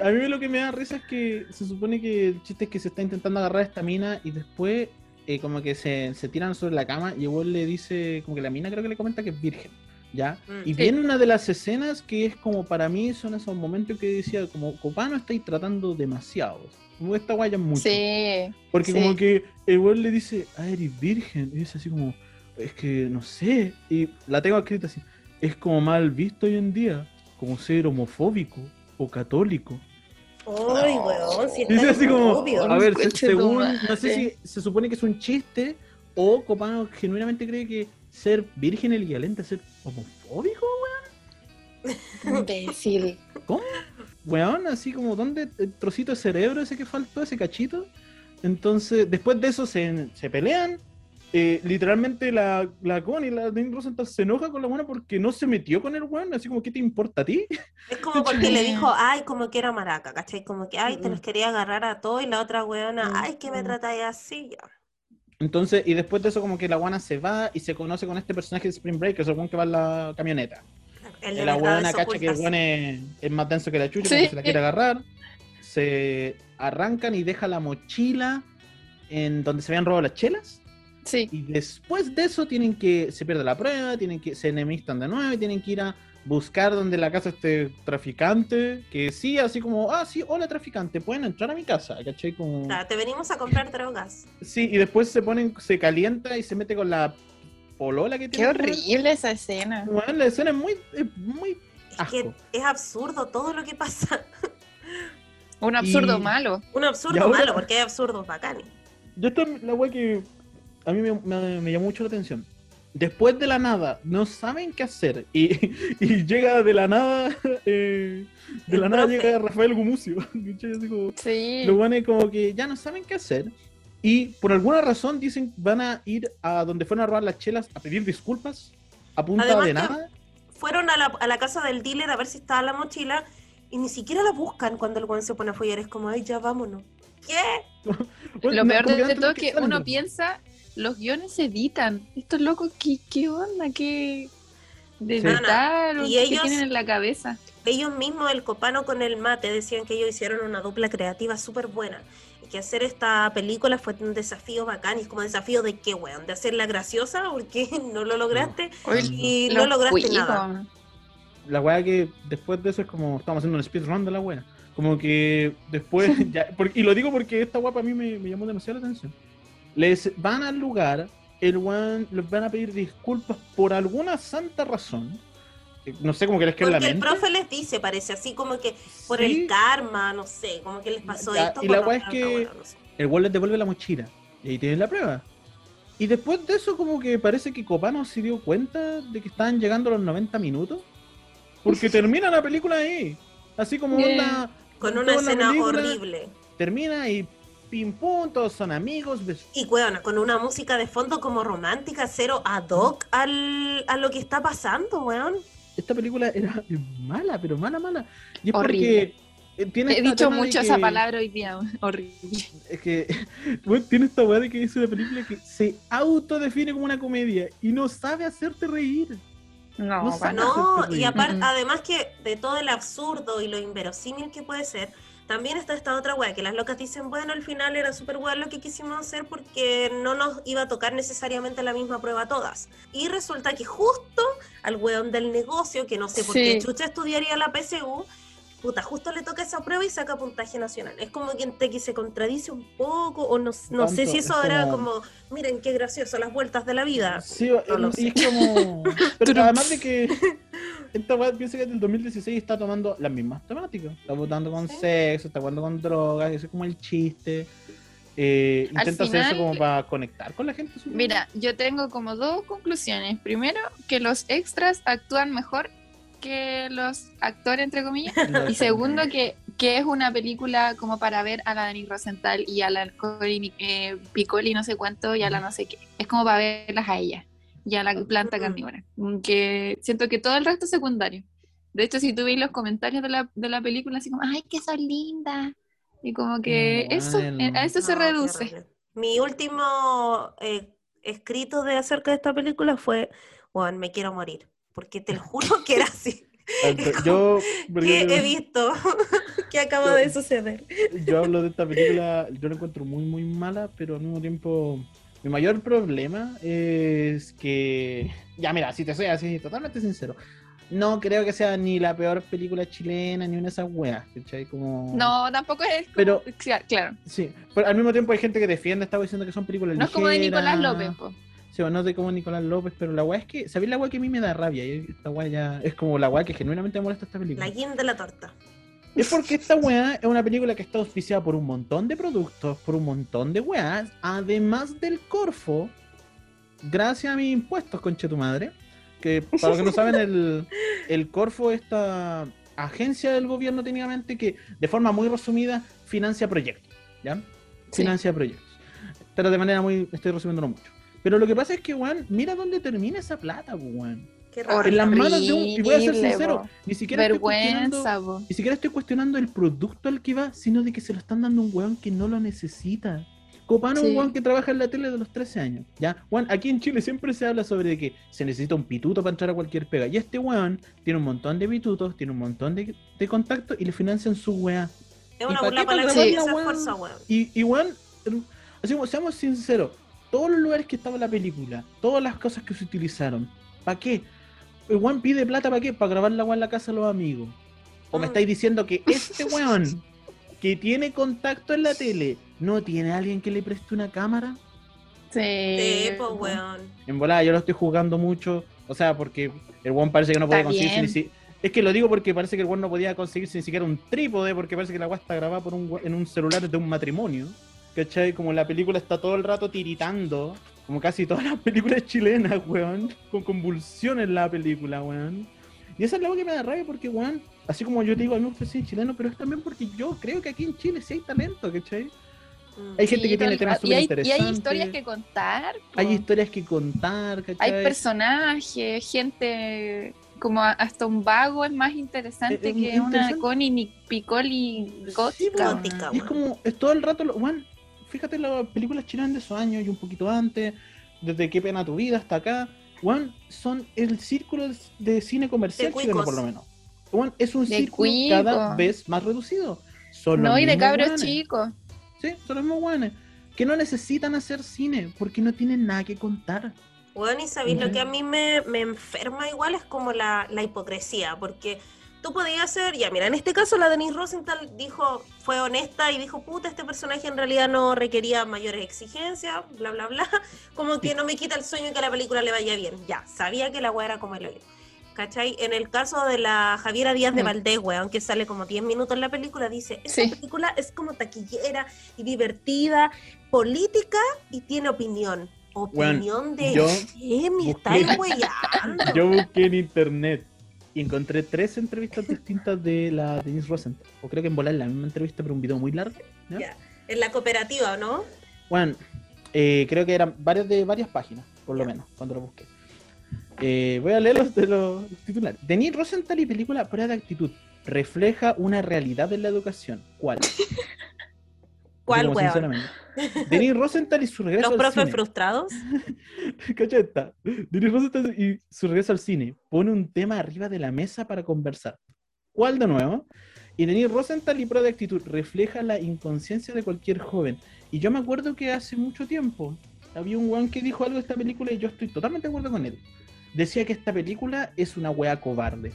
A mí lo que me da risa es que se supone que el chiste es que se está intentando agarrar a esta mina y después eh, como que se, se tiran sobre la cama y igual le dice, como que la mina creo que le comenta que es virgen, ¿ya?
Mm.
Y
Sí.
viene una de las escenas que es como para mí son esos momentos que decía como, Copano estáis tratando demasiado. Como esta guaya es mucho.
Sí.
Porque
sí.
como que el weón le dice, ah, eres virgen. Y es así como, es que no sé. Y la tengo escrita así. Es como mal visto hoy en día, como ser homofóbico o católico.
Ay, weón, si
así como,
obvio.
a ver, según, no sé si se supone que es un chiste o Copano genuinamente cree que ser virgen el equivalente a ser homofóbico. *laughs*
Imbécil.
Weón, así como, ¿dónde el trocito de cerebro ese que faltó, ese cachito? Entonces, después de eso se, se pelean. eh, literalmente la, la Connie, la Dean Rosenthal, se enoja con la buena porque no se metió con el weón. Así como, ¿qué te importa a ti?
Es como porque le dijo, ay, como que era maraca, ¿cachai? Como que, ay, te
Mm.
los quería agarrar a todos y la otra weona, ay, que me
Mm.
tratáis así, ya.
Entonces, y después de eso, como que la guana se va y se conoce con este personaje de Spring Break, que es el que va en la camioneta.
El
la weona cacha que el weón es, es más denso que la chucha,
Sí.
porque se la quiere agarrar. Se arrancan y deja la mochila en donde se habían robado las chelas.
Sí.
Y después de eso tienen que, se pierde la prueba, tienen que, se enemistan de nuevo y tienen que ir a buscar donde la casa este traficante, que sí, así como, ah, sí, hola traficante, pueden entrar a mi casa, ¿cachai? Como...
O sea, te venimos a comprar drogas.
Sí, y después se ponen, se calienta y se mete con la polola que
Qué
tiene. weón.
horrible esa escena.
Weón, la escena es muy, es muy
Es que es absurdo todo lo que pasa. *laughs*
Un absurdo
Y-
malo.
Un absurdo
ahora-
malo, porque hay absurdos bacanes.
Yo esta es la wea que a mí me, me- me llamó mucho la atención. Después de la nada, no saben qué hacer. Y, y llega de la nada, eh, de la nada llega Rafael Gumucio. *laughs*
Sí.
Los guanes como que ya no saben qué hacer. Y por alguna razón dicen van a ir a donde fueron a robar las chelas a pedir disculpas a punta
Además
de nada.
Fueron a la, a la casa del dealer a ver si estaba la mochila y ni siquiera la buscan cuando el weón se pone a follar. Es como, ay, ya vámonos. ¿Qué? *laughs*
Bueno,
Lo
no,
peor de todo es que uno
¿no?
piensa, los guiones se editan. Estos locos, ¿qué, qué onda? ¿Qué de
Sí.
Y
¿Qué
ellos-
tienen en la cabeza?
Ellos mismos, el copano con el mate, decían que ellos hicieron una dupla creativa súper buena. Y que hacer esta película fue un desafío bacán. Y es como desafío de qué, weón, de hacerla graciosa *laughs* porque no lo lograste. Y no lograste nada.
la weá que después de eso es como estamos haciendo un speedrun de la weá. Como que después, *laughs* ya, por- y lo digo porque esta weá para mí me, me llamó demasiado la atención. Les van al lugar, el weón les van a pedir disculpas por alguna santa razón. Eh, No sé cómo que la
Porque el
mente.
profe les dice, parece así como que por
Sí,
el karma, no sé, como que les pasó
Ya,
esto.
y la weá es que-
la weá, no sé.
el weón les devuelve la mochila. Y ahí tienen la prueba. Y después de eso, como que parece que Copano se dio cuenta de que estaban llegando los 90 minutos. Porque *laughs* termina la película ahí. Así como
Bien.
onda.
Con una
la
escena
película
horrible.
Termina y pim pum, todos son amigos.
Y weón, con una música de fondo como romántica, cero ad hoc al, a lo que está pasando, weón.
Esta película era mala, pero mala, mala. Y es
Horrible.
porque eh, tiene
He dicho mucho
que-
esa palabra hoy día. *laughs* Horrible.
Es que *laughs* bueno, tiene esta weá de que es una película que se autodefine como una comedia y no sabe hacerte reír.
No,
No.
No,
hacerte
y aparte, además que de todo el absurdo y lo inverosímil que puede ser, también está esta otra wea, que las locas dicen, bueno, al final era súper wea lo que quisimos hacer porque no nos iba a tocar necesariamente la misma prueba a todas. Y resulta que justo al weón del negocio, que no sé por qué
Sí.
chucha estudiaría la PSU, puta, justo le toca esa prueba y saca puntaje nacional. Es como que, te- que se contradice un poco, o no, no sé si
es
eso era
como-
como, miren qué gracioso, las vueltas de la vida.
Sí,
No lo
y
sé.
es como. *laughs* Pero además de que esta weá piensa que del 2016 está tomando las mismas temáticas. Está votando con
Sí.
sexo, está jugando con drogas, eso es como el chiste. Eh, intenta hacer eso
final-
como para conectar con la gente.
Mira, yo tengo como dos conclusiones. Primero, que los extras actúan mejor que los actores, entre comillas. *laughs* Y segundo, que, que es una película como para ver a la Dani Rosenthal y a la Corinne eh, Piccoli, no sé cuánto, y a la no sé qué. Es como para verlas a ellas y a la planta carnívora. Que siento que todo el resto es secundario. De hecho, si tú veis los comentarios de la, de la película, así como, ¡ay, que son lindas! Y como que
No,
eso,
bueno.
eh, a eso se
No, qué
reduce.
Mi último eh, escrito de acerca de esta película fue, bueno, me quiero morir, porque te lo juro que era así. *laughs*
Yo,
que
yo-
he visto *laughs* que acaba de suceder.
yo hablo de esta película, yo la encuentro muy, muy mala, pero al mismo tiempo, mi mayor problema es que, ya mira, si te soy así, totalmente sincero, no creo que sea ni la peor película chilena, ni una de esas weas, ¿cachai? Como...
No, tampoco es como-
Pero-
Cla- claro,
Sí, pero al mismo tiempo hay gente que defiende esta wea diciendo que son películas
no es como de. Nicolás López, po.
Sí, o no de como Nicolás López, pero la wea es que, ¿sabéis la wea que a mí me da rabia? Y esta wea ya es como la wea que genuinamente me molesta esta película.
La guinda de la torta.
Es porque esta weá es una película que está auspiciada por un montón de productos, por un montón de weas, además del Corfo, gracias a mis impuestos, conche tu madre. Que para los que no saben, el, el Corfo, esta agencia del gobierno técnicamente que de forma muy resumida financia proyectos, ¿ya?
Sí.
Financia proyectos. Pero de manera muy, estoy resumiéndolo mucho. Pero lo que pasa es que, weón, mira dónde termina esa plata, weón.
Qué raro.
En las manos de un, y voy a ser sincero, ni siquiera estoy cuestionando-
Vergüenza,
ni siquiera estoy cuestionando el producto al que va, sino de que se lo están dando a un weón que no lo necesita. Copano es un
Sí.
weón que trabaja en la tele de los 13 años. Ya, weón, aquí en Chile siempre se habla sobre que se necesita un pituto para entrar a cualquier pega. Y este weón tiene un montón de pitutos, tiene un montón de, de contactos y le financian su weá.
Es
¿y
una burla para la
weá?
esfuerza, weón.
Y, y weón, así como, seamos sinceros, todos los lugares que estaba la película, todas las cosas que se utilizaron, ¿para qué? El weón pide plata para qué? Para grabar la weá en la casa de los amigos. ¿O me
Mm.
estáis diciendo que *laughs* este weón que tiene contacto en la tele no tiene alguien que le preste una cámara?
Sí,
Sí, pues, weón.
En volada, yo lo estoy jugando mucho. O sea, porque el weón parece que no puede ni si- Es que lo digo porque parece que el weón no podía conseguirse ni siquiera un trípode, porque parece que la weá está grabada por un en un celular de un matrimonio. ¿Cachai? Como la película está todo el rato tiritando. Como casi todas las películas chilenas, weón. Con convulsiones la película, weón. Y esa es la que me da rabia porque, weón, así como yo te digo, a mí me gusta el cine chileno, pero es también porque yo creo que aquí en Chile sí hay talento, ¿cachai?
Mm.
Hay gente que tiene temas
y hay, y hay historias que contar.
Hay historias que contar, ¿cachai?
Hay personajes, gente como hasta un vago es más interesante
Eh, eh,
que una. Connie ni Piccoli
Sí,
gótica.
es como, es todo el rato, lo- weón, fíjate las películas chilenas de esos años y un poquito antes, desde Qué pena tu vida hasta acá, weón, son el círculo de- cine comercial chileno por lo menos. Weón, es un
De
círculo cada vez más reducido. Son
no, y de cabros chicos.
Sí, son los mismos weones. Que no necesitan hacer cine porque no tienen nada que contar.
Bueno, y sabéis lo que a mí me, me enferma igual es como la, la hipocresía, porque tú podías hacer, ya mira, en este caso la Denise Rosenthal dijo, fue honesta y dijo, puta, este personaje en realidad no requería mayores exigencias, bla, bla, bla, *laughs* como que no me quita el sueño que la película le vaya bien, ya, sabía que la weá era como el hoyo. ¿Cachai? En el caso de la Javiera Díaz de
Mm.
Valdés, weón, que sale como 10 minutos en la película, dice, esta
Sí.
película es como taquillera y divertida, política y tiene opinión. Opinión de
yo
qué me
busqué-
estáis weyando. *laughs*
Yo busqué en internet y encontré tres entrevistas distintas de la Denise Rosenthal. O creo que en volar la misma entrevista, pero un video muy largo.
En la cooperativa, ¿no?
Bueno, eh, creo que eran varios de varias páginas, por lo menos, cuando lo busqué. Eh, voy a leer los de los, los titulares. Denis Rosenthal y película Prueba de Actitud. Refleja una realidad en la educación. ¿Cuál? *laughs*
¿Cuál,
como
weón?
Denis Rosenthal y su regreso
Los
al
profes
cine.
frustrados. *laughs*
Cacha esta. Denis Rosenthal y su regreso al cine. Pone un tema arriba de la mesa para conversar. ¿Cuál de nuevo? Y Denis Rosenthal y Pro de Actitud refleja la inconsciencia de cualquier joven. Y yo me acuerdo que hace mucho tiempo había un weón que dijo algo de esta película y yo estoy totalmente de acuerdo con él. Decía que esta película es una wea cobarde.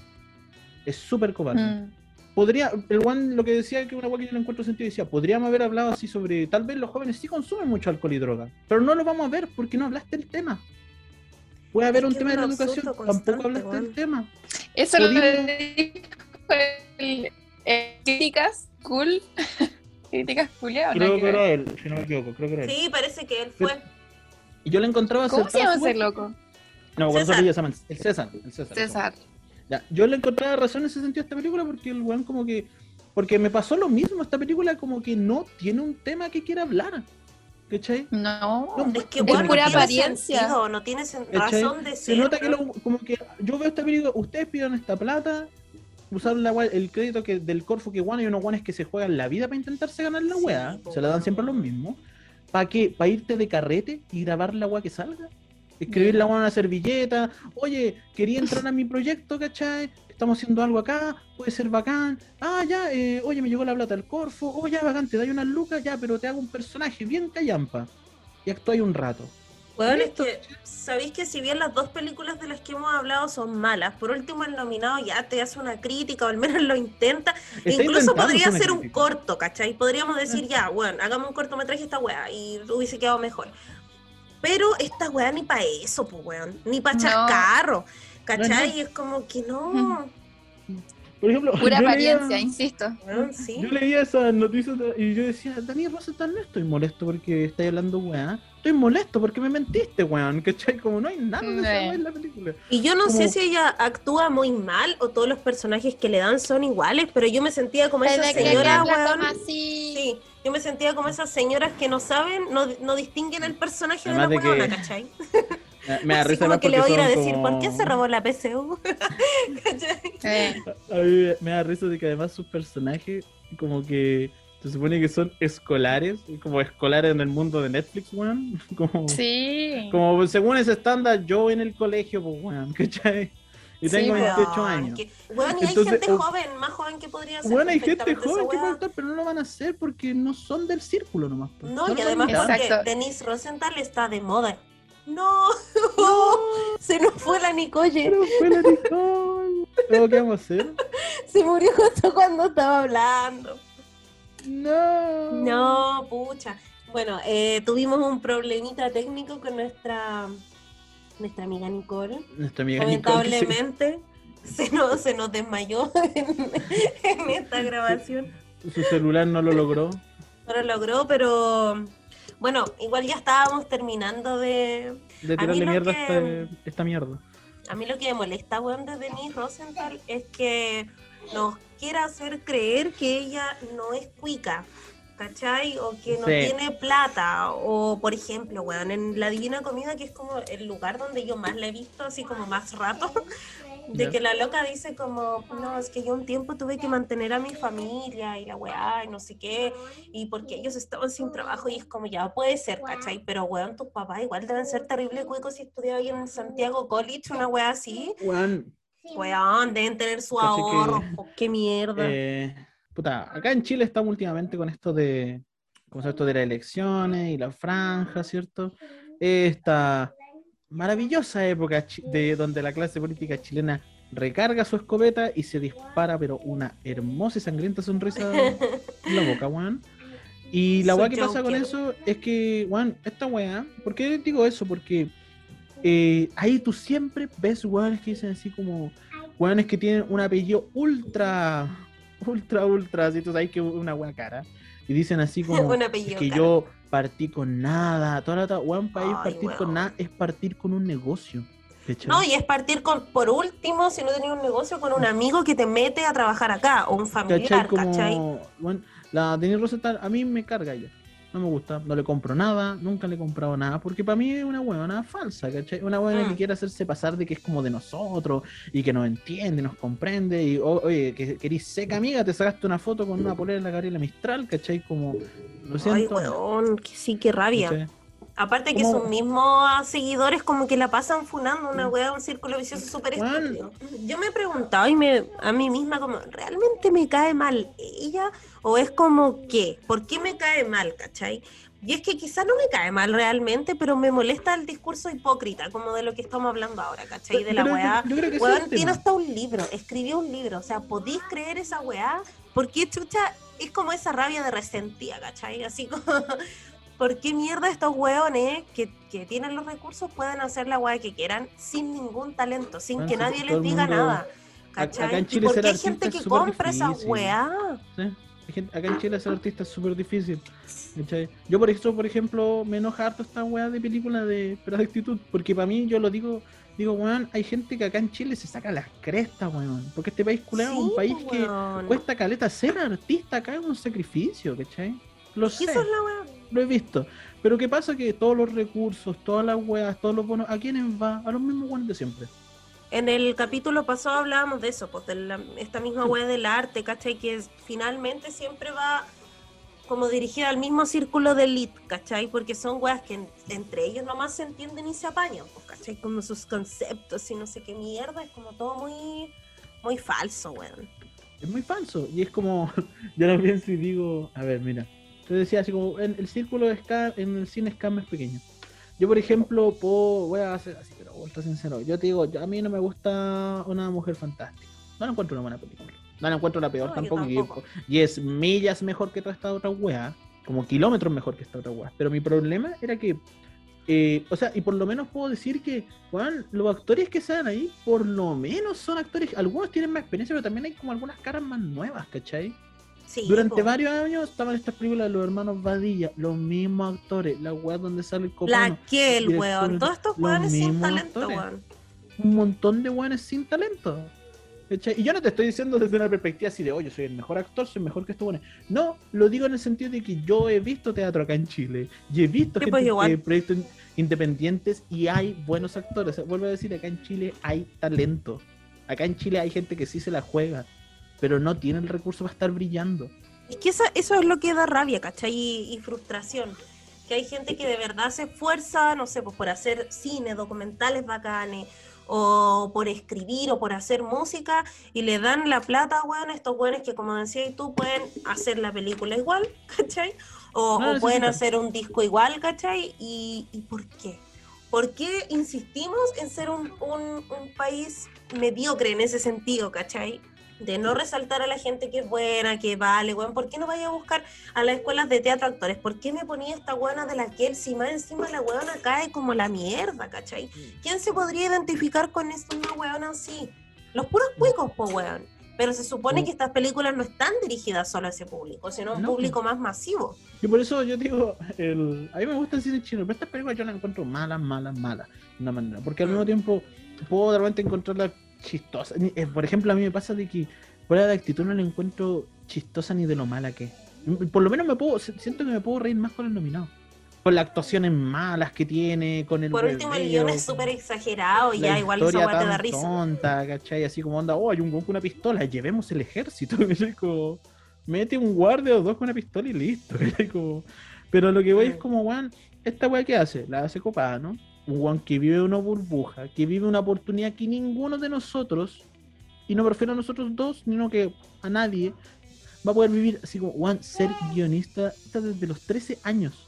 Es súper cobarde.
Mm.
Podría, el weón lo que decía que una wea que yo no encuentro sentido decía, podríamos haber hablado así sobre, tal vez los jóvenes sí consumen mucho alcohol y droga, pero no lo vamos a ver porque no hablaste del tema. Puede haber
Es
un tema de la educación, tampoco hablaste del tema.
Eso lo dijo el, eh, críticas cool. *laughs* críticas culiao, ¿no?
Creo
Que
era él, si no me equivoco, creo que era él.
Sí, parece que él fue.
Y yo le encontraba
¿Cómo se llama ese loco?
No, bueno,
César.
el César, el César.
César.
Ya, yo le encontraba razón en ese sentido a esta película porque el weón como que... Porque me pasó lo mismo, esta película como que no tiene un tema que quiera hablar. ¿Cachai?
No.
No,
Es que
Es
bueno,
pura
no
apariencia.
sentido, no tiene razón de
Se
ser.
nota que lo- como que yo veo esta película, ustedes pidan esta plata, usaron la el crédito que del Corfo que guan y unos guanes que se juegan la vida para intentarse ganar la
Sí,
wea, se la dan siempre a los mismos. ¿Para qué? ¿Para irte de carrete y grabar la wea que salga? Escribir la wea en una servilleta, oye, quería entrar a mi proyecto, ¿cachai? Estamos haciendo algo acá, puede ser bacán. Ah, ya, eh, oye, me llegó la plata del Corfo, oh, ya, bacán, te doy unas lucas, ya, pero te hago un personaje bien callampa. Y actúa ahí un rato.
Weón, es que sabéis que si bien las dos películas de las que hemos hablado son malas, por último el nominado ya te hace una crítica o al menos lo intenta.
Está
Incluso podría
hacer
ser un corto, ¿cachai? Podríamos decir ya, bueno, hagamos un cortometraje esta weá y hubiese quedado mejor. Pero esta weá ni para eso, pues weón, ni para
No.
chascarro, ¿cachai?
No,
Y es como que no, *laughs*
Por ejemplo,
Pura
leía-
apariencia, insisto.
sí.
Yo leía esas noticias y yo decía, Daniel Rosenthal, no estoy molesto porque estáis hablando weá. Estoy molesto porque me mentiste, weón. ¿Cachai? Como no hay nada de weá en la película.
Y yo no sé si ella actúa muy mal o todos los personajes que le dan son iguales, pero yo me sentía como esa señora, weón.
así.
Sí, yo me sentía como esas señoras que no saben, no, no distinguen el personaje
Además
de la weona,
que-
¿cachai? *laughs*
Me, da
Así
risa
como que le voy a ir a decir,
como-
¿por qué se robó la PCU? *laughs* ¿Cachai?
Eh,
A mí me da risa de que además sus personajes como que se supone que son escolares, como escolares en el mundo de Netflix, weón. *laughs* Como,
sí.
como según ese estándar, yo en el colegio, pues, weón, ¿cachai? Y
Sí,
tengo
weón,
28
Weón,
años.
que- weón, y hay gente
o-
joven, más joven que podría ser.
Bueno, hay gente joven que puede estar, pero no lo van a hacer porque no son del círculo nomás. pues.
No, y además porque. Denise Rosenthal está de moda. No, *laughs* se nos fue la Nicole.
Pero fue la Nicole. ¿Pero qué vamos a hacer? *laughs*
Se murió justo cuando estaba hablando.
No.
No, pucha. Bueno, eh, tuvimos un problemita técnico con nuestra nuestra amiga Nicole.
Nuestra amiga se-
Lamentablemente se nos, se nos desmayó *laughs* en, en esta grabación.
Su celular no lo logró.
No lo logró, pero bueno, igual ya estábamos terminando de...
De tirarle mierda a
que-
esta, esta mierda.
A mí lo que me molesta, weón, de Denise Rosenthal es que nos quiera hacer creer que ella no es cuica, ¿cachai? O que no
Sí.
tiene plata. O, por ejemplo, weón, en La Divina Comida, que es como el lugar donde yo más la he visto, así como más rato, de que la loca dice como, no, es que yo un tiempo tuve que mantener a mi familia y la weá y no sé qué, y porque ellos estaban sin trabajo y es como, ya puede ser, ¿cachai? Pero weón, tus papás igual deben ser terrible cuicos si estudiaba ahí en Santiago College, una weá así.
Juan,
Weón, deben tener su
Así que,
ahorro, qué mierda.
eh, puta, acá en Chile estamos últimamente con esto de, ¿cómo se llama esto de las elecciones y la franja, ¿cierto? Esta maravillosa época de donde la clase política chilena recarga su escopeta y se dispara, pero una hermosa y sangrienta sonrisa en la boca, weón. Y la weá que pasa con eso es que, weón, esta weá, ¿por qué digo eso? Porque eh, ahí tú siempre ves weones que dicen así como, weones que tienen un apellido ultra, ultra, ultra, así tú sabes que una weá cara. Y dicen así *laughs* como, es que yo partí con nada, toda la ir
Ay,
partir con nada es partir con un negocio. ¿cachai?
No, y es partir con, por último, si no tenías un negocio, con un amigo que te mete a trabajar acá, o un familiar,
¿Cachai?
¿cachai?
Como, bueno, la Denise Rosenthal a mí me carga ella. No me gusta, no le compro nada, nunca le he comprado nada, porque para mí es una huevona falsa, ¿cachai? Una huevona que quiere hacerse pasar de que es como de nosotros y que nos entiende, nos comprende. Y o- oye, que querís seca amiga, te sacaste una foto con una polera de la Gabriela Mistral, ¿cachai? Como, lo
Ay,
siento.
weón, que sí, qué rabia.
¿cachai?
Aparte que sus mismos seguidores como que la pasan funando una
Mm.
weá, un círculo vicioso súper estúpido. Yo me he preguntado y me, a mí misma como, ¿realmente me cae mal ella? ¿O es como qué? ¿Por qué me cae mal, cachai? Y es que quizás no me cae mal realmente, pero me molesta el discurso hipócrita, como de lo que estamos hablando ahora, ¿cachai? De la
Pero
weá. Weón, tiene hasta un libro, escribió un libro, o sea, ¿podéis creer esa weá? ¿Por qué chucha? Es como esa rabia de resentida, ¿cachai? Así como, ¿por qué mierda estos weones que, que tienen los recursos pueden hacer la weá que quieran sin ningún talento, sin
Bueno,
que nadie
todo
les diga
mundo-
nada?
acá
¿Cachai?
en
¿Y
Chile
por
ser
qué hay
artista
gente
es
que
súper
compra esa
difícil.
weá?
¿sí? Hay gente- Acá en Chile ser artista es súper difícil. ¿cachai? Yo por eso, por ejemplo, me enoja harto esta weá de película de de actitud, porque para mí yo lo digo, digo, weón, hay gente que acá en Chile se saca las crestas, weón, porque este país culero es un país
po,
que cuesta caleta ser artista acá es un sacrificio, ¿cachai? Lo
¿Y
sé,
eso es la weá?
Lo he visto. Pero ¿qué pasa? Que todos los recursos, todas las weas, todos los bonos, ¿a quiénes va? A los mismos weones de siempre.
En el capítulo pasado hablábamos de eso, pues de la- esta misma web del arte, ¿cachai? Que es- finalmente siempre va como dirigida al mismo círculo de elite, ¿cachai? Porque son weas que en- entre ellos nomás se entienden y se apañan, pues, ¿cachai? Como sus conceptos y no sé qué mierda, es como todo muy, muy falso, weón.
Es muy falso. Y es como, *laughs* yo lo pienso y digo, a ver, mira. Te decía así como, en el círculo de Scam, en el cine Scam es pequeño. Yo, por ejemplo, puedo, voy a hacer así, pero ultra sincero. Yo te digo, yo- a mí no me gusta una mujer fantástica. No la encuentro una buena película. No la encuentro la peor
No,
tampoco. y- es millas mejor que toda esta otra wea. Como kilómetros mejor que esta otra wea. Pero mi problema era que, eh, o sea, y por lo menos puedo decir que, weón, los actores que salen ahí, por lo menos son actores, algunos tienen más experiencia, pero también hay como algunas caras más nuevas, ¿cachai?
Sí,
Durante
po.
varios años estaban estas películas de los hermanos Badilla, los mismos actores, la weá donde sale el
La
copano,
que el weón, todos estos weones sin talento,
actores.
weón.
un montón de weones sin talento. ¿cachai? Y yo no te estoy diciendo desde una perspectiva así de, oye, soy el mejor actor, soy mejor que estos weones. No, lo digo en el sentido de que yo he visto teatro acá en Chile y he visto gente
pues, igual.
de proyectos in- independientes y hay buenos actores. Vuelvo a decir, acá en Chile hay talento. Acá en Chile hay gente que sí se la juega, pero no tiene el recurso para estar brillando.
Es que eso, eso es lo que da rabia, ¿cachai? Y, y frustración. Que hay gente que de verdad se esfuerza, no sé, pues por hacer cine, documentales bacanes, o por escribir, o por hacer música, y le dan la plata, weón, a estos weones que, como decías tú, pueden hacer la película igual, *laughs* ¿cachai? O,
No
o pueden hacer un disco igual, ¿cachai? ¿Y, y por qué? ¿Por qué insistimos en ser un, un- un país mediocre en ese sentido, ¿cachai? De no resaltar a la gente que es buena, que vale, weón. ¿Por qué no vaya a buscar a las escuelas de teatro actores? ¿Por qué me ponía esta buena de la Kelsey? Más encima la weona cae como la mierda, ¿cachai? ¿Quién se podría identificar con esta una weona así? Los puros cuicos, po, weón. Pero se supone
Mm.
que estas películas no están dirigidas solo a ese público, sino a un
No.
público más masivo.
Y por eso yo digo, el, a mí me gusta el cine chino, pero estas películas yo las encuentro malas, malas, malas, de una manera. Porque al mismo tiempo puedo de repente encontrarlas chistosas. Ni- eh, Por ejemplo, a mí me pasa de que fuera de actitud no la encuentro chistosa ni de lo mala que es. Mm, Por lo menos me puedo, si- siento que me puedo reír más con el nominado. Con las actuaciones malas que tiene, con el
Por último, el
hueveo,
guion es súper exagerado y ya igual esa da
tan
risa.
tonta, ¿cachai? Así como onda, oh, hay un con una pistola, llevemos el ejército, *laughs* mete un guardia o dos con una pistola y listo, *laughs* pero lo que voy es
Mm.
como, weón, esta weá que hace, la hace copada, ¿no? Un weón que vive una burbuja, que vive una oportunidad que ninguno de nosotros, y no me refiero a nosotros dos, sino que a nadie, va a poder vivir así como, weón, ser guionista desde los 13 años.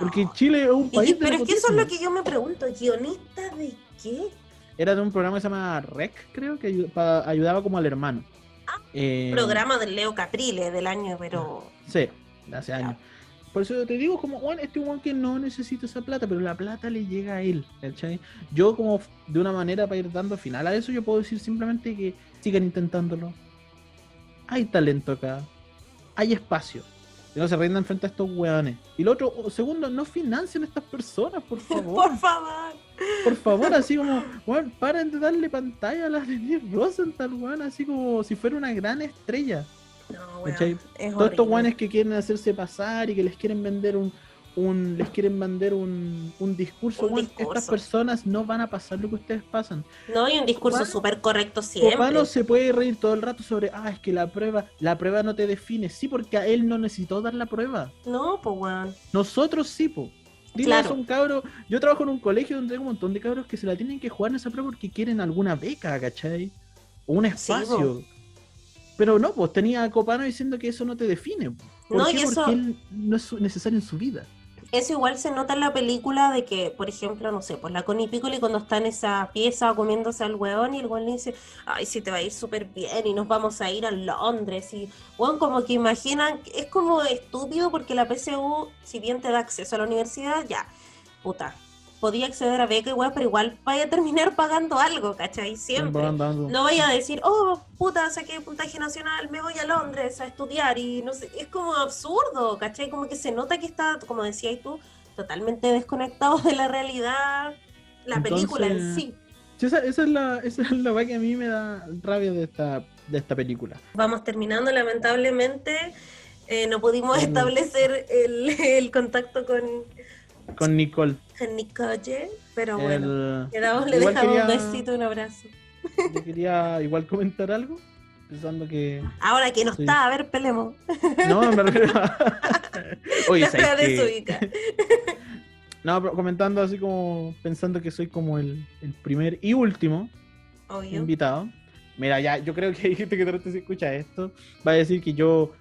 Porque Chile es un
Y
país
que- pero
de
es que eso es lo que yo me pregunto, ¿guionista de qué?
Era de un programa que se llama Rec, creo, que ayudaba como al hermano. Eh,
Programa del Leo Caprile del año, pero
Sí, de hace años. Por eso te digo, como, Juan, este Juan que no necesita esa plata, pero la plata le llega a él, ¿cachai? Yo, como de una manera para ir dando final a eso, yo puedo decir simplemente que sigan intentándolo. Hay talento acá, hay espacio. Que no se rindan frente a estos weones. Y lo otro, segundo, no financien a estas personas, por *laughs* favor.
por favor.
Por favor, así como, *laughs* weón, paren de darle pantalla a la Denise Rosenthal, weón, así como si fuera una gran estrella.
No, es
Todos estos weones que quieren hacerse pasar y que les quieren vender un, un, les quieren vender un, un discurso.
Un
weón,
discurso.
Estas personas no van a pasar lo que ustedes pasan.
No, hay un discurso súper correcto siempre.
Copano se puede reír todo el rato sobre, ah, es que la prueba, la prueba no te define. Sí, porque a él no necesitó dar la prueba.
No, pues weón.
Nosotros sí, po. Dile
Claro.
eso a un cabro. Yo trabajo en un colegio donde hay un montón de cabros que se la tienen que jugar en esa prueba porque quieren alguna beca, ¿cachai? O un espacio. Pero no, pues tenía a Copano diciendo que eso no te define. po. ¿Por
No,
qué?
y eso-
Porque él no es necesario en su vida.
Eso igual se nota en la película de que, por ejemplo, no sé, pues la Connie Piccoli cuando está en esa pieza comiéndose al weón y el weón le dice, ay, sí te va a ir súper bien y nos vamos a ir a Londres y, weón, como que imaginan, es como estúpido porque la PSU, si bien te da acceso a la universidad, ya, puta, podía acceder a beca igual, pero igual vaya a terminar pagando algo, ¿cachai? Siempre. No vaya a decir, oh, puta, saqué puntaje nacional, me voy a Londres a estudiar y no sé, es como absurdo, ¿cachai? Como que se nota que está, como decías tú, totalmente desconectado de la realidad, la película en sí.
Esa, esa es la, esa es la que a mí me da rabia de esta, de esta película.
Vamos terminando, lamentablemente, eh, no pudimos
Bueno.
establecer el, *laughs* el contacto con,
Con Nicole.
con Nicole, pero bueno,
El-
le, damos, le
igual
dejamos un besito, un abrazo.
Yo quería igual comentar algo, pensando que...
Ahora que no está, a ver, pelemos.
No, me *laughs* refiero
desubica.
No, pero comentando así como pensando que soy como el, el primer y último
Obvio.
invitado. Mira, ya, yo creo que hay gente que de repente se escucha esto, va a decir que yo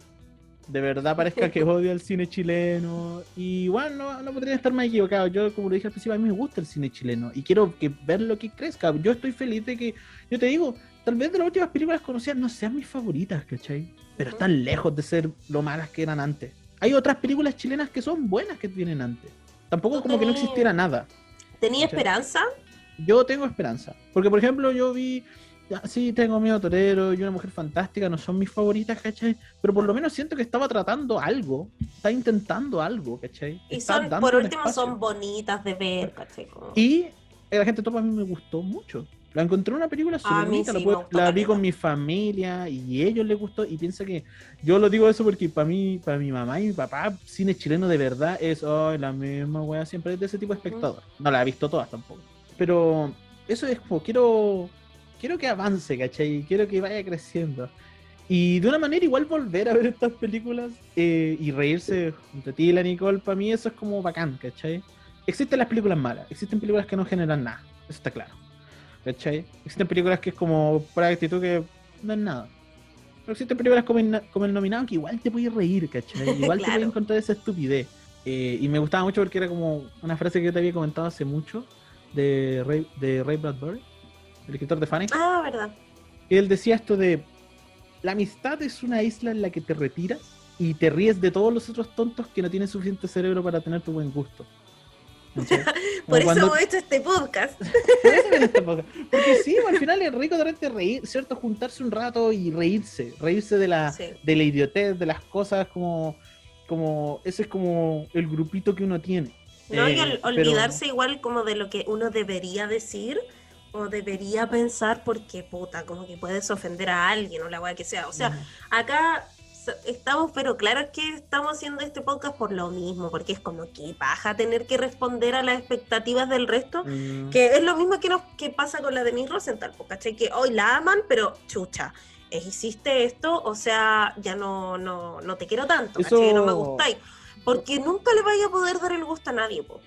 de verdad parezca que *laughs* odio el cine chileno. Y bueno, no, no podría estar más equivocado. Yo, como lo dije al principio, a mí me gusta el cine chileno y quiero que ver lo que crezca. Yo estoy feliz de que, yo te digo, tal vez de las últimas películas conocidas no sean mis favoritas, ¿cachai? Pero están lejos de ser lo malas que eran antes. Hay otras películas chilenas que son buenas que tienen antes. Tampoco es como que no existiera nada.
¿Tenía esperanza?
Yo tengo esperanza. Porque, por ejemplo, yo vi. Ya, sí, tengo miedo torero y una mujer fantástica, no son mis favoritas, ¿cachai? Pero por lo menos siento que estaba tratando algo. Está intentando algo, ¿cachai?
Y son, por último, son bonitas de ver, ¿cachai?
Y la gente topa a mí me gustó mucho. La encontré una película súper bonita,
sí
la, vi con mi familia y ellos les gustó y piensa que yo lo digo eso porque para mí, para mi mamá y mi papá, cine chileno de verdad es oh, la misma wea siempre es de ese tipo de espectador. No la he visto todas tampoco. Pero eso es como quiero quiero que avance, ¿cachai? Quiero que vaya creciendo. Y de una manera igual volver a ver estas películas eh, y reírse junto a ti y la Nicole, para mí eso es como bacán, ¿cachai? Existen las películas malas, existen películas que no generan nada, eso está claro. ¿Cachai? Existen películas que es como para actitud que no es nada. Pero existen películas como, el- como el nominado que igual te puedes reír, ¿cachai? *laughs* Igual te
Claro.
puedes encontrar esa estupidez. Eh, y me gustaba mucho porque era como una frase que yo te había comentado hace mucho de Ray, de Ray Bradbury, el escritor de Fanny.
Ah, verdad.
Él decía esto de la amistad es una isla en la que te retiras y te ríes de todos los otros tontos que no tienen suficiente cerebro para tener tu buen gusto. *laughs*
Por eso
cuando-
hemos hecho este podcast. *laughs*
por eso esta podcast. Porque sí, al final es rico de repente reír, ¿cierto? Juntarse un rato y reírse. Reírse de la,
Sí.
de la idiotez, de las cosas como, como. Ese es como el grupito que uno tiene.
No, y
Eh, pero-
olvidarse igual como de lo que uno debería decir o debería pensar porque, puta, como que puedes ofender a alguien o la weá que sea. O sea, acá estamos, pero claro que estamos haciendo este podcast por lo mismo, porque es como que paja tener que responder a las expectativas del resto.
Mm,
Que es lo mismo que, nos, que pasa con la de Denise Rosenthal, pues, ¿cachai? Que hoy la aman, pero chucha, eh, hiciste esto, o sea, ya no, no, no te quiero tanto,
Eso-
¿cachai? No me gustáis. Porque nunca le vaya a poder dar el gusto a nadie, po.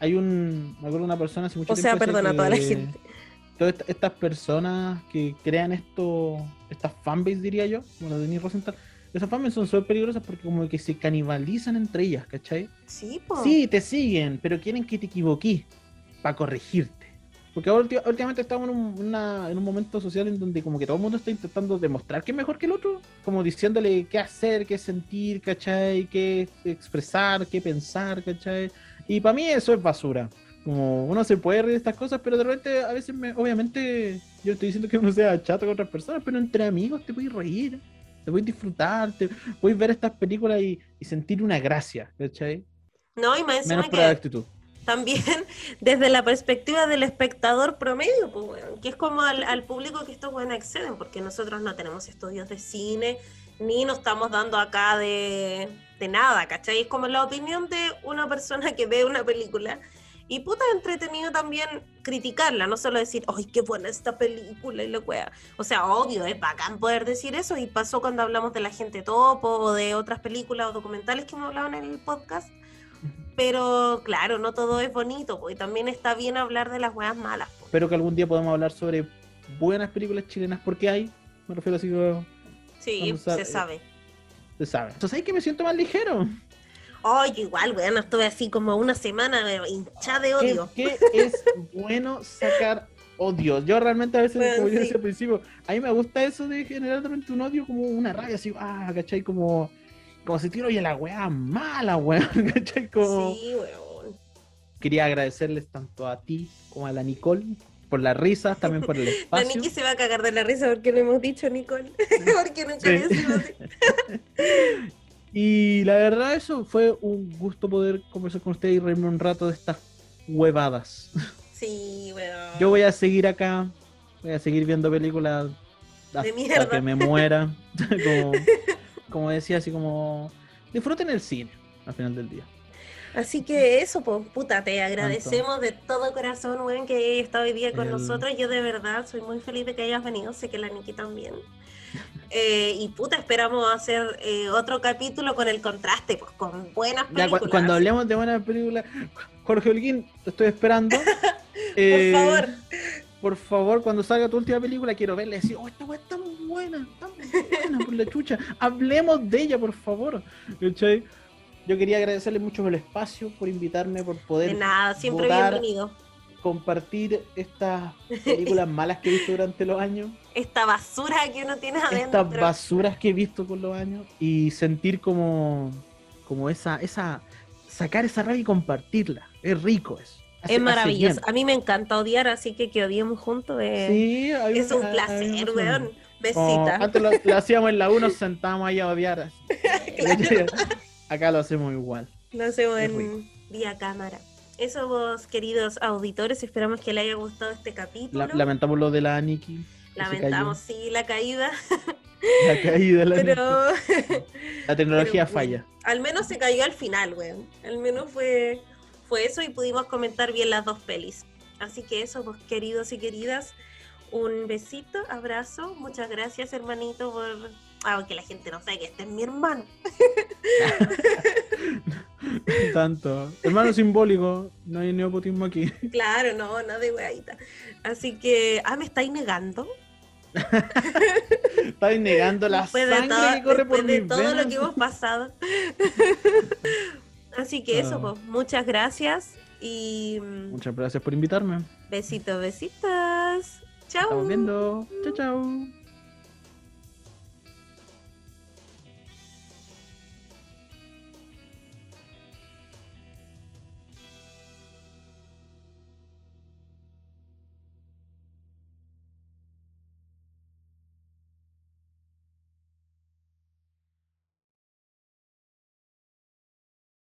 Hay un. Me acuerdo de una persona hace mucho
O sea,
tiempo decía
perdona a toda la gente.
Todas esta- estas personas que crean esto, estas fanbase diría yo, como la de Denise Rosenthal, esas fanbase son súper peligrosas porque como que se canibalizan entre ellas, ¿cachai?
Sí, po.
Sí, te siguen, pero quieren que te equivoquís para corregirte. Porque ahora últimamente estamos en un, una- en un momento social en donde como que todo el mundo está intentando demostrar que es mejor que el otro, como diciéndole qué hacer, qué sentir, ¿cachai? Qué expresar, qué pensar, ¿cachai? Y para mí eso es basura. Como uno se puede reír de estas cosas, pero de repente a veces, me, obviamente, yo estoy diciendo que uno sea chato con otras personas, pero entre amigos te puedes reír, te puedes disfrutar, te puedes ver estas películas y, y sentir una gracia, ¿cachai?
No, y más
Menos por la actitud.
también *laughs* desde la perspectiva del espectador promedio, pues, que es como al, al público que estos weones acceden, porque nosotros no tenemos estudios de cine, ni nos estamos dando acá de, de nada, ¿cachai? Es como la opinión de una persona que ve una película. Y puta entretenido también criticarla, no solo decir, ¡ay, qué buena esta película! y la wea. O sea, obvio, es bacán poder decir eso. Y pasó cuando hablamos de La Gente Topo o de otras películas o documentales que hemos hablado en el podcast. Pero claro, no todo es bonito, y también está bien hablar de las weas malas. pues.
Espero que algún día podamos hablar sobre buenas películas chilenas, porque hay, me refiero así que
Sí, se sabe.
Se sabe. Entonces ahí que me siento más ligero.
Oye, igual, weón, estuve así como una semana pero hinchada de
¿Qué,
odio.
qué *laughs* es bueno sacar odio? Yo realmente a veces,
Bueno,
como yo decía al principio, a mí me gusta eso de generar de repente un odio como una rabia, así, ah, ¿cachai? Como, como si tiro y a la weá mala, weón, *laughs* ¿cachai? Como...
Sí, weón.
Quería agradecerles tanto a ti como a la Nicole por las risas, también por el *laughs*
La
espacio.
Niki se va a cagar de la risa porque no hemos dicho Nicole. *laughs* porque nunca
Sí.
así. *laughs*
Y la verdad, eso fue un gusto poder conversar con ustedes y reírme un rato de estas huevadas.
Sí, weón.
Yo voy a seguir acá, voy a seguir viendo películas hasta que me muera. como, como decía, así como disfruten el cine al final del día.
Así que eso, pues, puta, te agradecemos de todo corazón, weón, que hayas estado hoy día con
El-
nosotros. Yo de verdad soy muy feliz de que hayas venido, sé que la Niki también. *laughs* Eh, y puta, esperamos hacer eh, otro capítulo con el contraste, pues con buenas
Ya, cu-
películas.
cuando hablemos de buenas películas, Jorge Holguín, te estoy esperando. *laughs*
Por
Eh,
favor.
Por favor, cuando salga tu última película, quiero verla y decir, oh, esta weá está muy buena, está muy buena por la chucha. Hablemos de ella, por favor. ¿Cachai? Yo quería agradecerle mucho por el espacio, por invitarme, por poder
De nada, siempre
votar,
bienvenido.
compartir estas películas *laughs* malas que he visto durante los años,
Esta basura que uno tiene adentro.
estas basuras que he visto con los años y sentir como, como esa, esa, sacar esa rabia y compartirla. Es rico eso. Hace-
Es maravilloso. A mí me encanta odiar, así que que odiemos juntos es,
Sí,
es un placer, weón. Besita.
antes lo, lo hacíamos en la 1, nos sentábamos ahí a odiar. así. *laughs* Acá lo hacemos igual.
Lo hacemos en vía cámara. Eso vos, queridos auditores, esperamos que les haya gustado este capítulo.
La- lamentamos lo de la se
Lamentamos, sí, la caída. *laughs*
La caída la
pero.
La tecnología *laughs*
pero,
falla.
al menos se cayó al final, weón. Al menos fue, fue eso y pudimos comentar bien las dos pelis. Así que eso, vos, queridos y queridas, un besito, abrazo. Muchas gracias, hermanito, por... Ah, que la gente no sabe que este es mi hermano. *laughs*
Tanto. Hermano simbólico, no hay neopotismo aquí.
Claro, no, nada de weadita. Así que, ah, ¿me estáis negando? *laughs*
Estáis negando la
después de,
sangre
todo,
que corre por
de
mis
todo lo que hemos pasado. *laughs* Así que eso,
Ah.
pues, muchas gracias y mm,
Muchas gracias por invitarme.
besitos, besitos. Chao.
Estamos viendo. Chao, chao.